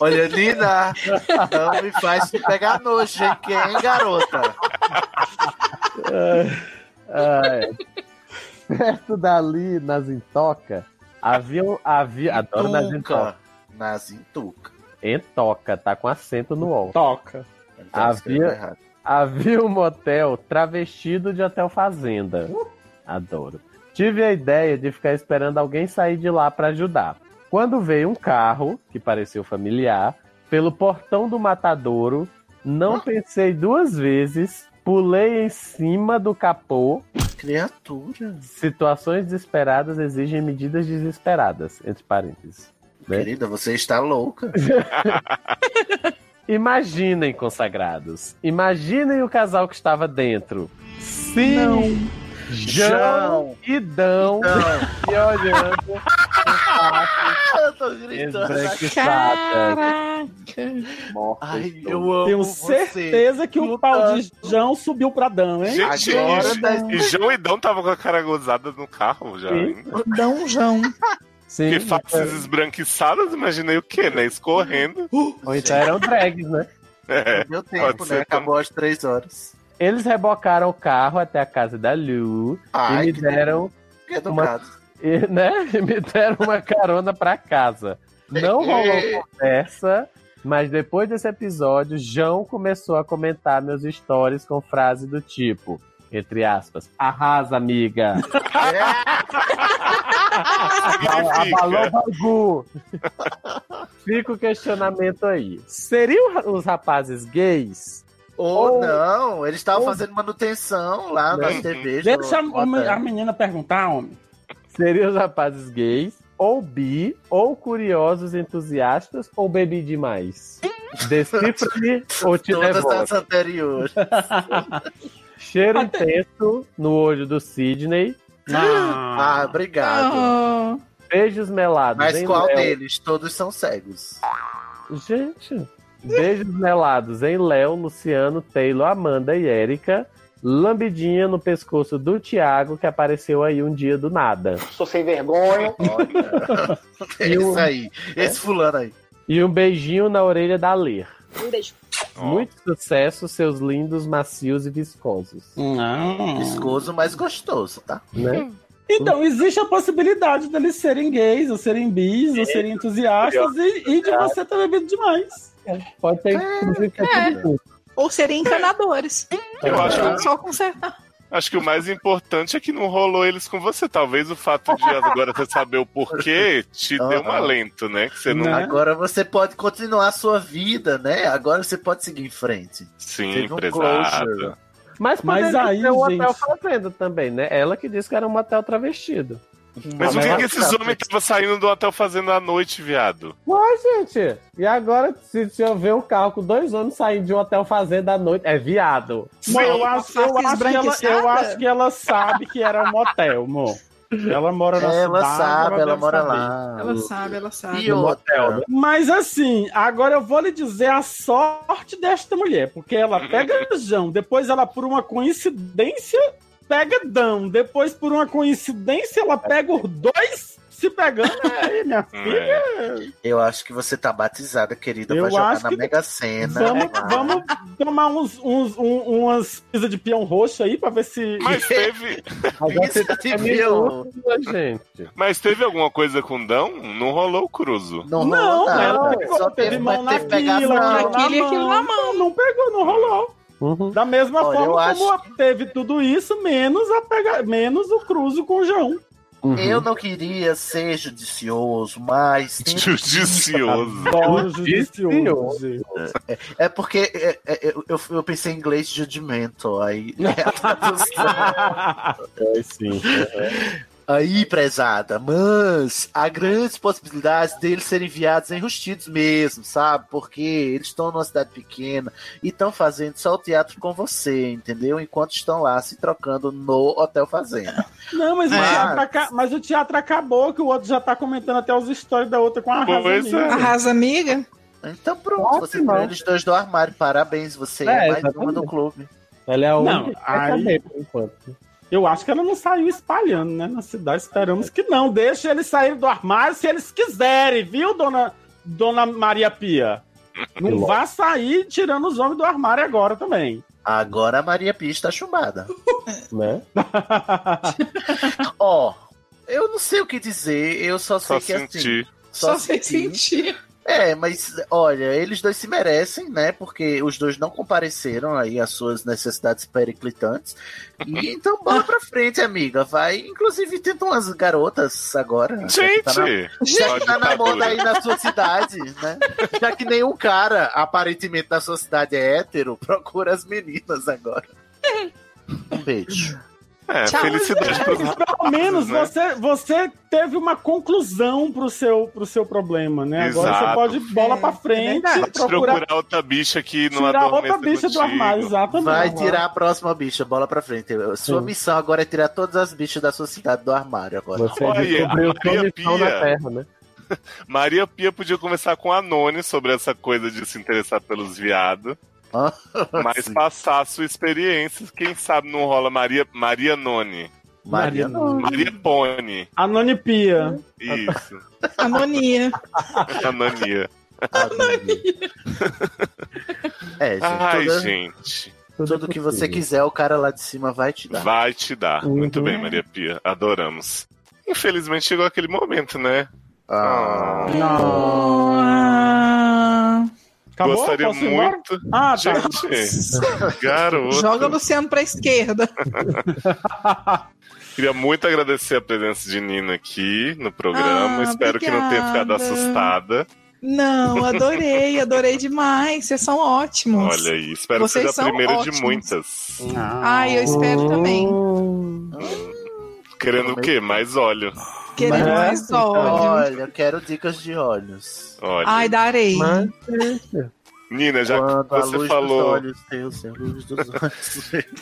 Olha, Nina, não me faz pegar nojo, hein, que, hein, garota? Ah. Perto dali, nas Intoca, havia. havia adoro nas Intoca. Nas Intuca. Entoca, tá com acento no O. Toca. Então, Havia, errado. havia um motel travestido de hotel fazenda. Adoro. Tive a ideia de ficar esperando alguém sair de lá pra ajudar. Quando veio um carro, que pareceu familiar, pelo portão do matadouro, não pensei duas vezes, pulei em cima do capô. Criatura. Situações desesperadas exigem medidas desesperadas, entre parênteses. né? Querida, você está louca. Imaginem, consagrados. Imaginem o casal que estava dentro. Sim! João e Dão e olhando Eu tô gritando. esbrequiçadas. Mortas Ai, eu amo Tenho você. certeza que o pau de Jão subiu pra Dão, hein? Gente, Agora e, tá- e João e Dão tava com a cara gozada no carro já. Hein? Dãozão. Sim, Que faces esbranquiçadas, imaginei o quê, né? Escorrendo. ou então eram drags, né? É. Deu tempo, né? Acabou às três horas. Eles rebocaram o carro até a casa da Lu Ai, e me deram, Que educado. e, né? E me deram uma carona pra casa. Não rolou conversa, mas depois desse episódio, João começou a comentar meus stories com frase do tipo, entre aspas, arrasa, amiga. Abalou o Bangu. Fica o questionamento aí. Seriam os rapazes gays? Ou Ou- não, eles estavam ou- fazendo manutenção lá nas TVs. Deixa a, a menina perguntar, homem. Seriam os rapazes gays? Ou bi, ou curiosos entusiastas, ou bebi demais? Decifre-me ou te Todas devolve. as anteriores. Cheiro intenso no olho do Sidney. Ah, obrigado. Ah, Beijos melados. Mas qual Léo. deles? Todos são cegos. Gente, beijos melados em Léo, Luciano, Taylor, Amanda e Érica. Lambidinha no pescoço do Thiago, que apareceu aí um dia do nada. Sou sem vergonha. Olha. é E isso aí. Esse fulano aí. E um beijinho na orelha da Ler. Um beijo. Muito sucesso, seus lindos, macios e viscosos. Não. Viscoso, mas gostoso, tá? Né? Então, existe a possibilidade deles serem gays, ou serem bis, ou serem entusiastas, e, e de você ter bebido demais. Pode ter, inclusive, que é tudo junto. ou serem encanadores. Eu acho, Só consertar. acho que o mais importante é que não rolou eles com você. Talvez o fato de agora você saber o porquê te deu um alento, né? Que você não. Agora você pode continuar a sua vida, né? Agora você pode seguir em frente. Sim, Teve um closure. Mas, Mas aí, ser um gente- hotel fazenda também, né? Ela que disse que era um motel travestido. Mas o que, ela que esses tá- homens estavam saindo do hotel fazendo à noite, viado? Ué, gente, e agora, se, se eu ver um carro com dois homens saindo de um hotel fazenda à noite, é viado. Eu acho, eu, acho que ela, eu acho que ela sabe que era um motel, amor. Ela mora na Ela cidade. sabe, ela deve mora saber. lá. Ela sabe, ela sabe. E outra, né? Mas assim, agora eu vou lhe dizer a sorte desta mulher, porque ela pega Jão, depois ela, por uma coincidência, pega Dão, depois, por uma coincidência, ela pega os dois se pegando aí, minha filha. Eu acho que você tá batizada, querida. Eu Vai jogar acho na que- Mega Sena. Vamos, Vai. vamos tomar uns, uns, um- umas pizzas de peão roxo aí pra ver se. Mas teve. Você tá peão. gente. Mas teve alguma coisa com Dão? Não rolou o cruzo. Não, Não, nada. ela pegou, Só teve teve, mão mas na e aquilo na mão. Não pegou, não rolou. Uhum. Da mesma Olha, forma acho como teve tudo isso, menos, a pega... menos o cruzo com o João. Uhum. Eu não queria ser judicioso, mas. Judicioso. Adoro judicioso. É, é porque é, é, eu, eu, pensei em inglês judgmental, aí. é a tradução. É, sim. Aí, prezada, mas há grandes possibilidades deles serem enviados enrustidos mesmo, sabe? Porque eles estão numa cidade pequena e estão fazendo só o teatro com você, entendeu? Enquanto estão lá se trocando no Hotel Fazenda. Não, mas, o Mas- teatro aca- mas o teatro acabou, que o outro já tá comentando até os stories da outra com a Arrasa Amiga. é. Arrasa amiga? Então pronto, você tirou eles dois do armário. Parabéns, você é, É, mais uma do clube. Ela é a Não, única que vai aí- por enquanto. Eu acho que ela não saiu espalhando, né? Na cidade, esperamos que não. Deixa eles saírem do armário se eles quiserem, viu, dona, dona Maria Pia? Não vá sair tirando os homens do armário agora também. Agora a Maria Pia está chumbada. Né? Ó, eu não sei o que dizer, eu só sei Só que assim. senti. Só sei sentir. É, mas olha, eles dois se merecem, né? Porque os dois não compareceram aí às suas necessidades periclitantes. E então bola pra frente, amiga. Vai. Inclusive, tenta umas garotas agora. já que Gente! tá na- Já que tá na moda aí na sua cidade, né? Já que nenhum cara, aparentemente, da sua cidade é hétero, procura as meninas agora. Um beijo. É, Tchau. felicidade pros Pelo menos né? você, você teve uma conclusão pro seu, pro seu problema, né? Agora Exato. você pode bola pra frente, verdade. procurar, procurar outra bicha que não tirar outra bicha do contigo. armário, exatamente. Vai tirar a próxima bicha, bola pra frente. Sua Sim. missão agora é tirar todas as bichas da sua cidade do armário agora. Você Olha, descobriu a sua Maria missão Pia. na Terra, né? Maria Pia podia conversar com a Noni sobre essa coisa de se interessar pelos viados. Mas Sim. passar a sua experiência, quem sabe não rola Maria, Maria Noni. Maria não. Maria Pony. Anonipia. Isso. Anonia. Anania. É, gente, Ai, tudo, gente. tudo que você quiser, o cara lá de cima vai te dar. Vai te dar. Muito Uhum. bem, Maria Pia. Adoramos. Infelizmente chegou aquele momento, né? Ah, Ah. Acabou? Gostaria Posso muito. Ah, tá. Gente, garoto. Joga o Luciano pra esquerda. Queria muito agradecer a presença de Nina aqui no programa. Ah, Espero que não tenha ficado obrigada. assustada. Não, adorei, adorei demais. Vocês são ótimos. Olha aí, espero Vocês que seja a primeira ótimos. de muitas. Ai, eu espero também. Querendo o quê? Mais óleo. Querendo Mas- mais óleo. Olha, eu quero dicas de olhos. Olha. Ai, darei. Nina, já Quando que a você luz falou. dos olhos olhos.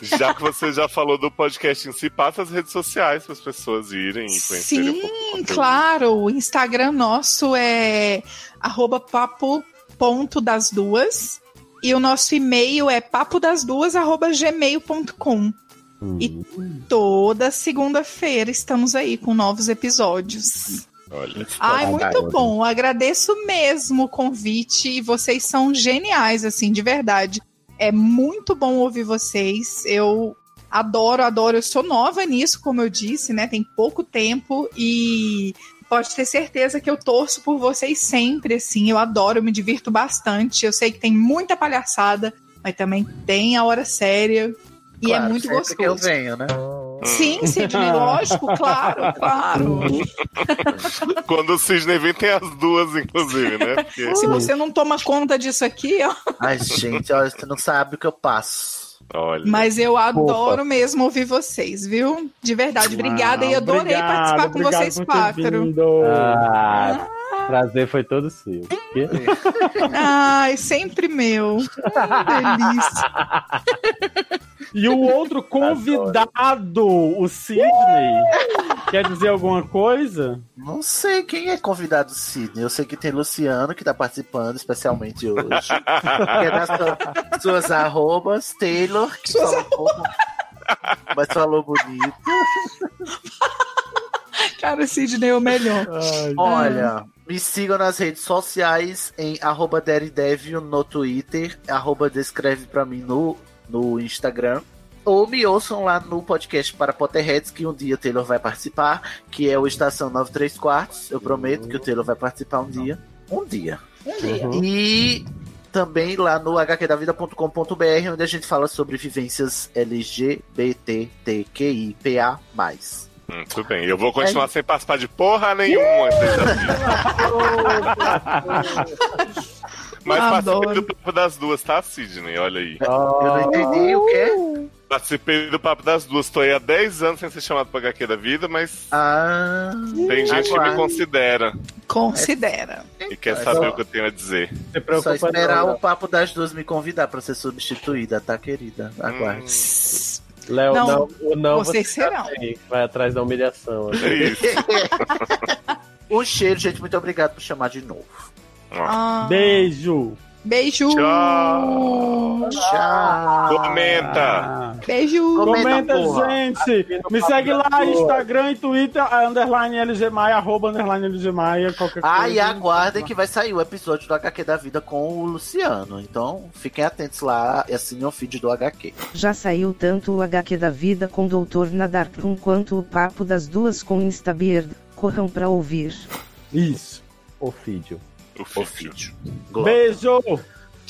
Já que você já falou do podcast em si, passa as redes sociais para as pessoas irem e conhecerem um Sim, conteúdo. claro. O Instagram nosso é arroba papo ponto das duas. E o nosso e-mail é papodasduas E toda segunda-feira estamos aí com novos episódios. Olha. Ai, muito bom. bom. Agradeço mesmo o convite. e Vocês são geniais, assim, de verdade. É muito bom ouvir vocês. Eu adoro, adoro. Eu sou nova nisso, como eu disse, né? Tem pouco tempo e pode ter certeza que eu torço por vocês sempre, assim. Eu adoro, eu me divirto bastante. Eu sei que tem muita palhaçada, mas também tem a hora séria. E Claro, é muito gostoso. que eu venho, né? Sim, Sidney, lógico, claro, claro. Quando o Cisne vem, tem as duas, inclusive, né? Porque... Se você não toma conta disso aqui, ó. Ai, gente, olha, você não sabe o que eu passo. Olha. Mas eu adoro mesmo ouvir vocês, viu? De verdade. Obrigada e Ah, adorei obrigado, participar com vocês quatro. vindo. Ah, prazer foi todo seu. Ai, sempre meu. Delícia. E o outro convidado, o Sidney, quer dizer alguma coisa? Não sei quem é convidado Sidney. Eu sei que tem Luciano que tá participando especialmente hoje. que é das sua- suas arrobas. Taylor, que falou um pouco, mas falou bonito. Cara, Sidney é o melhor. Olha, me sigam nas redes sociais em arroba no Twitter, arroba descreve pra mim no, no Instagram. Ou me ouçam lá no podcast para Potterheads, que um dia o Taylor vai participar, que é o Estação 93 Quartos. Eu prometo que o Taylor vai participar um dia. Um dia. Uhum. E também lá no hqdavida.com.br, onde a gente fala sobre vivências LGBTQIPA+. Muito bem. Eu vou continuar sem participar de porra nenhuma. Mas participei do papo das duas, tá, Sidney? Olha aí. Eu não entendi o quê? Participei do papo das duas. Tô aí há 10 anos sem ser chamado pra HQ da vida, mas Ah, tem gente que me considera Considera. e quer É saber só- o que eu tenho a dizer. Só esperar o papo das duas me convidar pra ser substituída, tá, querida? Aguarde. Léo, Não, não, o não vocês você já serão. Vai atrás da humilhação. assim. É isso. um cheiro, gente. Muito obrigado por chamar de novo. Ah, Beijo. Beijo. Tchau. Tchau. Comenta. Beijo. Comenta, Comenta, gente. Me segue lá, porra. Instagram e Twitter, a- underline LG Maia, arroba underline LG Maia, qualquer Ah, coisa. e aguardem que vai sair o episódio do HQ da vida com o Luciano. Então, fiquem atentos lá e assinem o feed do HQ. Já saiu tanto o HQ da vida com Doutor Nadarkrum quanto o papo das duas com Instabird. Corram pra ouvir. Isso. O vídeo. O vídeo. Beijo.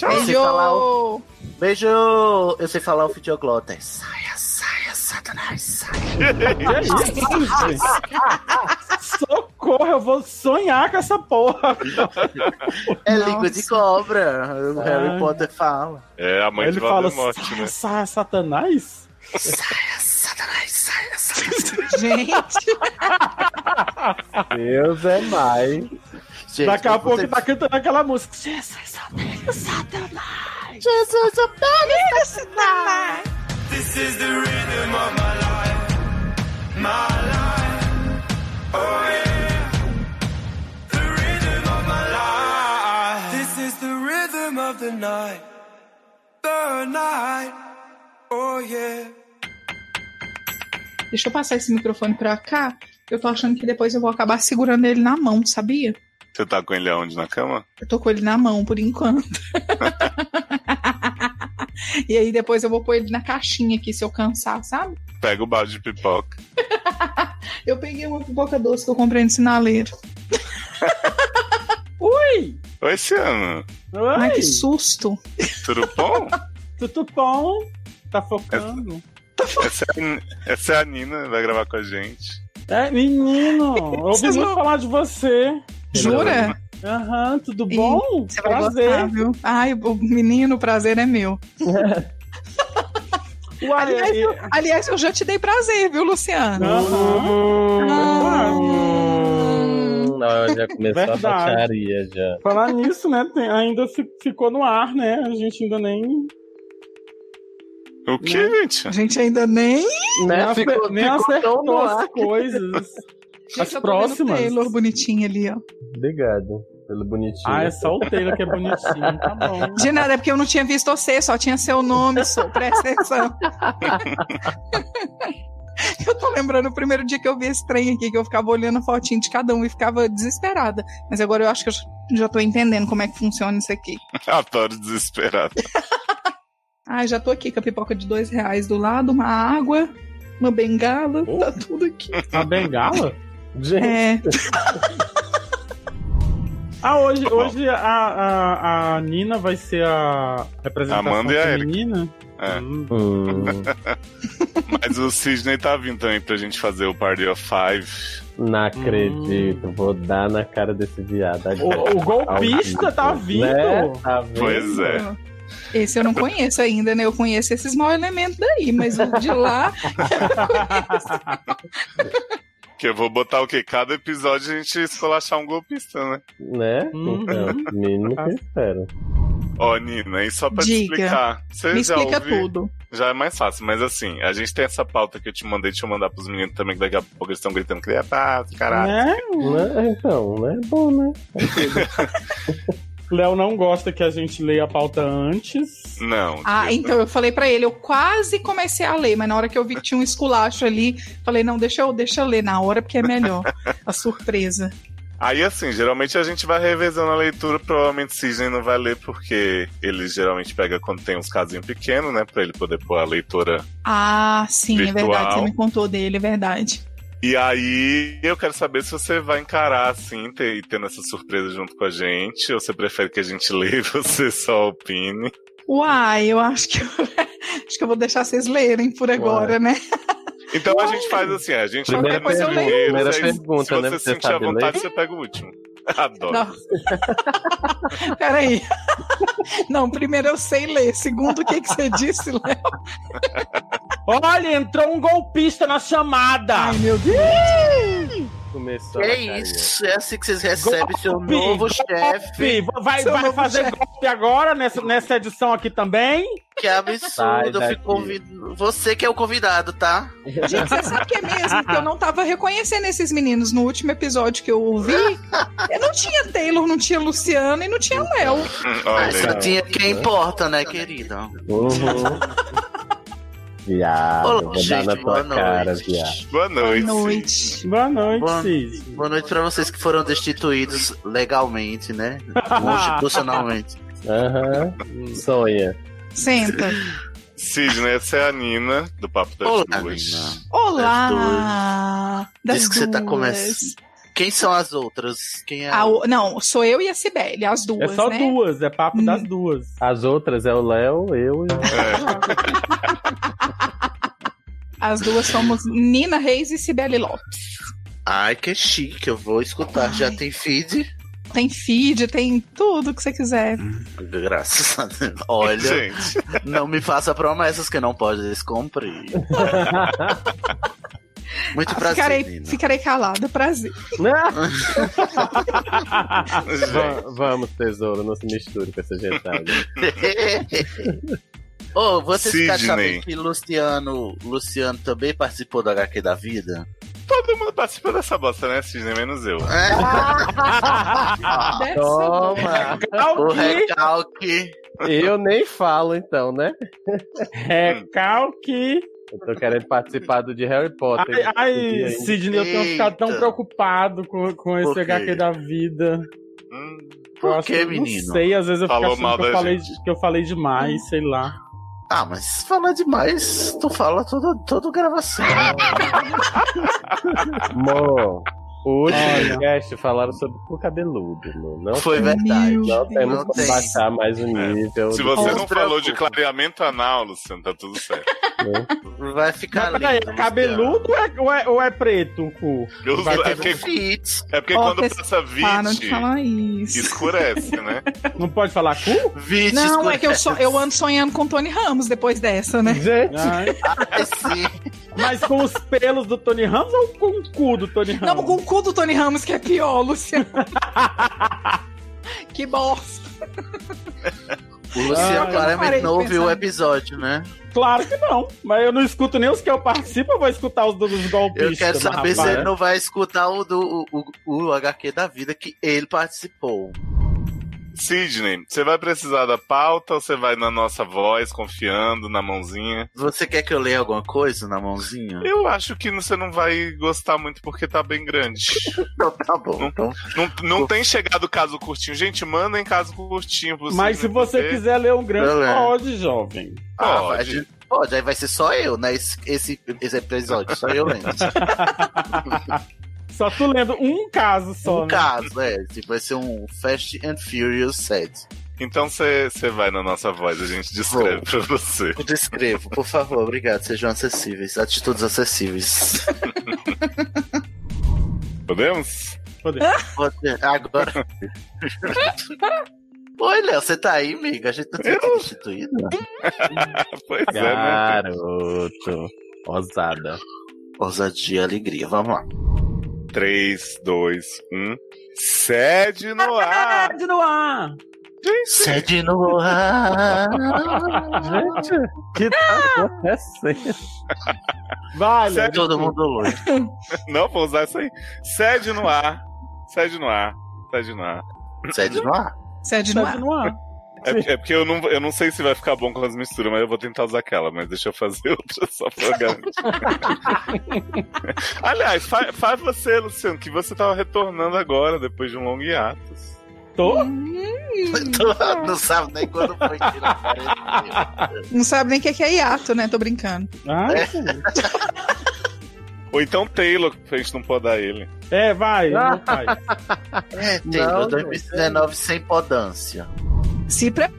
Eu falar o... Beijo. Beijo! Eu sei falar o Fidioglota. Saia, saia, Satanás, saia. Que é isso, gente? Socorro, eu vou sonhar com essa porra. É língua de cobra. O Ai. Harry Potter fala. É a mãe Ele de fala, Voldemort, saia, né? saia, Satanás? Saia, Satanás, saia, saia. Gente, Deus é mais. Gente, Daqui a pouco você- tá cantando aquela música. Jesus, Satanás. Jesus, eu pego Satanás. This is the rhythm of my life, my life. Oh yeah, the rhythm of my life. This is the rhythm of the night, the night. Oh yeah. Deixa eu passar esse microfone pra cá. Eu tô achando que depois eu vou acabar segurando ele na mão, sabia? Você tá com ele aonde? Na cama? Eu tô com ele na mão por enquanto. e aí depois eu vou pôr ele na caixinha aqui se eu cansar, sabe? Pega o balde de pipoca. Eu peguei uma pipoca doce que eu comprei no sinaleiro. Ui! Oi, Ciano. Oi! Ai, que susto. Tudo bom? Tudo bom? Tá focando? Essa é, a, essa é a Nina, vai gravar com a gente. É, menino, eu ouvi muito não- falar de você. Jura? Aham, tudo Ih, bom? Você vai Prazer. gostar, viu? Ai, o menino, o prazer é meu. Uai, Aliás, eu, aliás, eu já te dei prazer, viu, Luciano? Aham. Ah. Hum, não, já começou Verdade. a baixaria já. Falar nisso, né? tem- ainda fi- ficou no ar, né? A gente ainda nem. O que, gente? A gente ainda nem. Né? nem, Ficou- nem ficou tão acertou no as coisas. Gente, As próximas. Taylor bonitinho ali, ó. Obrigado pelo bonitinho. Ah, é só o Taylor que é bonitinho, tá bom. De nada, é porque eu não tinha visto você, só tinha seu nome, só, presta atenção. Eu tô lembrando o primeiro dia que eu vi esse trem aqui, que eu ficava olhando a fotinha de cada um e ficava desesperada. Mas agora eu acho que eu já tô entendendo como é que funciona isso aqui. Adoro desesperado. Ai, já tô aqui com a pipoca de dois reais do lado, uma água, uma bengala, tá tudo aqui. A bengala? Gente, É, Ah, hoje, hoje a, a, a Nina vai ser a representação Amanda e a Erika. feminina. É. Hum. hum, Mas o Sidney tá vindo também pra gente fazer o Party of Five. não acredito. Vou dar na cara desse viado. O, o golpista tá vindo. Né? Tá vendo? Pois é. esse eu não conheço ainda, né? Eu conheço esses mau elementos daí, mas o de lá Que eu vou botar o quê? Cada episódio a gente escolachar um golpista, né? Né? Uhum. Então, mínimo que eu espero. Ó, Nina, e só pra te Diga. explicar. Você me já explica ouviu? tudo. Já é mais fácil, mas assim, a gente tem essa pauta que eu te mandei, deixa eu mandar pros meninos também, que daqui a pouco eles estão gritando que é paz, caralho. Né? Né? Então, né? É bom, né? Léo não gosta que a gente leia a pauta antes. Não. Ah, então eu falei pra ele, eu quase comecei a ler, mas na hora que eu vi que tinha um esculacho ali, falei, não, deixa eu, deixa eu ler na hora, porque é melhor. A surpresa. Aí, assim, geralmente a gente vai revezando a leitura, provavelmente Sidney não vai ler, porque ele geralmente pega quando tem uns casinhos pequenos, né? Pra ele poder pôr a leitura. Ah, sim, é Virtual. verdade. Você me contou dele, é verdade. E aí, eu quero saber se você vai encarar, assim, ter, tendo essa surpresa junto com a gente, ou você prefere que a gente leia e você só opine. Uai, eu acho que eu, acho que eu vou deixar vocês lerem por agora, né? Então a gente faz assim, a gente Primeira pega pergunta, primeiros, primeira aí, pergunta, se você né? Você sentir à vontade, ler? você pega o último. Adoro. Não. Peraí. Não, primeiro eu sei ler. Segundo, o que, que você disse, Léo? Olha, entrou um golpista na chamada. Ai, meu Deus. Começou É isso, é assim que vocês recebem seu Golpe, novo golpe. chefe. Vai, Seu vai novo fazer chefe. golpe agora nessa, nessa edição aqui também? Que absurdo, eu fico convidando. Você que é o convidado, tá? Gente, você sabe que é mesmo que eu não tava reconhecendo esses meninos no último episódio que eu ouvi. Eu não tinha Taylor, não tinha Luciano e não tinha Léo. Mas só Olha, tinha quem importa, né, querido? Uhum. Viado, Olá, vou dar gente, na boa tua cara, noite. viado. boa noite. Boa noite. Boa noite, Boa- Cid. Boa noite pra vocês que foram destituídos legalmente, né? Constitucionalmente. Aham. Sonha. Senta. Sidney, essa é a Nina, do Papo das Olá, Duas. Nina. Olá! Das Diz que você tá começando. Quem são as outras? Quem é A o- não, sou eu e a Cibele, as É duas, só né? duas, é papo das duas. As outras é o Léo, eu e. As duas somos Nina Reis e Cibele Lopes. Ai, que chique, eu vou escutar. Já tem feed? Tem feed, tem tudo que você quiser. Graças a Deus. Olha, Gente, não me faça promessas que não pode descumprir. Muito prazer, ficarei, Nina. ficarei calada, prazer. Va- Vamos, tesouro, não se misture com essa gentalha. Ô, vocês ficaram Sidney. sabendo que Luciano, Luciano também participou do HQ da vida? todo mundo participa dessa bosta, né, Sidney? Menos eu. É. Toma! O recalque. Eu nem falo, então, né? Recalque. Eu tô querendo participar do de Harry Potter. Ai, ai? Sidney, eu tenho ficado tão preocupado com, com esse? HQ da vida. Hum, Eu Por que, eu menino? Não sei, às vezes eu fico Falou achando mal que eu, falei, que eu falei demais, sei lá. Ah, mas fala demais. Tu fala toda, toda gravação. Amor, o último Olha. cast falaram sobre o cabeludo. Não, Foi verdade. Meu não temos Não como tem. baixar mais o nível. Se do- você Não se falou de clareamento anal, Luciano, tá tudo certo. Vai ficar Mas lindo, é cabeludo ou é, ou, é, ou é preto o cu? Eu- Vai é, ter porque, é porque Ó, quando passa Param de 20, falar isso. escurece, né? Não pode falar cu? Não, é que eu, escurece. so, eu ando sonhando com Tony Ramos depois dessa, né? Gente, Ai, Ai, sim. mas com os pelos do Tony Ramos ou com o cu do Tony Ramos? Não, com o cu do Tony Ramos que é pior, Luciano. que bosta. O Luciano Ah, claramente não ouviu o episódio, né? Claro que não. Mas eu não escuto nem os que eu participo, eu vou escutar os dos golpistas. Eu quero saber se ele não vai escutar o do o, o, o HQ da vida que ele participou. Sidney, você vai precisar da pauta ou você vai na nossa voz, confiando na mãozinha? Você quer que eu leia alguma coisa na mãozinha? Eu acho que você não vai gostar muito porque tá bem grande. Então tá bom. Então, Não, não tem chegado caso curtinho. Gente, mandem caso curtinho. pro Mas se Sidney, você porque- quiser ler um grande, Eu leio. pode, jovem. ah, Pode. vai de- pode, aí vai ser só eu, né? Esse, esse, esse episódio, só eu lendo. Só tu lendo um caso só, um né? caso, é. Tipo, vai ser um Fast and Furious 7. Então você você vai na nossa voz, a gente descreve Vou. pra você. Eu descrevo, por favor, obrigado. Sejam acessíveis. Atitudes acessíveis. Podemos? Pode. Pode ser. Agora. Oi, Léo, você tá aí, amiga? A gente não tinha sido destituído? pois é, né? garoto. Ousada. Ousadia e alegria. Vamos lá. 3, 2, 1. Sede no ar! Sede no ar! Sede no ar. Gente, que tá acontecendo? Vai, Léo. Todo mundo louco. Não, vou usar isso aí. Sede no ar. Sede no ar. Sede no ar. Sede no ar. Sede no ar. É, porque- é porque eu não, eu não sei se vai ficar bom com as misturas, mas eu vou tentar usar aquela, mas deixa eu fazer outra só pra garantir. Aliás, fa- faz você, Luciano, que você tava retornando agora, depois de um longo hiato. Tô? não sabe nem quando foi apareceu. Não sabe nem o que é que é hiato, né? Tô brincando. Ah, Ou então Taylor, pra gente não podar ele. É, vai, meu pai. É, Taylor, 2019 sem podância. Se pre...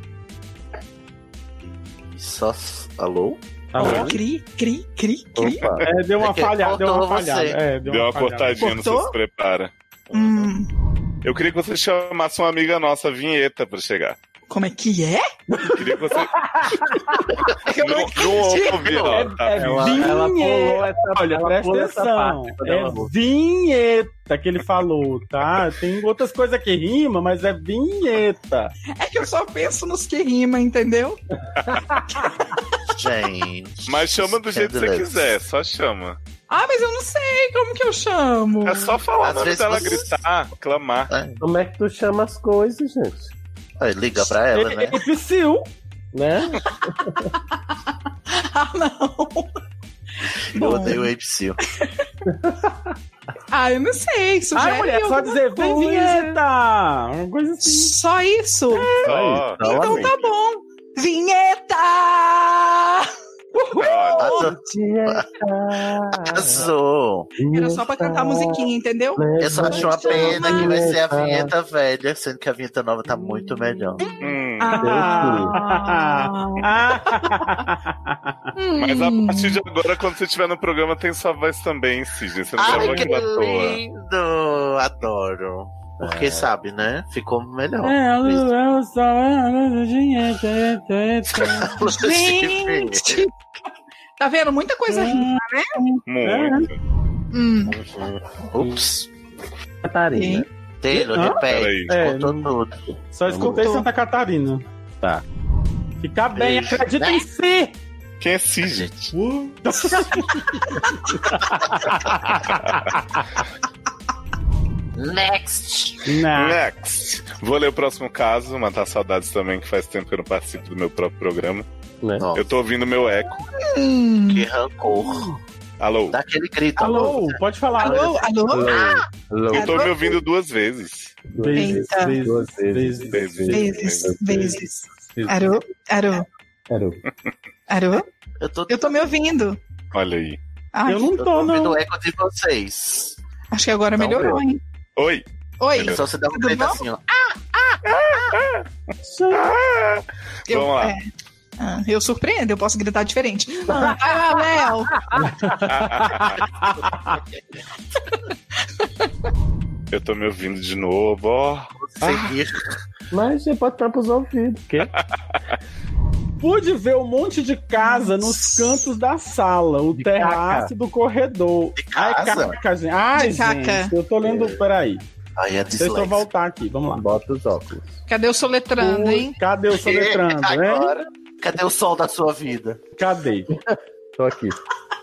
Só. Alô? Tá Ó, cri, cri, cri, cri. É, deu uma É falhada, deu uma falhada. É, Deu uma, falhada. cortadinha Cortou? Se Prepara. Hum, Eu queria que você chamasse uma amiga nossa, Vinheta, pra chegar. Como é que é? Eu queria que você. Eu não não, não ouvi. Tá É? Ela- pulou essa- Olha, ela presta atenção. É vinheta que ele falou, tá? Tem outras coisas que rima, mas é vinheta. É que eu só penso nos que rima, entendeu? Gente. Mas chama do jeito que você quiser, só chama. Ah, mas eu não sei como que eu chamo. É só falar Às o nome dela, você- gritar, clamar. Como é que tu chama as coisas, gente? Aí, liga pra ela, né? É Psyu. Né? Ah, não. Eu Bom. odeio o Apsil. Ah, eu não sei. Sugere Ai, mulher, só dizer, vem coisa. vinheta! Uma coisa assim. Só isso? Só. Então tá bom. Vinheta! Arrasou. Era só pra cantar musiquinha, entendeu? Eu só acho uma pena que vai ser a vinheta velha, sendo que a vinheta nova tá muito melhor. Hum. Ah. Mas a partir de agora, quando você estiver no programa, tem sua voz também, Sidney. Você não Ai, gravou que aquilo à toa. lindo! Adoro. Porque sabe, né? Ficou melhor. É, eu, eu só. Gente! Tá vendo? Muita coisa rima, né? Muito. Hum. Ups. Catarina. Taylor, repete. É, Contou tudo. Só escutei Santa Catarina. Tá. Fica bem, Beijo. acredita em si! Quem é si, gente? Next! Não. Next. Vou ler o próximo caso, matar saudades também, que faz tempo que eu não participo do meu próprio programa. Né? Nossa, Eu tô ouvindo meu eco. Hum. que rancor. Alô? Dá aquele grito. Alô, pode falar. Alô, alô? Alô. Eu tô me ouvindo duas vezes. Vezes, vezes, Duas vezes. Vezes. Vezes. Arô, arô, Alô. arô. Eu tô, Eu tô me ouvindo. Olha aí. Ai, Eu não eu tô tô, ouvindo não. o eco de vocês. Acho que agora Não, melhorou, hein? Oi. Oi. É só você dar um grito assim, ó. Eu, Vamos lá. é, ah, eu surpreendo, eu posso gritar diferente. Ah, Léo. Eu tô me ouvindo de novo, ó. Seguir. Mas você pode tampar os ouvidos. Que? Pude ver um monte de casa nos cantos da sala, o De terraço do corredor. De Ai, casa? caca, gente. Ai, De caca. gente, eu tô lendo. Peraí. Aí é Deixa eu voltar aqui, vamos lá. Bota os óculos. Cadê o soletrando, hein? Cadê o soletrando, né? Agora, cadê o sol da sua vida? Cadê? Tô aqui.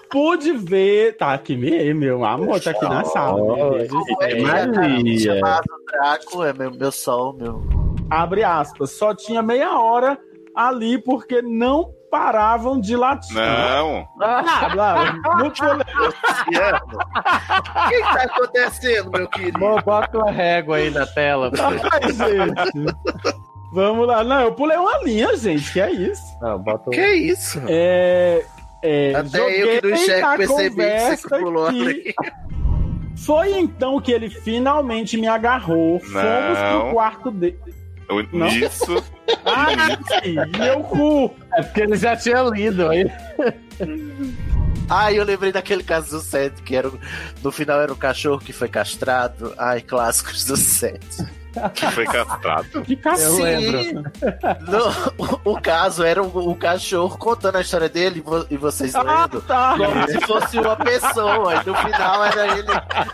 Pude ver. Tá aqui mesmo, meu amor, tá aqui na sala. Oh? Como é que Maria. é, cara? Draco, é meu, meu sol, meu. Abre aspas. Só tinha meia hora ali porque não paravam de latir. Não. Ah, blá, não lendo. O que tá acontecendo, meu querido? Bom, bota uma régua aí na tela. Ai, gente. Vamos lá. Não, eu pulei uma linha, gente. Que é isso? Não, bota um... Que isso? É. é Até eu que enxergo na percebi que conversa você pulou que. Foi então que ele finalmente me agarrou. Fomos Não. pro quarto dele. Não? Isso. Ai, meu cu! É porque ele já tinha lido aí. Ai, eu lembrei daquele caso do set, que era, o- no final era um cachorro que foi castrado. Ai, clássicos do set. Que foi castrado. Que Eu cacete! lembro. No- o, o caso era o, o cachorro contando a história dele e vo- vocês Ah, lendo. tá! Como se fosse uma pessoa. E no final era ele.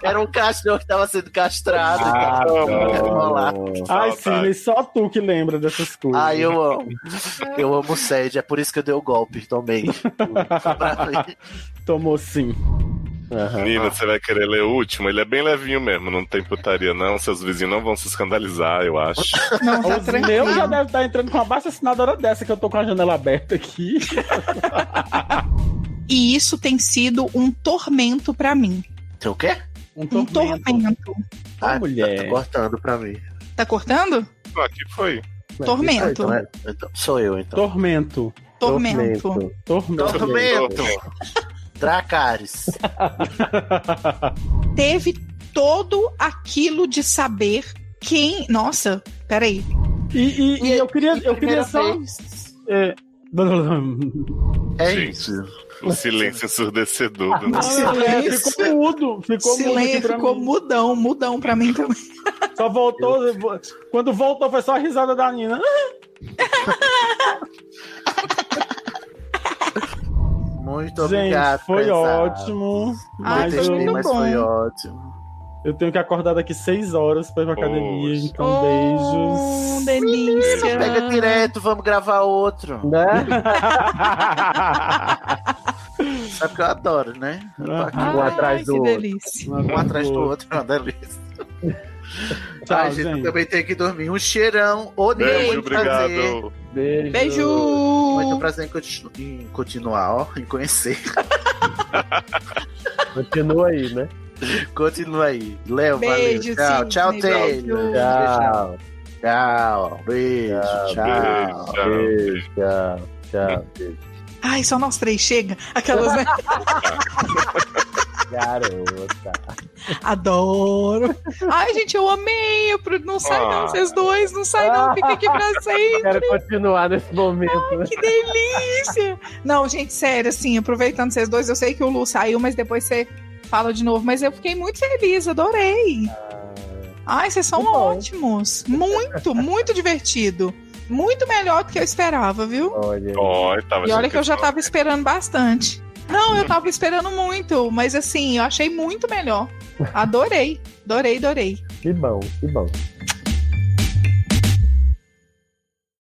Era um cachorro que estava sendo castrado. Ah, então, ia rolar. Ai. Sidney, só tu que lembra dessas coisas. Ai, eu amo. Eu amo o Sede, é por isso que eu dei o golpe também. Tomou sim. Nina, você vai querer ler o último? Ele é bem levinho mesmo, não tem putaria não. Seus vizinhos não vão se escandalizar, eu acho. Não, tá Os tranquilo. meus já devem estar entrando com uma baixa assinadora dessa que eu tô com a janela aberta aqui. E isso tem sido um tormento pra mim. Tem o quê? Um Um tormento. Ah, mulher. Tá cortando pra mim. Tá cortando? Aqui foi. Tormento. Então, é- então, sou eu, então. Tormento. Tormento. Tormento. Tormento. Dracarys. Teve todo aquilo de saber quem. Nossa, peraí. E, e- e eu queria, eu queria só. É... É Gente, isso. O silêncio ensurdecedor. do- Não, é, ficou mudo. Ficou mudo Silêncio, pra ficou mim. mudão, mudão pra mim também. Só voltou. Quando voltou, foi só a risada da Nina. Muito Gente, obrigado. foi prezado. ótimo. Ai, Mas, foi eu, muito mas bom. foi ótimo. eu tenho que acordar daqui seis horas pra ir pra academia. Então, beijos. Oh, delícia. Pega direto, vamos gravar outro. Né? Sabe que eu adoro, né? Um atrás do outro. delícia. Um atrás do outro, é uma delícia. Tchau, Ai, gente, eu gente. também tenho que dormir. Um cheirão. Odeio Beijo, muito prazer. Beijo. Beijo. Muito prazer em, continu- em continuar, ó, em conhecer. Continua aí, né? Continua aí. Léo, Beijo, valeu. Tchau, Sidney, tchau. Taylor. Tchau. Tchau. Beijo, tchau. Beijo, Beijo. Tchau. Tchau. Beijo. Ai, só nós três chega. Aquelas, né? Garota. Adoro. Ai, gente, eu amei. Eu pro- Não sai, não, Ah. vocês dois. Não sai, não. Fica aqui pra sempre. Quero continuar nesse momento. né? Que delícia! Não, gente, sério, assim, aproveitando vocês dois, eu sei que o Lu saiu, mas depois você fala de novo. Mas eu fiquei muito feliz, adorei. Ai, vocês são bom. ótimos. Muito, muito divertido. Muito melhor do que eu esperava, viu? Olha. tava E olha que eu já tava esperando bastante. Não, eu tava esperando muito, mas assim, eu achei muito melhor. Adorei, adorei, adorei. Que bom, que bom.